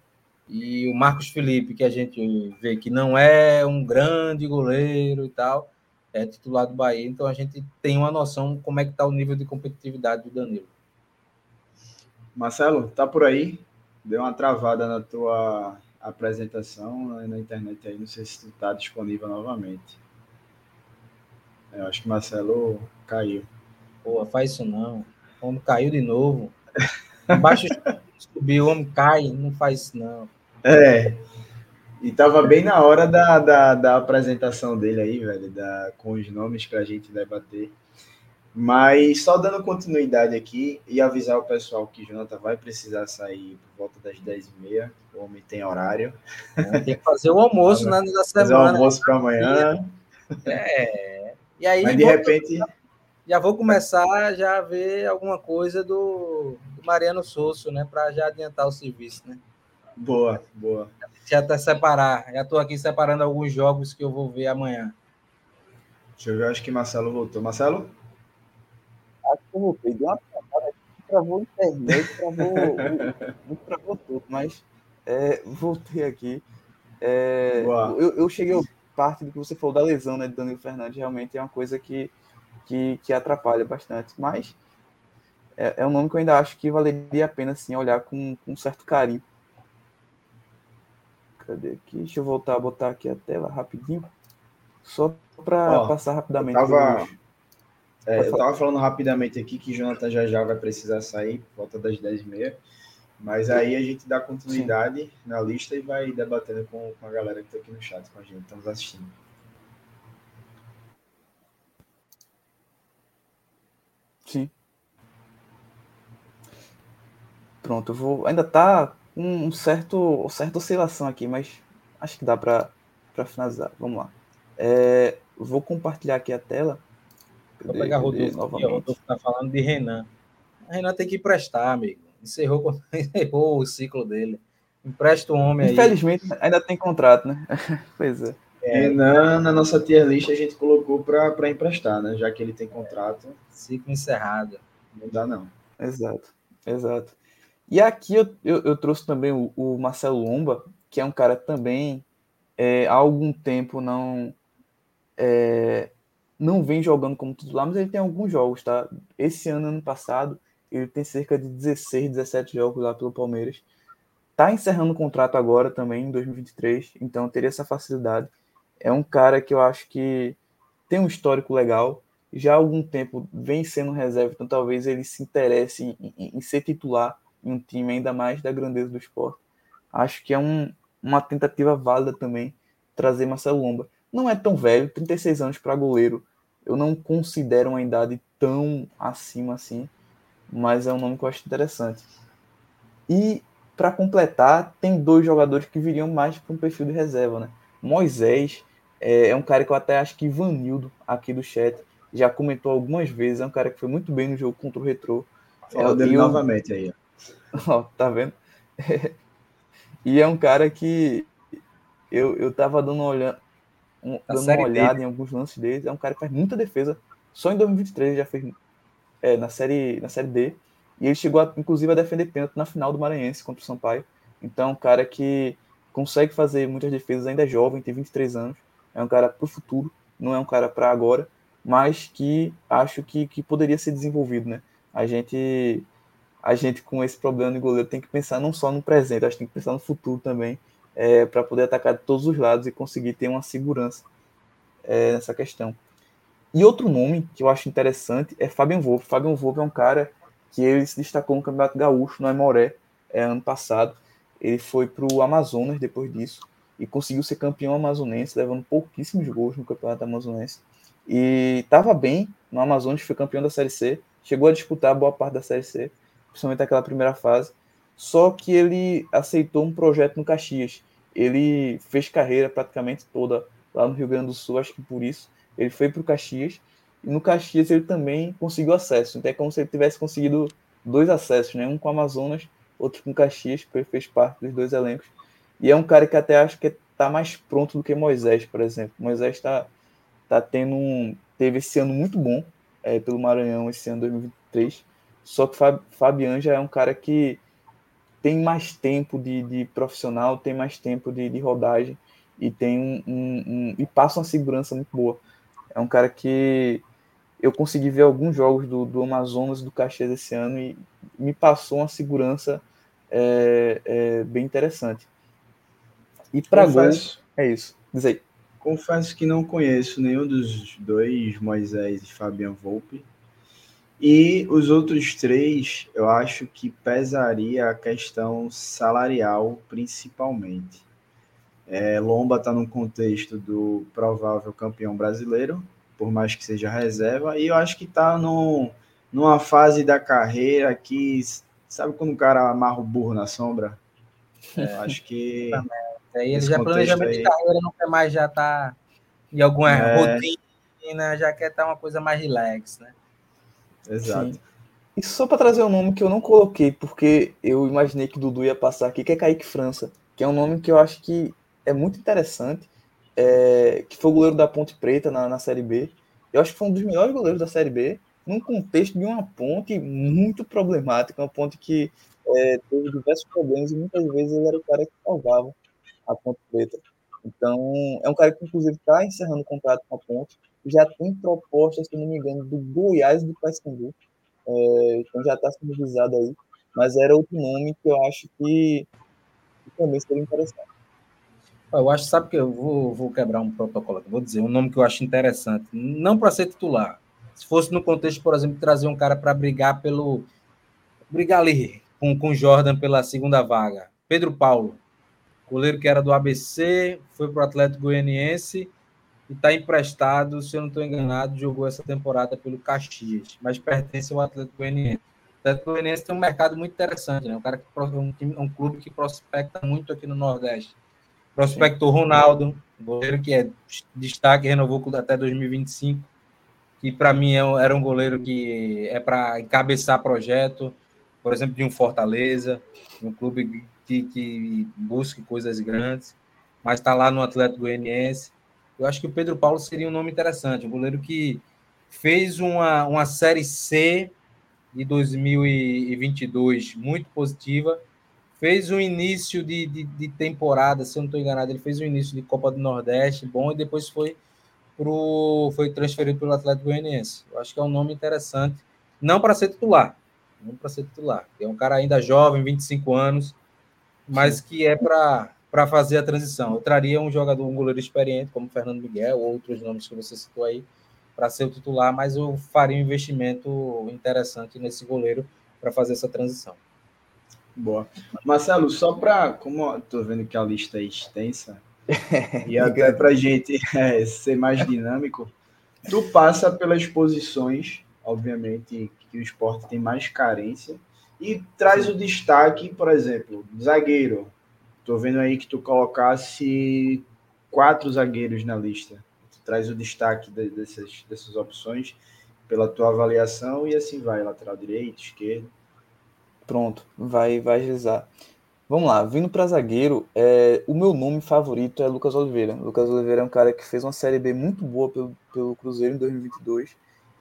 E o Marcos Felipe, que a gente vê que não é um grande goleiro e tal, é titular do Bahia. Então a gente tem uma noção como é que está o nível de competitividade do Danilo. Marcelo, tá por aí? Deu uma travada na tua apresentação na internet aí, não sei se está disponível novamente. Eu acho que Marcelo caiu. Pô, faz isso não. O homem caiu de novo. Embaixo subiu, o homem cai, não faz isso não. É. E tava bem na hora da, da, da apresentação dele aí, velho, da, com os nomes pra gente debater. Mas só dando continuidade aqui e avisar o pessoal que Jonathan vai precisar sair por volta das 10h30. O homem tem horário. É, tem que fazer o almoço na, na semana. Fazer o almoço para amanhã. É. E aí, Mas de repente. Já vou começar já a ver alguma coisa do, do Mariano Souza, né? Para já adiantar o serviço, né? Boa, boa. Já até separar. Já estou aqui separando alguns jogos que eu vou ver amanhã. Deixa eu ver, acho que Marcelo voltou. Marcelo? Acho que eu voltei. Deu uma travada travou a internet, travou, não travou tudo, mas é, voltei aqui. É, eu, eu cheguei a parte do que você falou da lesão né, de Danilo Fernandes, realmente é uma coisa que, que, que atrapalha bastante, mas é, é, um nome que eu ainda acho que valeria a pena sim, olhar com, com um certo carinho. Cadê aqui? Deixa eu voltar a botar aqui a tela rapidinho, só para passar rapidamente. Eu tava, é, eu tava falando rapidamente aqui que Jonathan já já vai precisar sair, volta das 10h30. Mas aí a gente dá continuidade Sim. na lista e vai debatendo com, com a galera que está aqui no chat com a gente, estamos assistindo. Sim. Pronto, eu vou. Ainda tá um certo, um certa oscilação aqui, mas acho que dá para finalizar. Vamos lá. É, vou compartilhar aqui a tela. Vou pegar Rodolfo. Novamente. O Rodolfo tá falando de Renan. A Renan tem que prestar, amigo encerrou, encerrou o ciclo dele. Empresta o homem aí. Infelizmente, ainda tem contrato, né? pois é. é. na, na nossa tier list a gente colocou para emprestar, né? Já que ele tem contrato. Ciclo encerrado. Não dá, não. Exato, exato. E aqui eu, eu, eu trouxe também o, o, Marcelo Lomba, que é um cara também é, há algum tempo não é, não vem jogando como titular, mas ele tem alguns jogos, tá? Esse ano, ano passado, ele tem cerca de 16, 17 jogos lá pelo Palmeiras. Tá encerrando o contrato agora também, em 2023, então teria essa facilidade. É um cara que eu acho que tem um histórico legal, já há algum tempo vem sendo reserva, então talvez ele se interesse em, em, em ser titular em um time ainda mais da grandeza do esporte. Acho que é um, uma tentativa válida também trazer Marcelo Lomba. Não é tão velho, 36 anos para goleiro. Eu não considero uma idade tão acima assim mas é um nome que eu acho interessante. E para completar, tem dois jogadores que viriam mais para um perfil de reserva, né? Moisés é, é, um cara que eu até acho que Ivanildo, aqui do chat, já comentou algumas vezes. É um cara que foi muito bem no jogo contra o Retro. Fala é, dele eu... novamente aí. Ó, tá vendo? e é um cara que eu, eu tava dando uma, olha... um, dando uma olhada em alguns lances dele. É um cara que faz muita defesa. Só em 2023 ele já fez é, na, série, na Série D. E ele chegou, a, inclusive, a defender pênalti na final do Maranhense contra o Sampaio. Então, um cara que consegue fazer muitas defesas, ainda é jovem, tem 23 anos. É um cara para o futuro, não é um cara para agora, mas que acho que, que poderia ser desenvolvido, né? A gente, a gente, com esse problema de goleiro, tem que pensar não só no presente, acho que tem que pensar no futuro também, é, para poder atacar de todos os lados e conseguir ter uma segurança é, nessa questão. E outro nome que eu acho interessante é Fabian Wolff. Fabian Wolff é um cara que ele se destacou no Campeonato Gaúcho, no Aimoré, é, ano passado. Ele foi para o Amazonas depois disso e conseguiu ser campeão amazonense, levando pouquíssimos gols no Campeonato Amazonense. E estava bem no Amazonas, foi campeão da Série C, chegou a disputar boa parte da Série C, principalmente aquela primeira fase. Só que ele aceitou um projeto no Caxias. Ele fez carreira praticamente toda lá no Rio Grande do Sul, acho que por isso ele foi para o Caxias e no Caxias ele também conseguiu acesso. Então é como se ele tivesse conseguido dois acessos, né? um com Amazonas, outro com Caxias, porque ele fez parte dos dois elencos. E é um cara que até acho que está mais pronto do que Moisés, por exemplo. Moisés está tá tendo um, teve esse ano muito bom é, pelo Maranhão, esse ano 2023. Só que Fab, Fabian já é um cara que tem mais tempo de, de profissional, tem mais tempo de, de rodagem e tem um, um, um, e passa uma segurança muito boa. É um cara que eu consegui ver alguns jogos do, do Amazonas do Caxias esse ano e me passou uma segurança é, é, bem interessante. E para gol, é isso. Diz aí. Confesso que não conheço nenhum dos dois, Moisés e Fabian Volpe. E os outros três, eu acho que pesaria a questão salarial, principalmente. É, Lomba está no contexto do provável campeão brasileiro, por mais que seja reserva, e eu acho que está numa fase da carreira que, sabe quando o cara amarra o burro na sombra? É, eu acho que Aí ele já planejamento aí... de carreira não quer mais já tá em alguma é... rotina, já quer estar tá uma coisa mais relax, né? Exato. Sim. E só para trazer um nome que eu não coloquei, porque eu imaginei que Dudu ia passar aqui, que é Kaique França, que é um nome que eu acho que é muito interessante, é, que foi o goleiro da Ponte Preta na, na Série B. Eu acho que foi um dos melhores goleiros da Série B, num contexto de uma ponte muito problemática, uma ponte que é, teve diversos problemas e muitas vezes ele era o cara que salvava a Ponte Preta. Então, é um cara que, inclusive, está encerrando o contrato com a Ponte. Já tem proposta, se não me engano, do Goiás e do Paysandu. É, então, já está sendo visado aí. Mas era outro nome que eu acho que, que também seria interessante. Eu acho, sabe que eu vou, vou quebrar um protocolo aqui, vou dizer um nome que eu acho interessante, não para ser titular. Se fosse no contexto, por exemplo, de trazer um cara para brigar pelo. brigar ali com, com Jordan pela segunda vaga. Pedro Paulo goleiro que era do ABC, foi para o Atlético Goianiense e está emprestado, se eu não estou enganado, jogou essa temporada pelo Caxias, mas pertence ao Atlético Goianiense. O Atlético Goianiense tem um mercado muito interessante, né? Um cara que um, um clube que prospecta muito aqui no Nordeste. Prospectou Ronaldo, goleiro que é destaque, renovou até 2025, que para mim é era um goleiro que é para encabeçar projeto, por exemplo, de um Fortaleza, um clube que, que busque coisas grandes, mas está lá no Atlético Goianiense. Eu acho que o Pedro Paulo seria um nome interessante, um goleiro que fez uma, uma Série C de 2022 muito positiva, fez um início de, de, de temporada, se eu não estou enganado, ele fez um início de Copa do Nordeste bom e depois foi pro, foi transferido pelo Atlético Goianiense. Eu acho que é um nome interessante, não para ser titular, não para ser titular. É um cara ainda jovem, 25 anos, mas que é para fazer a transição. Eu traria um jogador, um goleiro experiente, como Fernando Miguel, ou outros nomes que você citou aí, para ser o titular, mas eu faria um investimento interessante nesse goleiro para fazer essa transição. Boa. Marcelo, só para, como estou vendo que a lista é extensa, e até para a gente é, ser mais dinâmico, tu passa pelas posições, obviamente, que o esporte tem mais carência, e traz o destaque, por exemplo, zagueiro. Tô vendo aí que tu colocasse quatro zagueiros na lista. Tu traz o destaque de, dessas, dessas opções pela tua avaliação e assim vai, lateral direito, esquerdo. Pronto, vai, vai agilizar. Vamos lá, vindo para zagueiro, é, o meu nome favorito é Lucas Oliveira. Lucas Oliveira é um cara que fez uma Série B muito boa pelo, pelo Cruzeiro em 2022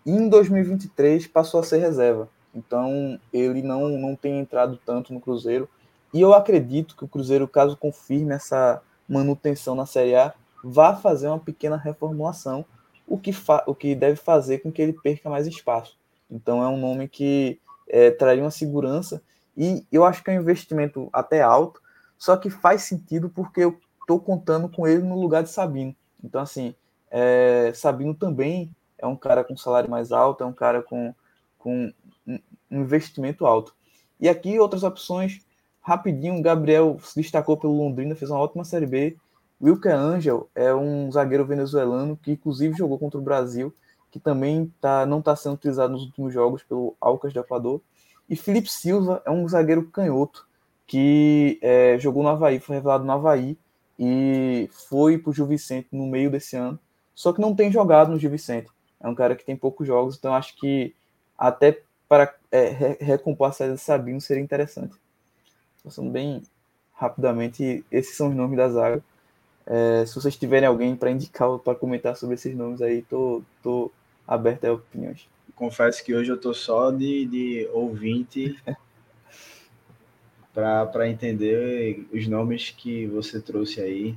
e em 2023 passou a ser reserva. Então, ele não, não tem entrado tanto no Cruzeiro. E eu acredito que o Cruzeiro, caso confirme essa manutenção na Série A, vá fazer uma pequena reformulação, o que, o que deve fazer com que ele perca mais espaço. Então, é um nome que é, traria uma segurança. E eu acho que é um investimento até alto, só que faz sentido porque eu estou contando com ele no lugar de Sabino. Então, assim, é, Sabino também é um cara com salário mais alto, é um cara com, com investimento alto. E aqui outras opções, rapidinho, Gabriel se destacou pelo Londrina, fez uma ótima Série B. Wilker Angel é um zagueiro venezuelano que inclusive jogou contra o Brasil, que também tá, não está sendo utilizado nos últimos jogos pelo Alcas do Equador. E Felipe Silva é um zagueiro canhoto que é, jogou no Havaí, foi revelado no Havaí e foi para o Gil Vicente no meio desse ano, só que não tem jogado no Gil Vicente. É um cara que tem poucos jogos, então acho que até para é, recompor a saída de Sabino seria interessante. Passando bem rapidamente, esses são os nomes da zaga. É, se vocês tiverem alguém para indicar para comentar sobre esses nomes aí, tô, tô aberto a opiniões. Confesso que hoje eu tô só de, de ouvinte para entender os nomes que você trouxe aí.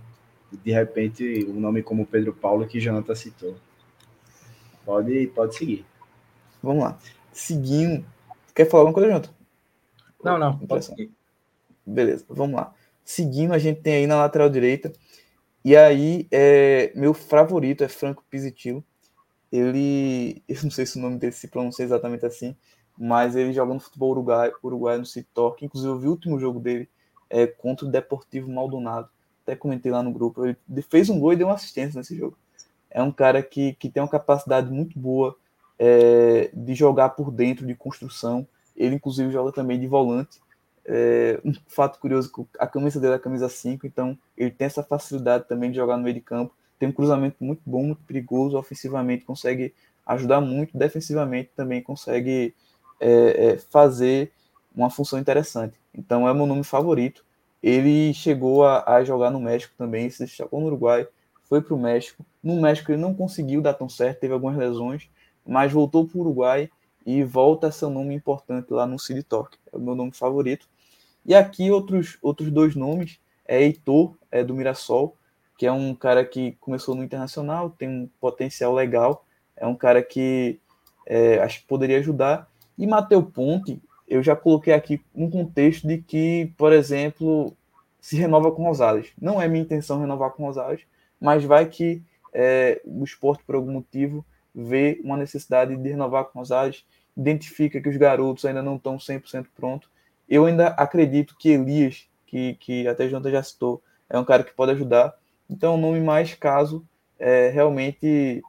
De repente, um nome como Pedro Paulo que Jonathan citou. Pode, pode seguir. Vamos lá seguindo. Quer falar alguma coisa, Jonathan? Não, não. Beleza, vamos lá. Seguindo, a gente tem aí na lateral direita E aí, é, meu favorito é Franco Pizzitilo. Ele, eu não sei se o nome dele se pronuncia exatamente assim, mas ele joga no futebol uruguai, uruguai no Citorque. Inclusive, eu vi o último jogo dele é, contra o Deportivo Maldonado. Até comentei lá no grupo. Ele fez um gol e deu uma assistência nesse jogo. É um cara que, que tem uma capacidade muito boa é, de jogar por dentro, de construção. Ele, inclusive, joga também de volante. É, um fato curioso, a camisa dele é a camisa 5, então ele tem essa facilidade também de jogar no meio de campo. Tem um cruzamento muito bom, muito perigoso, ofensivamente consegue ajudar muito, defensivamente também consegue é, é, fazer uma função interessante. Então é meu nome favorito. Ele chegou a, a jogar no México também, se destacou no Uruguai, foi para o México. No México ele não conseguiu dar tão certo, teve algumas lesões, mas voltou para o Uruguai e volta a ser um nome importante lá no City Talk. É o meu nome favorito. E aqui outros, outros dois nomes, é Heitor, é do Mirassol, que é um cara que começou no Internacional, tem um potencial legal, é um cara que é, acho que poderia ajudar. E Mateu Ponte, eu já coloquei aqui um contexto de que, por exemplo, se renova com Rosales. Não é minha intenção renovar com Rosales, mas vai que é, o esporte, por algum motivo, vê uma necessidade de renovar com Rosales, identifica que os garotos ainda não estão 100% prontos eu ainda acredito que Elias, que, que até Jonathan já citou, é um cara que pode ajudar. Então, o nome mais caso é, realmente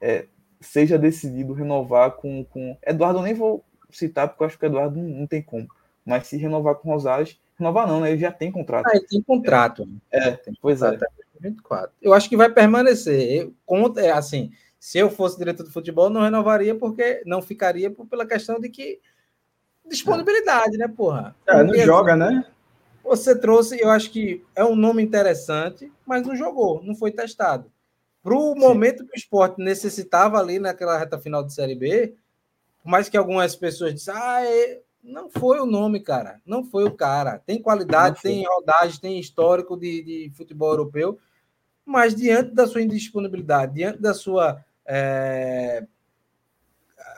é, seja decidido renovar com, com. Eduardo, eu nem vou citar, porque eu acho que Eduardo não, não tem como. Mas se renovar com Rosales, renovar não, né? Ele já tem contrato. Ah, ele tem contrato. É, tem pois é. 24. Eu acho que vai permanecer. Eu, conta, é, assim, se eu fosse diretor de futebol, não renovaria, porque não ficaria por, pela questão de que disponibilidade, né, porra? É, não joga, né? Você trouxe, eu acho que é um nome interessante, mas não jogou, não foi testado. Para o momento que o esporte necessitava ali naquela reta final de Série B, por mais que algumas pessoas dissem, ah, é... não foi o nome, cara, não foi o cara. Tem qualidade, tem rodagem, tem histórico de, de futebol europeu, mas diante da sua indisponibilidade, diante da sua é...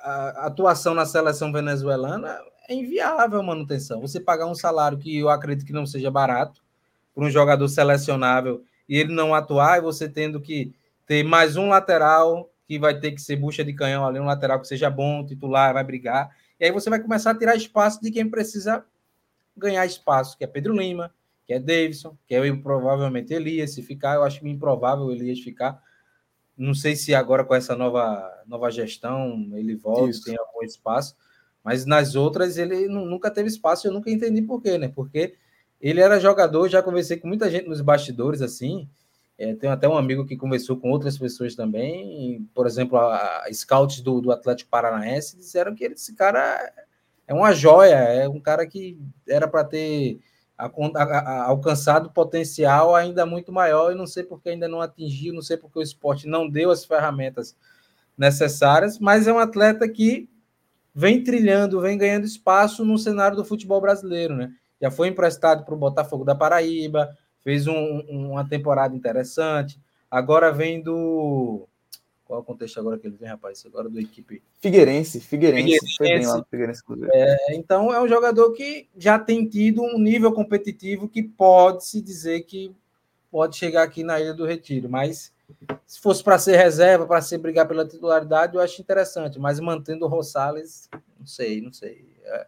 a atuação na seleção venezuelana, é inviável a manutenção. Você pagar um salário que eu acredito que não seja barato para um jogador selecionável e ele não atuar, e você tendo que ter mais um lateral que vai ter que ser bucha de canhão ali, um lateral que seja bom, titular, vai brigar. E aí você vai começar a tirar espaço de quem precisa ganhar espaço, que é Pedro Lima, que é Davidson, que é provavelmente Elias, se ficar, eu acho improvável Elias ficar. Não sei se agora com essa nova, nova gestão ele volta, Isso. tem algum espaço, mas nas outras ele nunca teve espaço, eu nunca entendi por quê, né? Porque ele era jogador, já conversei com muita gente nos bastidores assim. É, tenho até um amigo que conversou com outras pessoas também, por exemplo, a, a scouts do, do Atlético Paranaense disseram que ele, esse cara é uma joia, é um cara que era para ter a, a, alcançado potencial ainda muito maior, e não sei porque ainda não atingiu, não sei porque o esporte não deu as ferramentas necessárias, mas é um atleta que vem trilhando, vem ganhando espaço no cenário do futebol brasileiro, né? Já foi emprestado para o Botafogo da Paraíba, fez um, uma temporada interessante. Agora vem do. Qual é o contexto agora que ele vem, rapaz? Agora do equipe. Figueirense, Figueirense. Figueirense. Foi bem lá no Figueirense, é, então é um jogador que já tem tido um nível competitivo que pode se dizer que pode chegar aqui na Ilha do Retiro, mas se fosse para ser reserva, para ser brigar pela titularidade, eu acho interessante, mas mantendo o Rosales, não sei, não sei. É,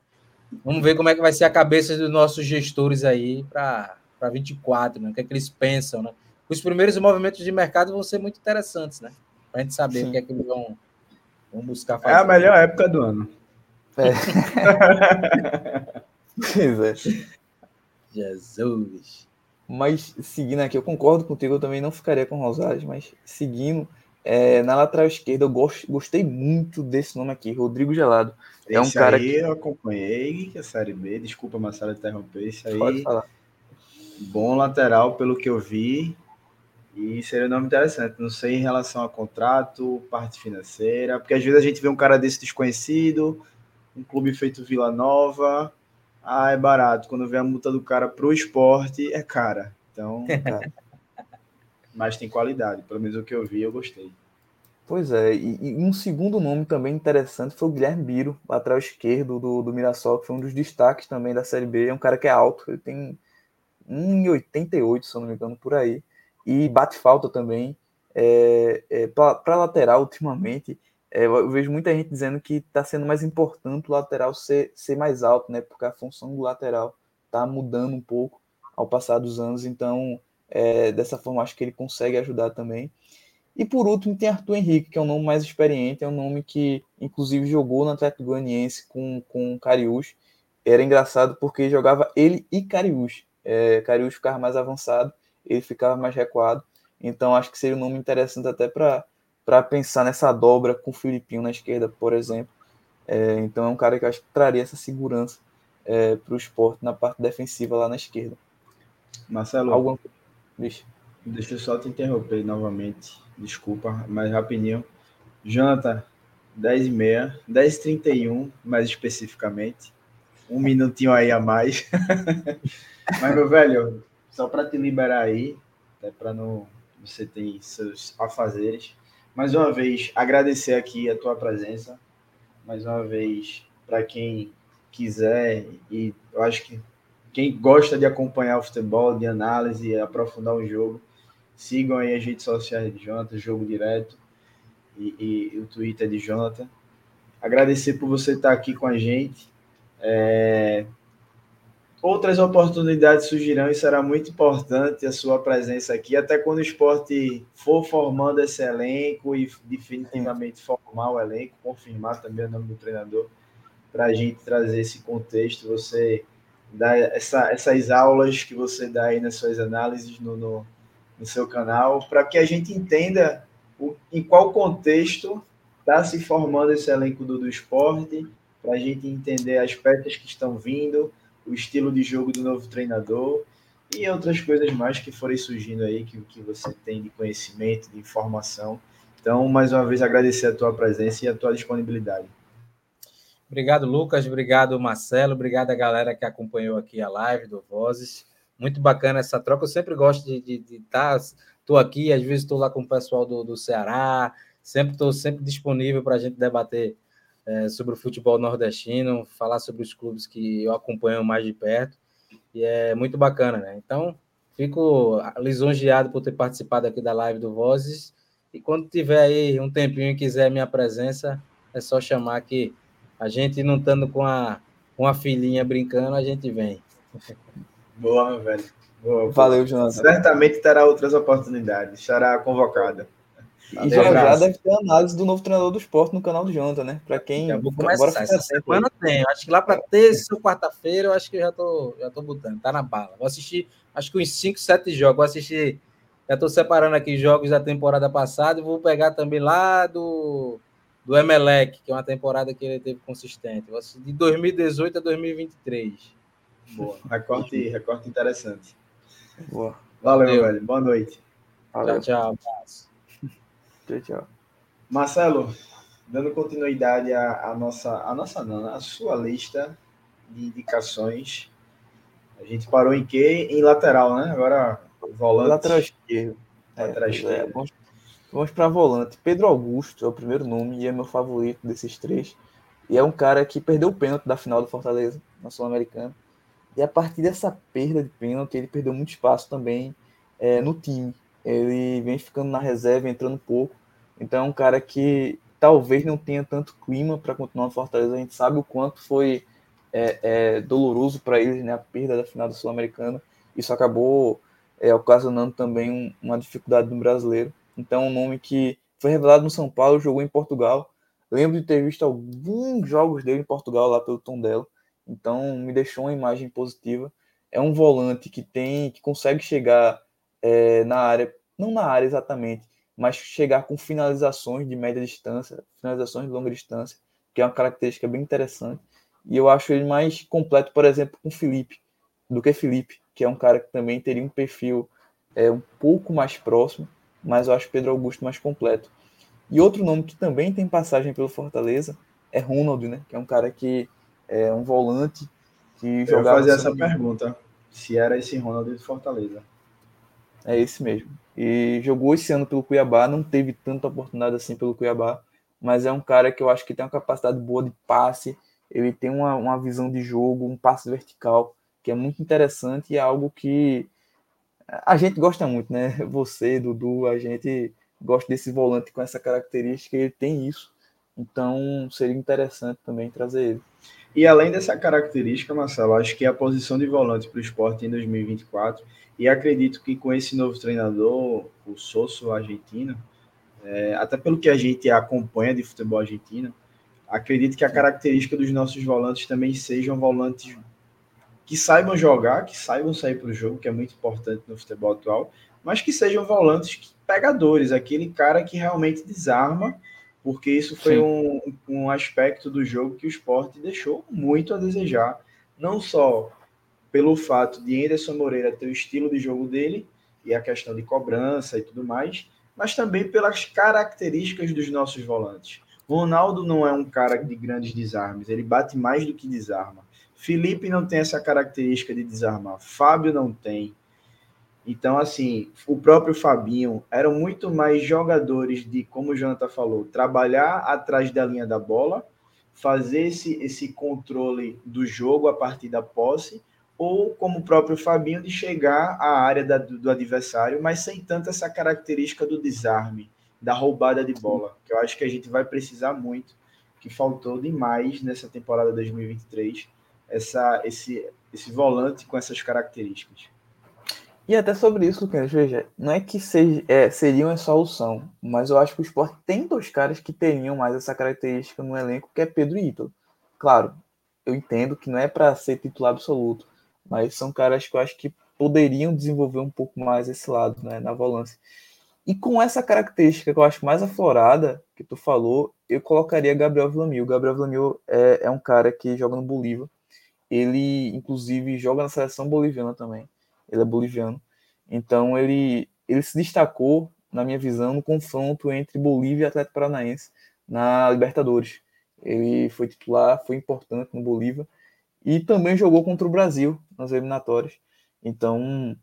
vamos ver como é que vai ser a cabeça dos nossos gestores aí para 24, né? O que é que eles pensam, né? Os primeiros movimentos de mercado vão ser muito interessantes, né? Para a gente saber Sim. o que é que eles vão, vão buscar fazer. É a melhor época do ano. É. pois é. Jesus. Mas seguindo aqui, eu concordo contigo, eu também não ficaria com Rosales, mas seguindo, é, na lateral esquerda eu gost, gostei muito desse nome aqui, Rodrigo Gelado. É esse um cara aí que eu acompanhei, a Série B, desculpa Marcelo interromper, esse aí. Pode falar. Bom lateral pelo que eu vi. E seria um nome interessante. Não sei em relação a contrato, parte financeira, porque às vezes a gente vê um cara desse desconhecido, um clube feito Vila Nova, ah, é barato. Quando vem a multa do cara pro esporte, é cara. Então, cara. mas tem qualidade. Pelo menos o que eu vi, eu gostei. Pois é, e, e, um segundo nome também interessante foi o Guilherme Biro, lateral esquerdo do, do Mirassol, que foi um dos destaques também da Série B. É um cara que é alto, ele tem 1,88, se eu não me engano, por aí. E bate falta também. É, é, para lateral, ultimamente, é, eu vejo muita gente dizendo que está sendo mais importante o lateral ser, ser mais alto, né? Porque a função do lateral está mudando um pouco ao passar dos anos, então é, dessa forma acho que ele consegue ajudar também. E por último tem Arthur Henrique, que é um nome mais experiente, é um nome que inclusive jogou no Atlético Goianiense com, com Cariús. Era engraçado porque jogava ele e Cariús. É, Cariús ficava mais avançado, ele ficava mais recuado. Então acho que seria um nome interessante até para para pensar nessa dobra com o Filipinho na esquerda, por exemplo. É, então é um cara que eu acho que traria essa segurança é, para o esporte na parte defensiva lá na esquerda. Marcelo, Alguma... Deixa. deixa eu só te interromper novamente, desculpa, mas rapidinho. Jonathan, 10 e meia, 10 e 31 mais especificamente. Um minutinho aí a mais. mas, meu velho, só para te liberar aí, para não você ter seus afazeres. Mais uma vez, agradecer aqui a tua presença. Mais uma vez, para quem quiser, e eu acho que quem gosta de acompanhar o futebol, de análise aprofundar o jogo, sigam aí as redes sociais de Jonathan, Jogo Direto e, e, e o Twitter de Jonathan. Agradecer por você estar aqui com a gente. É, outras oportunidades surgirão e será muito importante a sua presença aqui, até quando o esporte for formando esse elenco e definitivamente formar o elenco, confirmar também o nome do treinador, para a gente trazer esse contexto, você dá essa, essas aulas que você dá aí nas suas análises no, no, no seu canal, para que a gente entenda o, em qual contexto está se formando esse elenco do, do esporte, para a gente entender as peças que estão vindo, o estilo de jogo do novo treinador e outras coisas mais que forem surgindo aí, que, que você tem de conhecimento, de informação. Então, mais uma vez, agradecer a tua presença e a tua disponibilidade. Obrigado, Lucas. Obrigado, Marcelo. Obrigado a galera que acompanhou aqui a live do Vozes. Muito bacana essa troca. Eu sempre gosto de estar. Estou tá, aqui, às vezes estou lá com o pessoal do, do Ceará. Sempre estou sempre disponível para a gente debater é, sobre o futebol nordestino, falar sobre os clubes que eu acompanho mais de perto, e é muito bacana, né? Então, fico lisonjeado por ter participado aqui da live do Vozes, e quando tiver aí um tempinho e quiser minha presença, é só chamar que a gente não estando com a, com a filhinha brincando, a gente vem. Boa, meu velho. Boa, Valeu, Jonathan. Certamente terá outras oportunidades, estará convocada. E já, já deve ter análise do novo treinador do esporte no canal do Jonathan, né? Para quem. Já vou começar. Bora essa semana tem. Acho que lá para terça ou quarta-feira, eu acho que já tô, já tô botando. Tá na bala. Vou assistir, acho que uns 5, 7 jogos. Vou assistir. Já tô separando aqui jogos da temporada passada e vou pegar também lá do, do Emelec, que é uma temporada que ele teve consistente. Vou assistir de 2018 a 2023. Boa. Recorte, recorte interessante. Boa. Valeu, Valeu. velho. Boa noite. Valeu. Tchau, tchau. Tchau, tchau. Marcelo, dando continuidade à, à nossa, a nossa não, a sua lista de indicações. A gente parou em quê? Em lateral, né? Agora volante. Lateral esquerdo. Lateral é, esquerdo. É, vamos, vamos para volante. Pedro Augusto é o primeiro nome e é meu favorito desses três. E é um cara que perdeu o pênalti da final do Fortaleza, na Sul-Americana. E a partir dessa perda de pênalti, ele perdeu muito espaço também é, no time ele vem ficando na reserva, entrando pouco. Então é um cara que talvez não tenha tanto clima para continuar no Fortaleza. A gente sabe o quanto foi é, é, doloroso para eles né, a perda da final da Sul-Americana. Isso acabou é, ocasionando também um, uma dificuldade no brasileiro. Então, um nome que foi revelado no São Paulo, jogou em Portugal. Lembro de ter visto alguns jogos dele em Portugal lá pelo Tondela. Então, me deixou uma imagem positiva. É um volante que tem, que consegue chegar é, na área, não na área exatamente, mas chegar com finalizações de média distância, finalizações de longa distância, que é uma característica bem interessante. E eu acho ele mais completo, por exemplo, com Felipe, do que Felipe, que é um cara que também teria um perfil é, um pouco mais próximo, mas eu acho Pedro Augusto mais completo. E outro nome que também tem passagem pelo Fortaleza é Ronald, né? Que é um cara que é um volante que jogava. Eu fazer essa pergunta, se era esse Ronald de Fortaleza. É esse mesmo. E jogou esse ano pelo Cuiabá, não teve tanta oportunidade assim pelo Cuiabá, mas é um cara que eu acho que tem uma capacidade boa de passe, ele tem uma, uma visão de jogo, um passe vertical, que é muito interessante e é algo que A gente gosta muito, né? Você, Dudu, a gente gosta desse volante com essa característica, ele tem isso. Então seria interessante também trazer ele. E além dessa característica, Marcelo, acho que a posição de volante para o esporte em 2024, e acredito que com esse novo treinador, o Sosso argentino, é, até pelo que a gente acompanha de futebol argentino, acredito que a característica dos nossos volantes também sejam volantes que saibam jogar, que saibam sair para o jogo, que é muito importante no futebol atual, mas que sejam volantes pegadores, aquele cara que realmente desarma porque isso foi um, um aspecto do jogo que o esporte deixou muito a desejar, não só pelo fato de Anderson Moreira ter o estilo de jogo dele e a questão de cobrança e tudo mais, mas também pelas características dos nossos volantes. Ronaldo não é um cara de grandes desarmes, ele bate mais do que desarma. Felipe não tem essa característica de desarmar, Fábio não tem. Então, assim, o próprio Fabinho eram muito mais jogadores de, como o Jonathan falou, trabalhar atrás da linha da bola, fazer esse, esse controle do jogo a partir da posse, ou como o próprio Fabinho, de chegar à área da, do, do adversário, mas sem tanto essa característica do desarme, da roubada de bola, que eu acho que a gente vai precisar muito, que faltou demais nessa temporada 2023, essa, esse, esse volante com essas características. E até sobre isso, Lucas, veja, não é que seja, é, seriam a solução, mas eu acho que o esporte tem dois caras que teriam mais essa característica no elenco, que é Pedro e Ítalo. Claro, eu entendo que não é para ser titular absoluto, mas são caras que eu acho que poderiam desenvolver um pouco mais esse lado, né, na volância. E com essa característica que eu acho mais aflorada, que tu falou, eu colocaria Gabriel Villamil. Gabriel Villamil é, é um cara que joga no Bolívar. Ele, inclusive, joga na seleção boliviana também ele é boliviano. Então ele, ele se destacou, na minha visão, no confronto entre Bolívia e Atlético Paranaense na Libertadores. Ele foi titular, foi importante no Bolívia e também jogou contra o Brasil nas eliminatórias. Então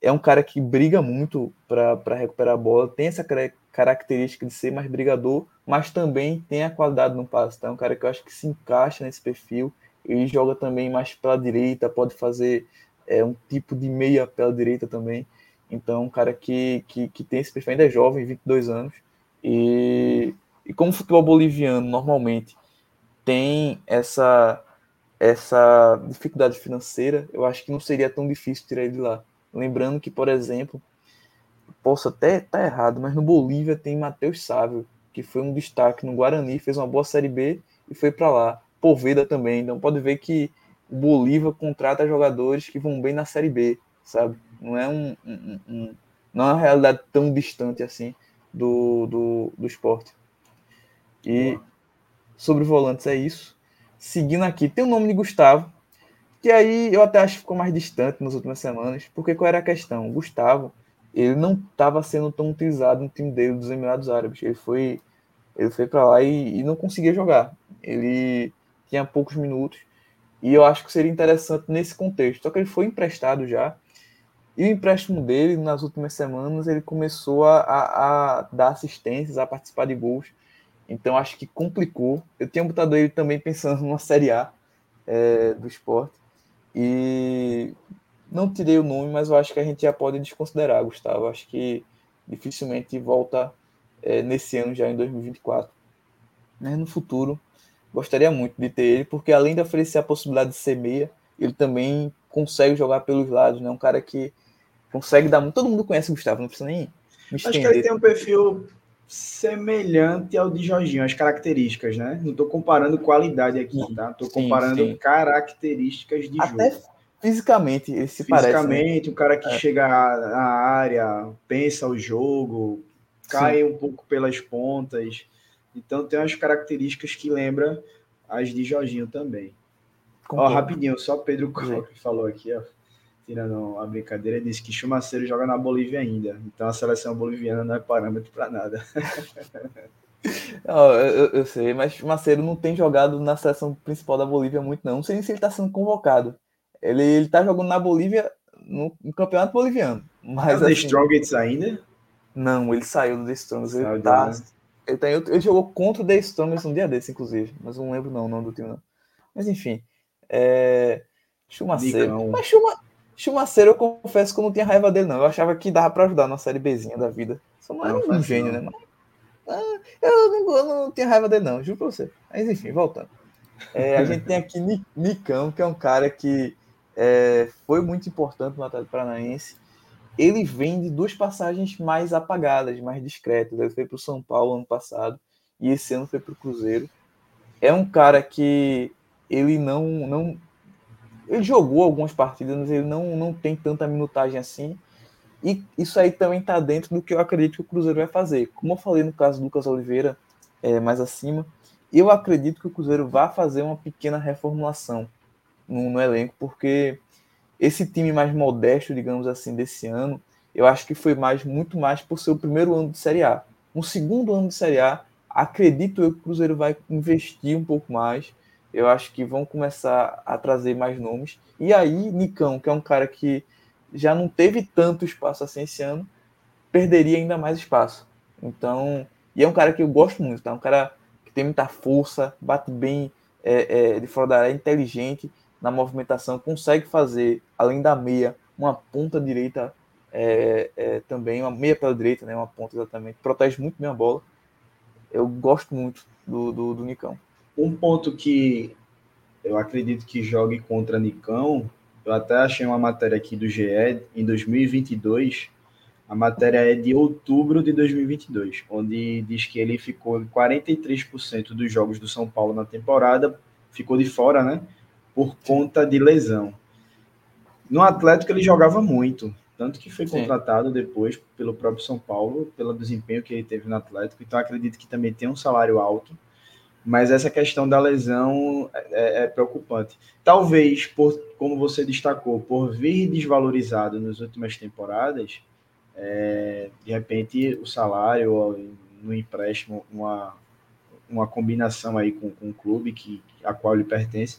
é um cara que briga muito para recuperar a bola, tem essa característica de ser mais brigador, mas também tem a qualidade no passe. Então é um cara que eu acho que se encaixa nesse perfil. Ele joga também mais pela direita, pode fazer é um tipo de meia pela direita também. Então, um cara que, que, que tem esse perfil, ainda é jovem, 22 anos. E, e como o futebol boliviano normalmente tem essa, essa dificuldade financeira, eu acho que não seria tão difícil tirar ele de lá. Lembrando que, por exemplo, posso até estar tá errado, mas no Bolívia tem Matheus Sávio, que foi um destaque no Guarani, fez uma boa Série B e foi para lá. Poveda também, então pode ver que o Bolívar contrata jogadores que vão bem na Série B, sabe? Não é um, um, um não é uma realidade tão distante assim do, do, do esporte. E sobre volantes é isso. Seguindo aqui, tem o nome de Gustavo, que aí eu até acho que ficou mais distante nas últimas semanas, porque qual era a questão? O Gustavo, ele não estava sendo tão utilizado no time dele dos Emirados Árabes. Ele foi, ele foi para lá e, e não conseguia jogar. Ele tinha poucos minutos e eu acho que seria interessante nesse contexto. Só que ele foi emprestado já. E o empréstimo dele, nas últimas semanas, ele começou a, a, a dar assistências, a participar de gols. Então acho que complicou. Eu tinha botado ele também pensando numa Série A é, do esporte. E não tirei o nome, mas eu acho que a gente já pode desconsiderar, Gustavo. Acho que dificilmente volta é, nesse ano, já em 2024. Mas no futuro, Gostaria muito de ter ele, porque além de oferecer a possibilidade de ser meia, ele também consegue jogar pelos lados, né? Um cara que consegue dar muito. Todo mundo conhece o Gustavo, não precisa nem me Acho que ele tem um perfil semelhante ao de Jorginho, as características, né? Não estou comparando qualidade aqui, tá? Estou comparando sim. características de Até jogo. Fisicamente, ele se Fisicamente, parece. Fisicamente, né? um cara que é. chega na área, pensa o jogo, cai sim. um pouco pelas pontas. Então tem umas características que lembra as de Jorginho também. Ó, rapidinho, só Pedro que falou aqui, ó, tirando a brincadeira, disse que Chumaceiro joga na Bolívia ainda. Então a seleção boliviana não é parâmetro para nada. Não, eu, eu, sei, mas Chumaceiro não tem jogado na seleção principal da Bolívia muito, não. Não sei nem se ele está sendo convocado. Ele, ele tá jogando na Bolívia no, no campeonato boliviano. Mas, é assim, The Strongest ainda? Não, ele saiu do The Strongest. Ele, tá? Ele, tá, ele jogou contra o The Strongest um dia desse, inclusive. Mas não lembro não, o nome do time, não. Mas enfim. É... Chumaceiro. Mas Chuma... Chumaceiro, eu confesso que eu não tinha raiva dele, não. Eu achava que dava para ajudar na série Bzinha da vida. Só não era um gênio, né? Mas, ah, eu, não, eu não tinha raiva dele, não, juro pra você. Mas enfim, voltando. É, a gente tem aqui Nicão, que é um cara que é, foi muito importante no Atlético Paranaense. Ele vem de duas passagens mais apagadas, mais discretas. Ele foi para o São Paulo ano passado e esse ano foi para o Cruzeiro. É um cara que ele não, não. Ele jogou algumas partidas, mas ele não, não tem tanta minutagem assim. E isso aí também está dentro do que eu acredito que o Cruzeiro vai fazer. Como eu falei no caso do Lucas Oliveira, é, mais acima, eu acredito que o Cruzeiro vai fazer uma pequena reformulação no, no elenco, porque esse time mais modesto, digamos assim, desse ano, eu acho que foi mais muito mais por ser o primeiro ano de Série A. No segundo ano de Série A, acredito eu que o Cruzeiro vai investir um pouco mais. Eu acho que vão começar a trazer mais nomes. E aí, Nicão, que é um cara que já não teve tanto espaço assim esse ano, perderia ainda mais espaço. Então, e é um cara que eu gosto muito, tá? Um cara que tem muita força, bate bem é, é, de fora da área, é inteligente na movimentação, consegue fazer, além da meia, uma ponta direita é, é, também, uma meia pela direita, né, uma ponta exatamente, protege muito bem a bola. Eu gosto muito do, do, do Nicão. Um ponto que eu acredito que jogue contra Nicão, eu até achei uma matéria aqui do GE em 2022, a matéria é de outubro de 2022, onde diz que ele ficou em 43% dos jogos do São Paulo na temporada, ficou de fora, né? Por conta de lesão. No Atlético ele jogava muito, tanto que foi contratado Sim. depois pelo próprio São Paulo, pelo desempenho que ele teve no Atlético, então acredito que também tem um salário alto, mas essa questão da lesão é, é, é preocupante. Talvez, por, como você destacou, por vir desvalorizado nas últimas temporadas, é, de repente o salário no empréstimo, uma, uma combinação aí com, com o clube que, a qual ele pertence,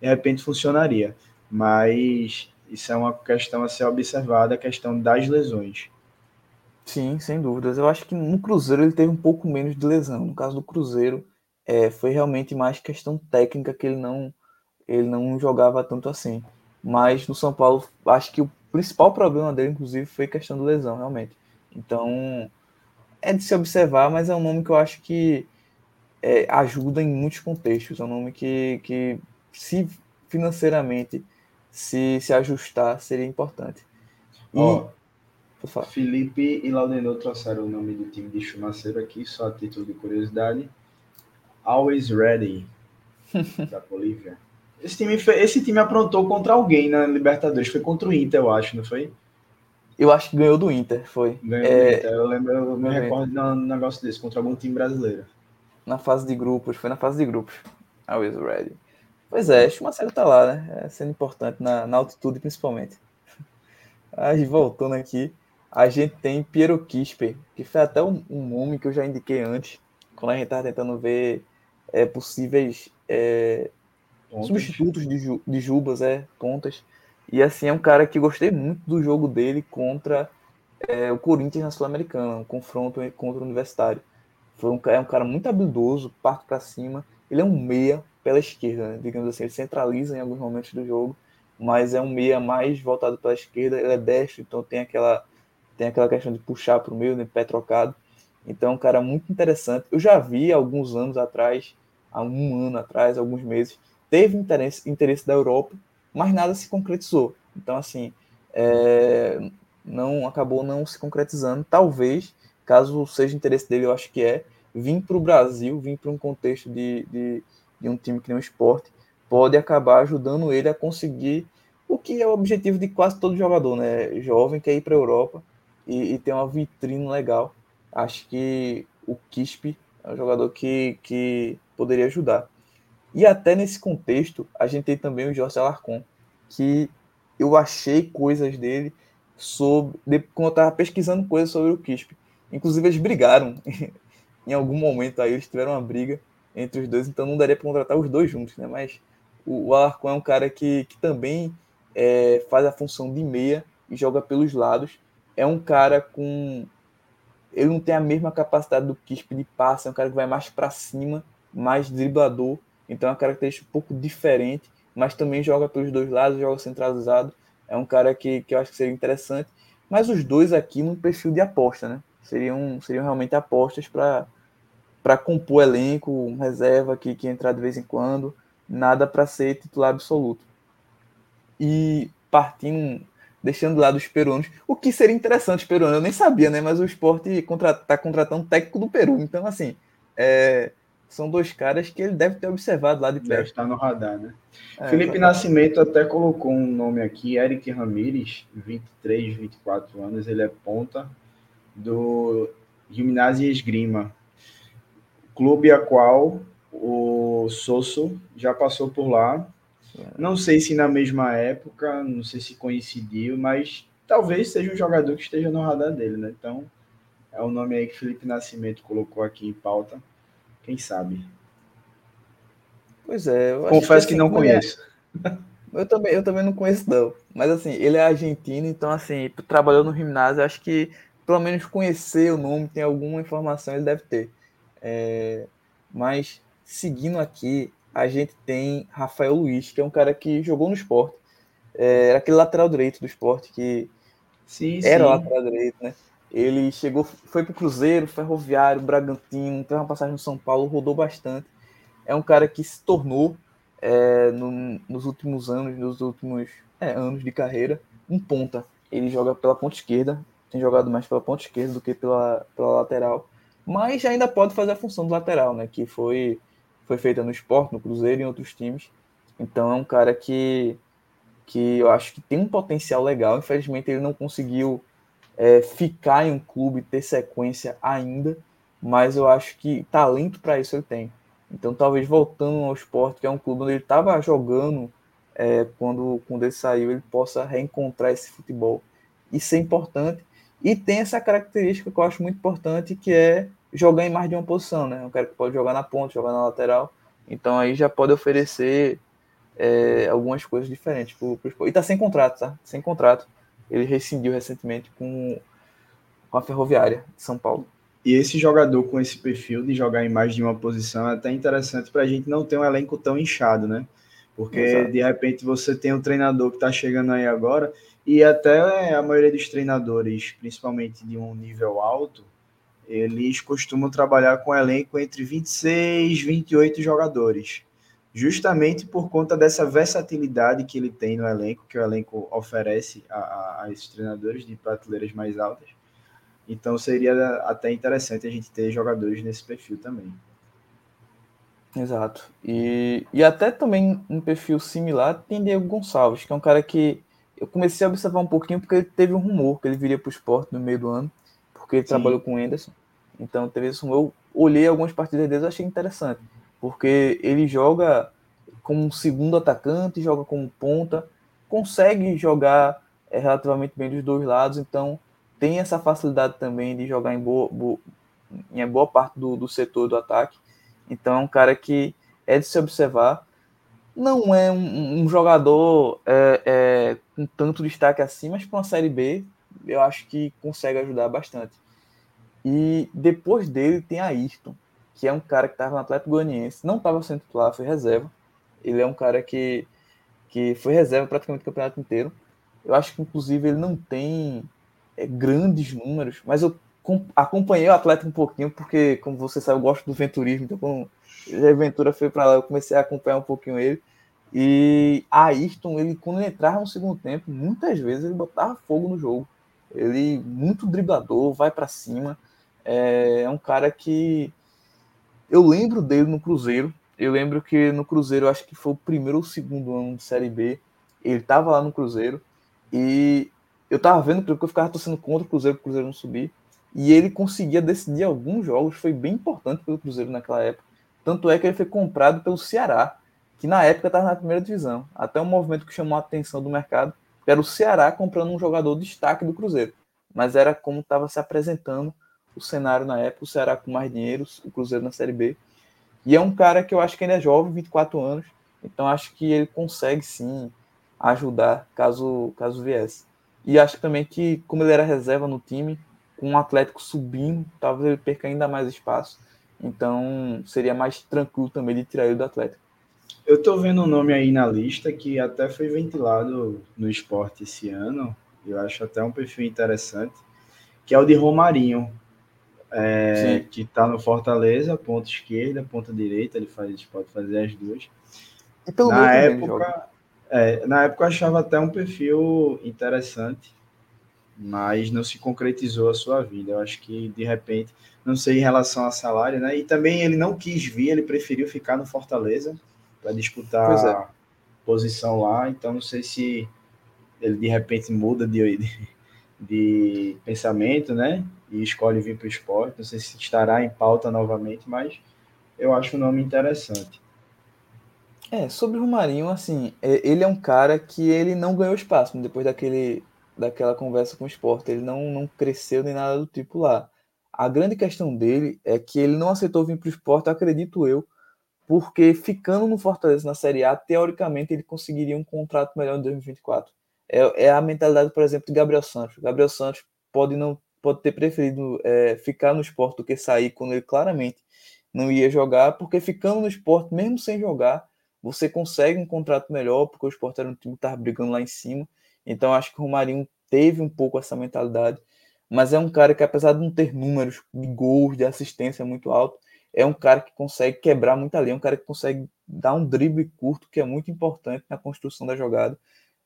de repente funcionaria. Mas isso é uma questão a ser observada, a questão das lesões. Sim, sem dúvidas. Eu acho que no Cruzeiro ele teve um pouco menos de lesão. No caso do Cruzeiro, é, foi realmente mais questão técnica que ele não, ele não jogava tanto assim. Mas no São Paulo, acho que o principal problema dele, inclusive, foi questão de lesão, realmente. Então, é de se observar, mas é um nome que eu acho que é, ajuda em muitos contextos. É um nome que, que se financeiramente se, se ajustar, seria importante. E, oh, Felipe e Laudenor trouxeram o nome do time de Chumaceiro aqui, só a título de curiosidade. Always Ready, da Bolívia. Esse time, foi, esse time aprontou contra alguém na Libertadores, foi contra o Inter, eu acho, não foi? Eu acho que ganhou do Inter, foi. Ganhou é... do Inter, eu lembro, eu me recordo de um negócio desse, contra algum time brasileiro. Na fase de grupos, foi na fase de grupos. Always Ready. Pois é, Schumacher tá lá, né? É sendo importante na, na altitude, principalmente. Aí, voltando aqui, a gente tem Piero Kisper, que foi até um, um nome que eu já indiquei antes, quando a gente tava tentando ver é, possíveis é, substitutos de, de Jubas, é, pontas. E assim, é um cara que gostei muito do jogo dele contra é, o Corinthians na Sul-Americana, um confronto contra o Universitário. Foi um, é um cara muito habilidoso, parte para cima. Ele é um meia, pela esquerda, né? digamos assim, ele centraliza em alguns momentos do jogo, mas é um meia mais voltado pela esquerda, ele é destro, então tem aquela, tem aquela questão de puxar para o meio, né, pé trocado. Então é um cara muito interessante. Eu já vi alguns anos atrás, há um ano atrás, alguns meses, teve interesse, interesse da Europa, mas nada se concretizou. Então, assim, é, não acabou não se concretizando. Talvez, caso seja interesse dele, eu acho que é, vir para o Brasil, vir para um contexto de, de de um time que nem o esporte, pode acabar ajudando ele a conseguir o que é o objetivo de quase todo jogador, né? Jovem quer ir para a Europa e, e ter uma vitrine legal. Acho que o Kispe é um jogador que, que poderia ajudar. E até nesse contexto, a gente tem também o Jorge Alarcon, que eu achei coisas dele sobre. Quando eu estava pesquisando coisas sobre o Kispe. Inclusive, eles brigaram. em algum momento aí, eles tiveram uma briga entre os dois, então não daria para contratar os dois juntos, né? Mas o, o Alarcon é um cara que, que também é, faz a função de meia e joga pelos lados. É um cara com. Ele não tem a mesma capacidade do Kisp de passe, é um cara que vai mais para cima, mais driblador. Então é uma característica um pouco diferente, mas também joga pelos dois lados, joga centralizado. É um cara que, que eu acho que seria interessante. Mas os dois aqui no perfil de aposta, né? Seriam, seriam realmente apostas para compor elenco, reserva que, que entrar de vez em quando, nada para ser titular absoluto. E partindo, deixando de lado os peruanos, o que seria interessante os peruanos, eu nem sabia, né? Mas o esporte está contra, tá contratando um técnico do Peru, então assim, é, são dois caras que ele deve ter observado lá de perto. Deve estar no radar, né? É, Felipe Nascimento até colocou um nome aqui, Eric Ramírez, 23, 24 anos, ele é ponta do Gimnasia Esgrima, clube a qual o Sosso já passou por lá. Não sei se na mesma época, não sei se coincidiu, mas talvez seja um jogador que esteja no radar dele, né? Então, é o nome aí que Felipe Nascimento colocou aqui em pauta. Quem sabe? Pois é. Confesso que, que, não é- conheço. É... Eu também, eu também não conheço, não. Mas assim, ele é argentino, então assim, trabalhou no gimnásio, acho que pelo menos conhecer o nome, tem alguma informação, ele deve ter. É... Mas seguindo aqui, a gente tem Rafael Luiz, que é um cara que jogou no esporte. É, era aquele lateral direito do esporte que sim, era sim. lateral direito, né? Ele chegou, foi para o Cruzeiro, Ferroviário, Bragantino, teve uma passagem no São Paulo, rodou bastante. É um cara que se tornou, é, no, nos últimos anos, nos últimos é, anos de carreira, um ponta. Ele joga pela ponta esquerda, tem jogado mais pela ponta esquerda do que pela, pela lateral, mas ainda pode fazer a função do lateral, né? Que foi, foi feita no esporte, no Cruzeiro e em outros times. Então é um cara que, que eu acho que tem um potencial legal. Infelizmente ele não conseguiu é, ficar em um clube, ter sequência ainda, mas eu acho que talento para isso ele tem. Então, talvez voltando ao esporte, que é um clube onde ele estava jogando é, quando, quando ele saiu, ele possa reencontrar esse futebol. Isso é importante. E tem essa característica que eu acho muito importante, que é jogar em mais de uma posição, né? Um cara que pode jogar na ponta, jogar na lateral. Então aí já pode oferecer é, algumas coisas diferentes pro, pro E tá sem contrato, tá? Sem contrato ele rescindiu recentemente com, com a Ferroviária de São Paulo. E esse jogador com esse perfil de jogar em mais de uma posição é até interessante para a gente não ter um elenco tão inchado, né? Porque Exato. de repente você tem um treinador que está chegando aí agora, e até a maioria dos treinadores, principalmente de um nível alto, eles costumam trabalhar com elenco entre 26 e 28 jogadores justamente por conta dessa versatilidade que ele tem no elenco, que o elenco oferece a, a, a esses treinadores de prateleiras mais altas. Então seria até interessante a gente ter jogadores nesse perfil também. Exato. E, e até também um perfil similar tem Diego Gonçalves, que é um cara que eu comecei a observar um pouquinho porque teve um rumor que ele viria para o esporte no meio do ano, porque ele Sim. trabalhou com o Anderson. Então teve esse rumor. Eu olhei algumas partidas dele e achei interessante porque ele joga como um segundo atacante, joga como ponta, consegue jogar é, relativamente bem dos dois lados, então tem essa facilidade também de jogar em boa, boa em boa parte do, do setor do ataque. Então é um cara que é de se observar. Não é um, um jogador é, é, com tanto destaque assim, mas para uma Série B eu acho que consegue ajudar bastante. E depois dele tem Ayrton que é um cara que estava no Atlético Goianiense, não estava sendo titular, foi reserva. Ele é um cara que, que foi reserva praticamente o campeonato inteiro. Eu acho que, inclusive, ele não tem é, grandes números, mas eu acompanhei o Atlético um pouquinho, porque, como você sabe, eu gosto do venturismo, então, quando a Ventura foi para lá, eu comecei a acompanhar um pouquinho ele. E a Ayrton, ele, quando ele entrava no segundo tempo, muitas vezes ele botava fogo no jogo. Ele, muito driblador, vai para cima. É, é um cara que eu lembro dele no Cruzeiro. Eu lembro que no Cruzeiro, acho que foi o primeiro ou segundo ano de Série B. Ele tava lá no Cruzeiro. E eu tava vendo porque eu ficava torcendo contra o Cruzeiro, o Cruzeiro não subir. E ele conseguia decidir alguns jogos. Foi bem importante pelo Cruzeiro naquela época. Tanto é que ele foi comprado pelo Ceará, que na época estava na primeira divisão. Até um movimento que chamou a atenção do mercado era o Ceará comprando um jogador de destaque do Cruzeiro. Mas era como estava se apresentando o cenário na época, o Ceará com mais dinheiro, o Cruzeiro na Série B. E é um cara que eu acho que ainda é jovem, 24 anos, então acho que ele consegue sim ajudar caso, caso viesse. E acho também que, como ele era reserva no time, com o Atlético subindo, talvez ele perca ainda mais espaço. Então seria mais tranquilo também de tirar ele do Atlético. Eu tô vendo um nome aí na lista que até foi ventilado no esporte esse ano. Eu acho até um perfil interessante, que é o de Romarinho, é, que está no Fortaleza, ponta esquerda, ponta direita, ele faz, pode fazer as duas. na época, é, na época eu achava até um perfil interessante, mas não se concretizou a sua vida. Eu acho que de repente, não sei em relação a salário, né? E também ele não quis vir, ele preferiu ficar no Fortaleza para disputar é. a posição lá. Então não sei se ele de repente muda de, de, de pensamento, né? E escolhe vir para o esporte. Não sei se estará em pauta novamente, mas eu acho o nome interessante. É, sobre o Romarinho, assim, é, ele é um cara que ele não ganhou espaço depois daquele, daquela conversa com o esporte. Ele não, não cresceu nem nada do tipo lá. A grande questão dele é que ele não aceitou vir para o esporte, acredito eu, porque ficando no Fortaleza na Série A, teoricamente ele conseguiria um contrato melhor em 2024. É, é a mentalidade, por exemplo, de Gabriel Santos. Gabriel Santos pode não pode ter preferido é, ficar no esporte do que sair quando ele claramente não ia jogar, porque ficando no esporte, mesmo sem jogar, você consegue um contrato melhor, porque o esporte era um time que estava brigando lá em cima. Então acho que o Romarinho teve um pouco essa mentalidade, mas é um cara que, apesar de não ter números de gols, de assistência muito alto, é um cara que consegue quebrar muita linha, é um cara que consegue dar um drible curto, que é muito importante na construção da jogada.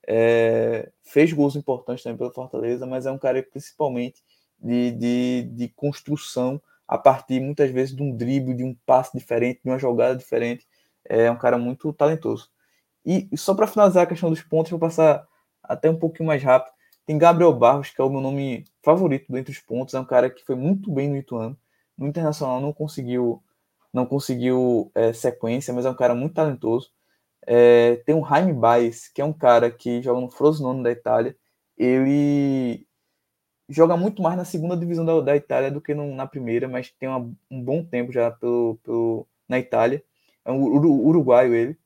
É, fez gols importantes também pelo Fortaleza, mas é um cara principalmente de, de, de construção a partir muitas vezes de um drible, de um passe diferente, de uma jogada diferente é um cara muito talentoso. E só para finalizar a questão dos pontos, vou passar até um pouquinho mais rápido. Tem Gabriel Barros, que é o meu nome favorito dentre os pontos, é um cara que foi muito bem no Ituano. No Internacional não conseguiu não conseguiu é, sequência, mas é um cara muito talentoso. É, tem o Jaime Baez, que é um cara que joga no Frosinone da Itália. Ele joga muito mais na segunda divisão da, da Itália do que no, na primeira, mas tem uma, um bom tempo já pelo, pelo, na Itália é um uruguaio ele.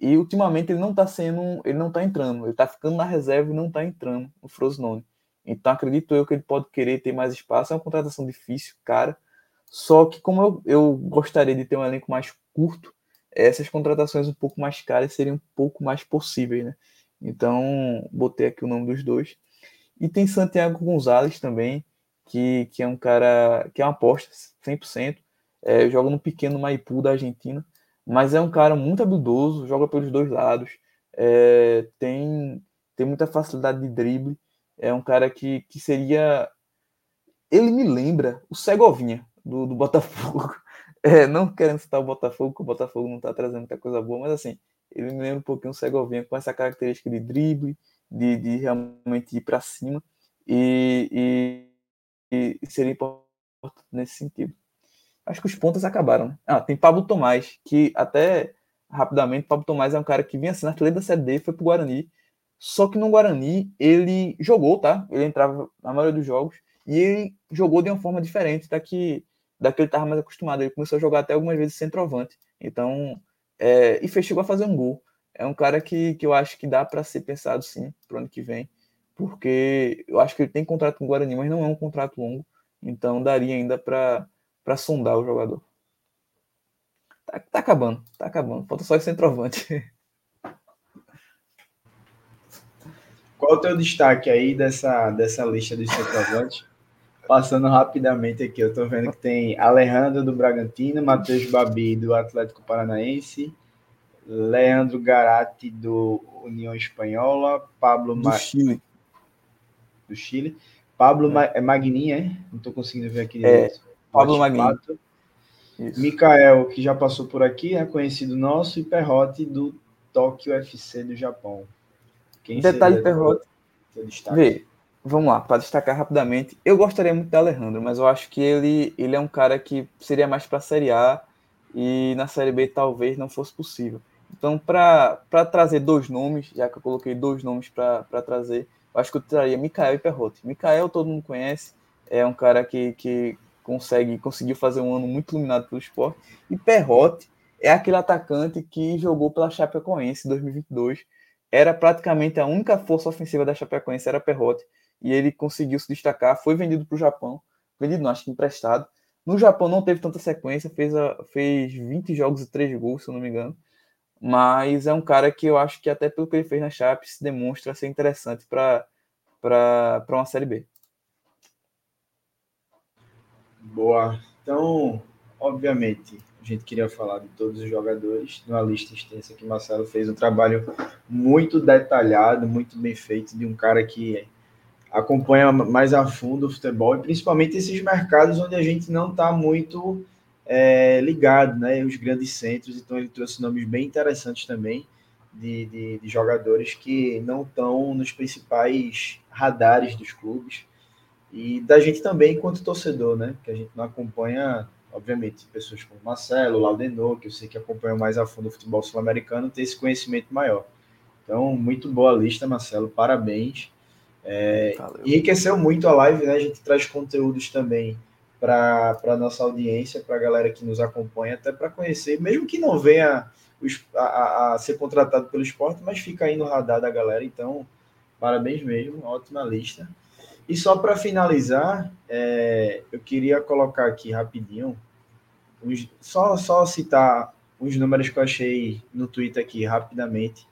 E ultimamente ele não está sendo, ele não está entrando, ele está ficando na reserva e não está entrando no Frosinone. Então acredito eu que ele pode querer ter mais espaço, é uma contratação difícil, cara. Só que como eu, eu gostaria de ter um elenco mais curto, essas contratações um pouco mais caras seriam um pouco mais possíveis, né? Então, botei aqui o nome dos dois. E tem Santiago Gonzalez também, que, que é um cara que é uma aposta 100%. É, joga no pequeno Maipú da Argentina mas é um cara muito habilidoso, joga pelos dois lados, é, tem, tem muita facilidade de drible, é um cara que, que seria. Ele me lembra o Segovinha do, do Botafogo. É, não querendo citar o Botafogo, porque o Botafogo não está trazendo muita coisa boa, mas assim, ele me lembra um pouquinho o Segovinha com essa característica de drible, de, de realmente ir para cima, e, e, e seria importante nesse sentido acho que os pontos acabaram. Né? Ah, tem Pablo Tomás, que até rapidamente, Pablo Tomás é um cara que vinha na artilheiro da Série D, foi pro Guarani. Só que no Guarani ele jogou, tá? Ele entrava na maioria dos jogos e ele jogou de uma forma diferente da que, da que ele estava mais acostumado. Ele começou a jogar até algumas vezes centroavante. Então, é, e fez, chegou a fazer um gol. É um cara que, que eu acho que dá para ser pensado sim pro ano que vem, porque eu acho que ele tem contrato com o Guarani, mas não é um contrato longo. Então daria ainda para para sondar o jogador. Tá, tá, acabando, tá acabando. Falta só esse centroavante. Qual o teu destaque aí dessa, dessa lista dos centroavantes? Passando rapidamente aqui, eu tô vendo que tem Alejandro do Bragantino, Matheus Babi do Atlético Paranaense, Leandro Garati do União Espanhola, Pablo do Ma... Chile. Do Chile. Pablo é. Magnin, é? Não tô conseguindo ver aqui. É, Pablo Magnin. Mikael, que já passou por aqui, é conhecido nosso, e Perrote do Tóquio FC do Japão. Quem Detalhe Perrote. Vê, vamos lá, para destacar rapidamente. Eu gostaria muito da Alejandro, mas eu acho que ele, ele é um cara que seria mais para a Série A e na Série B talvez não fosse possível. Então, para trazer dois nomes, já que eu coloquei dois nomes para trazer, eu acho que eu traria Mikael e Perrote. Mikael todo mundo conhece, é um cara que, que consegue conseguiu fazer um ano muito iluminado pelo esporte. E Perrote é aquele atacante que jogou pela Chapecoense em 2022. Era praticamente a única força ofensiva da Chapecoense, era Perrote. E ele conseguiu se destacar, foi vendido para o Japão. Vendido não, acho que emprestado. No Japão não teve tanta sequência, fez, a, fez 20 jogos e 3 gols, se eu não me engano. mas é um cara que eu acho que até pelo que ele fez na Chape se demonstra ser interessante para uma Série B. Boa. Então, obviamente, a gente queria falar de todos os jogadores, numa lista extensa que Marcelo fez um trabalho muito detalhado, muito bem feito, de um cara que acompanha mais a fundo o futebol e principalmente esses mercados onde a gente não está muito é, ligado, né? Os grandes centros, então ele trouxe nomes bem interessantes também de, de, de jogadores que não estão nos principais radares dos clubes e da gente também enquanto torcedor, né? Que a gente não acompanha, obviamente, pessoas como Marcelo, Laudenor, que eu sei que acompanham mais a fundo o futebol sul-americano, ter esse conhecimento maior. Então, muito boa lista, Marcelo, parabéns. É, enriqueceu muito a live, né? A gente traz conteúdos também para a nossa audiência, para a galera que nos acompanha, até para conhecer, mesmo que não venha a, a, a, ser contratado pelo esporte, mas fica aí no radar da galera. Então, parabéns mesmo, ótima lista. E só para finalizar, é, eu queria colocar aqui rapidinho, uns, só, só citar uns números que eu achei no Twitter aqui rapidamente,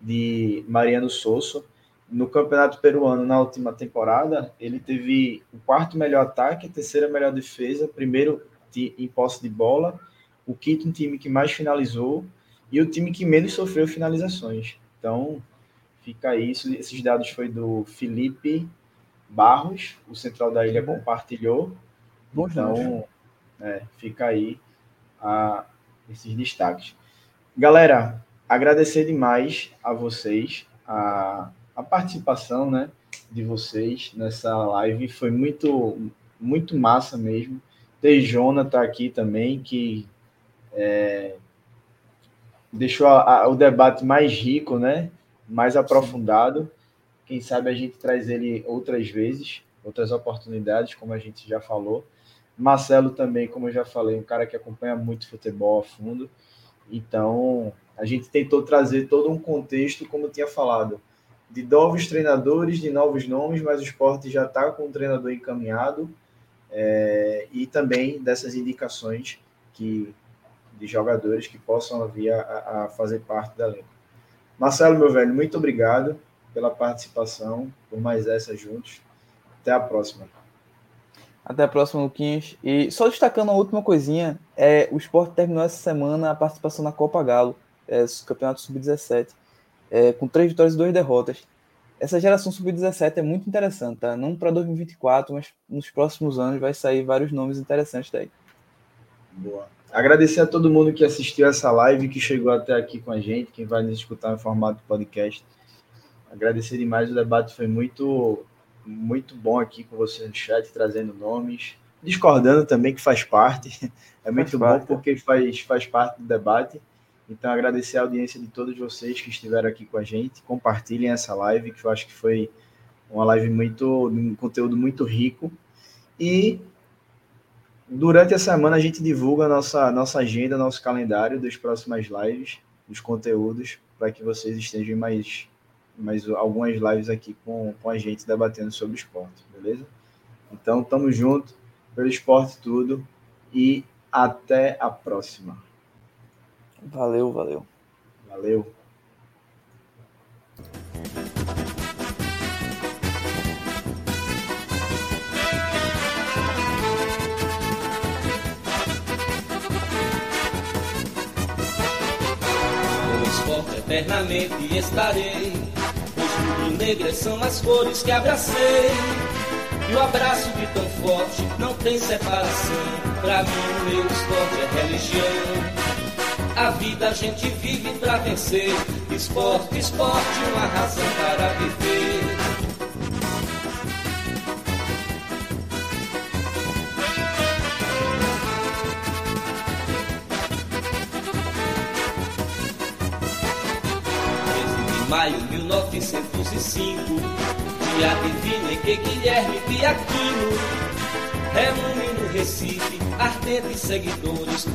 de Mariano Souza no Campeonato Peruano, na última temporada, ele teve o quarto melhor ataque, a terceira melhor defesa, primeiro em posse de bola, o quinto time que mais finalizou e o time que menos sofreu finalizações. Então, fica isso. Esses dados foi do Felipe Barros, o central da ilha compartilhou. Bom, então, é, fica aí a, esses destaques. Galera, agradecer demais a vocês, a a participação né, de vocês nessa live foi muito, muito massa mesmo. Tem Jonathan aqui também, que é, deixou a, a, o debate mais rico, né, mais aprofundado. Quem sabe a gente traz ele outras vezes, outras oportunidades, como a gente já falou. Marcelo também, como eu já falei, um cara que acompanha muito futebol a fundo. Então, a gente tentou trazer todo um contexto, como eu tinha falado, de novos treinadores, de novos nomes, mas o esporte já está com um treinador encaminhado é, e também dessas indicações que de jogadores que possam vir a, a fazer parte da elenco. Marcelo, meu velho, muito obrigado pela participação, por mais essa juntos. Até a próxima. Até a próxima, Luquinhas. E só destacando a última coisinha, é, o esporte terminou essa semana a participação na Copa Galo, é, Campeonato Sub-17 é, com três vitórias e duas derrotas. Essa geração sub-17 é muito interessante, tá? Não para 2024, mas nos próximos anos vai sair vários nomes interessantes daí. Boa. Agradecer a todo mundo que assistiu essa live, que chegou até aqui com a gente, quem vai nos escutar em formato podcast. Agradecer demais, o debate foi muito, muito bom aqui com você no chat, trazendo nomes, discordando também, que faz parte. É muito faz bom parte. porque faz, faz parte do debate. Então, agradecer a audiência de todos vocês que estiveram aqui com a gente. Compartilhem essa live, que eu acho que foi uma live muito, um conteúdo muito rico. E durante a semana a gente divulga a nossa, nossa agenda, nosso calendário das próximas lives, dos conteúdos, para que vocês estejam mais, mais algumas lives aqui com, com a gente debatendo sobre esporte, beleza? Então, tamo junto, pelo esporte tudo, e até a próxima. Valeu, valeu. Valeu. esporte eternamente estarei. Os rubro-negras são as cores que abracei. E o abraço de tão forte não tem separação. Pra mim, o meu esporte é religião. A vida a gente vive pra vencer. Esporte, esporte, uma razão para viver. maio 1905, dia divino em que Guilherme Piaquino reúne no Recife ardentes seguidores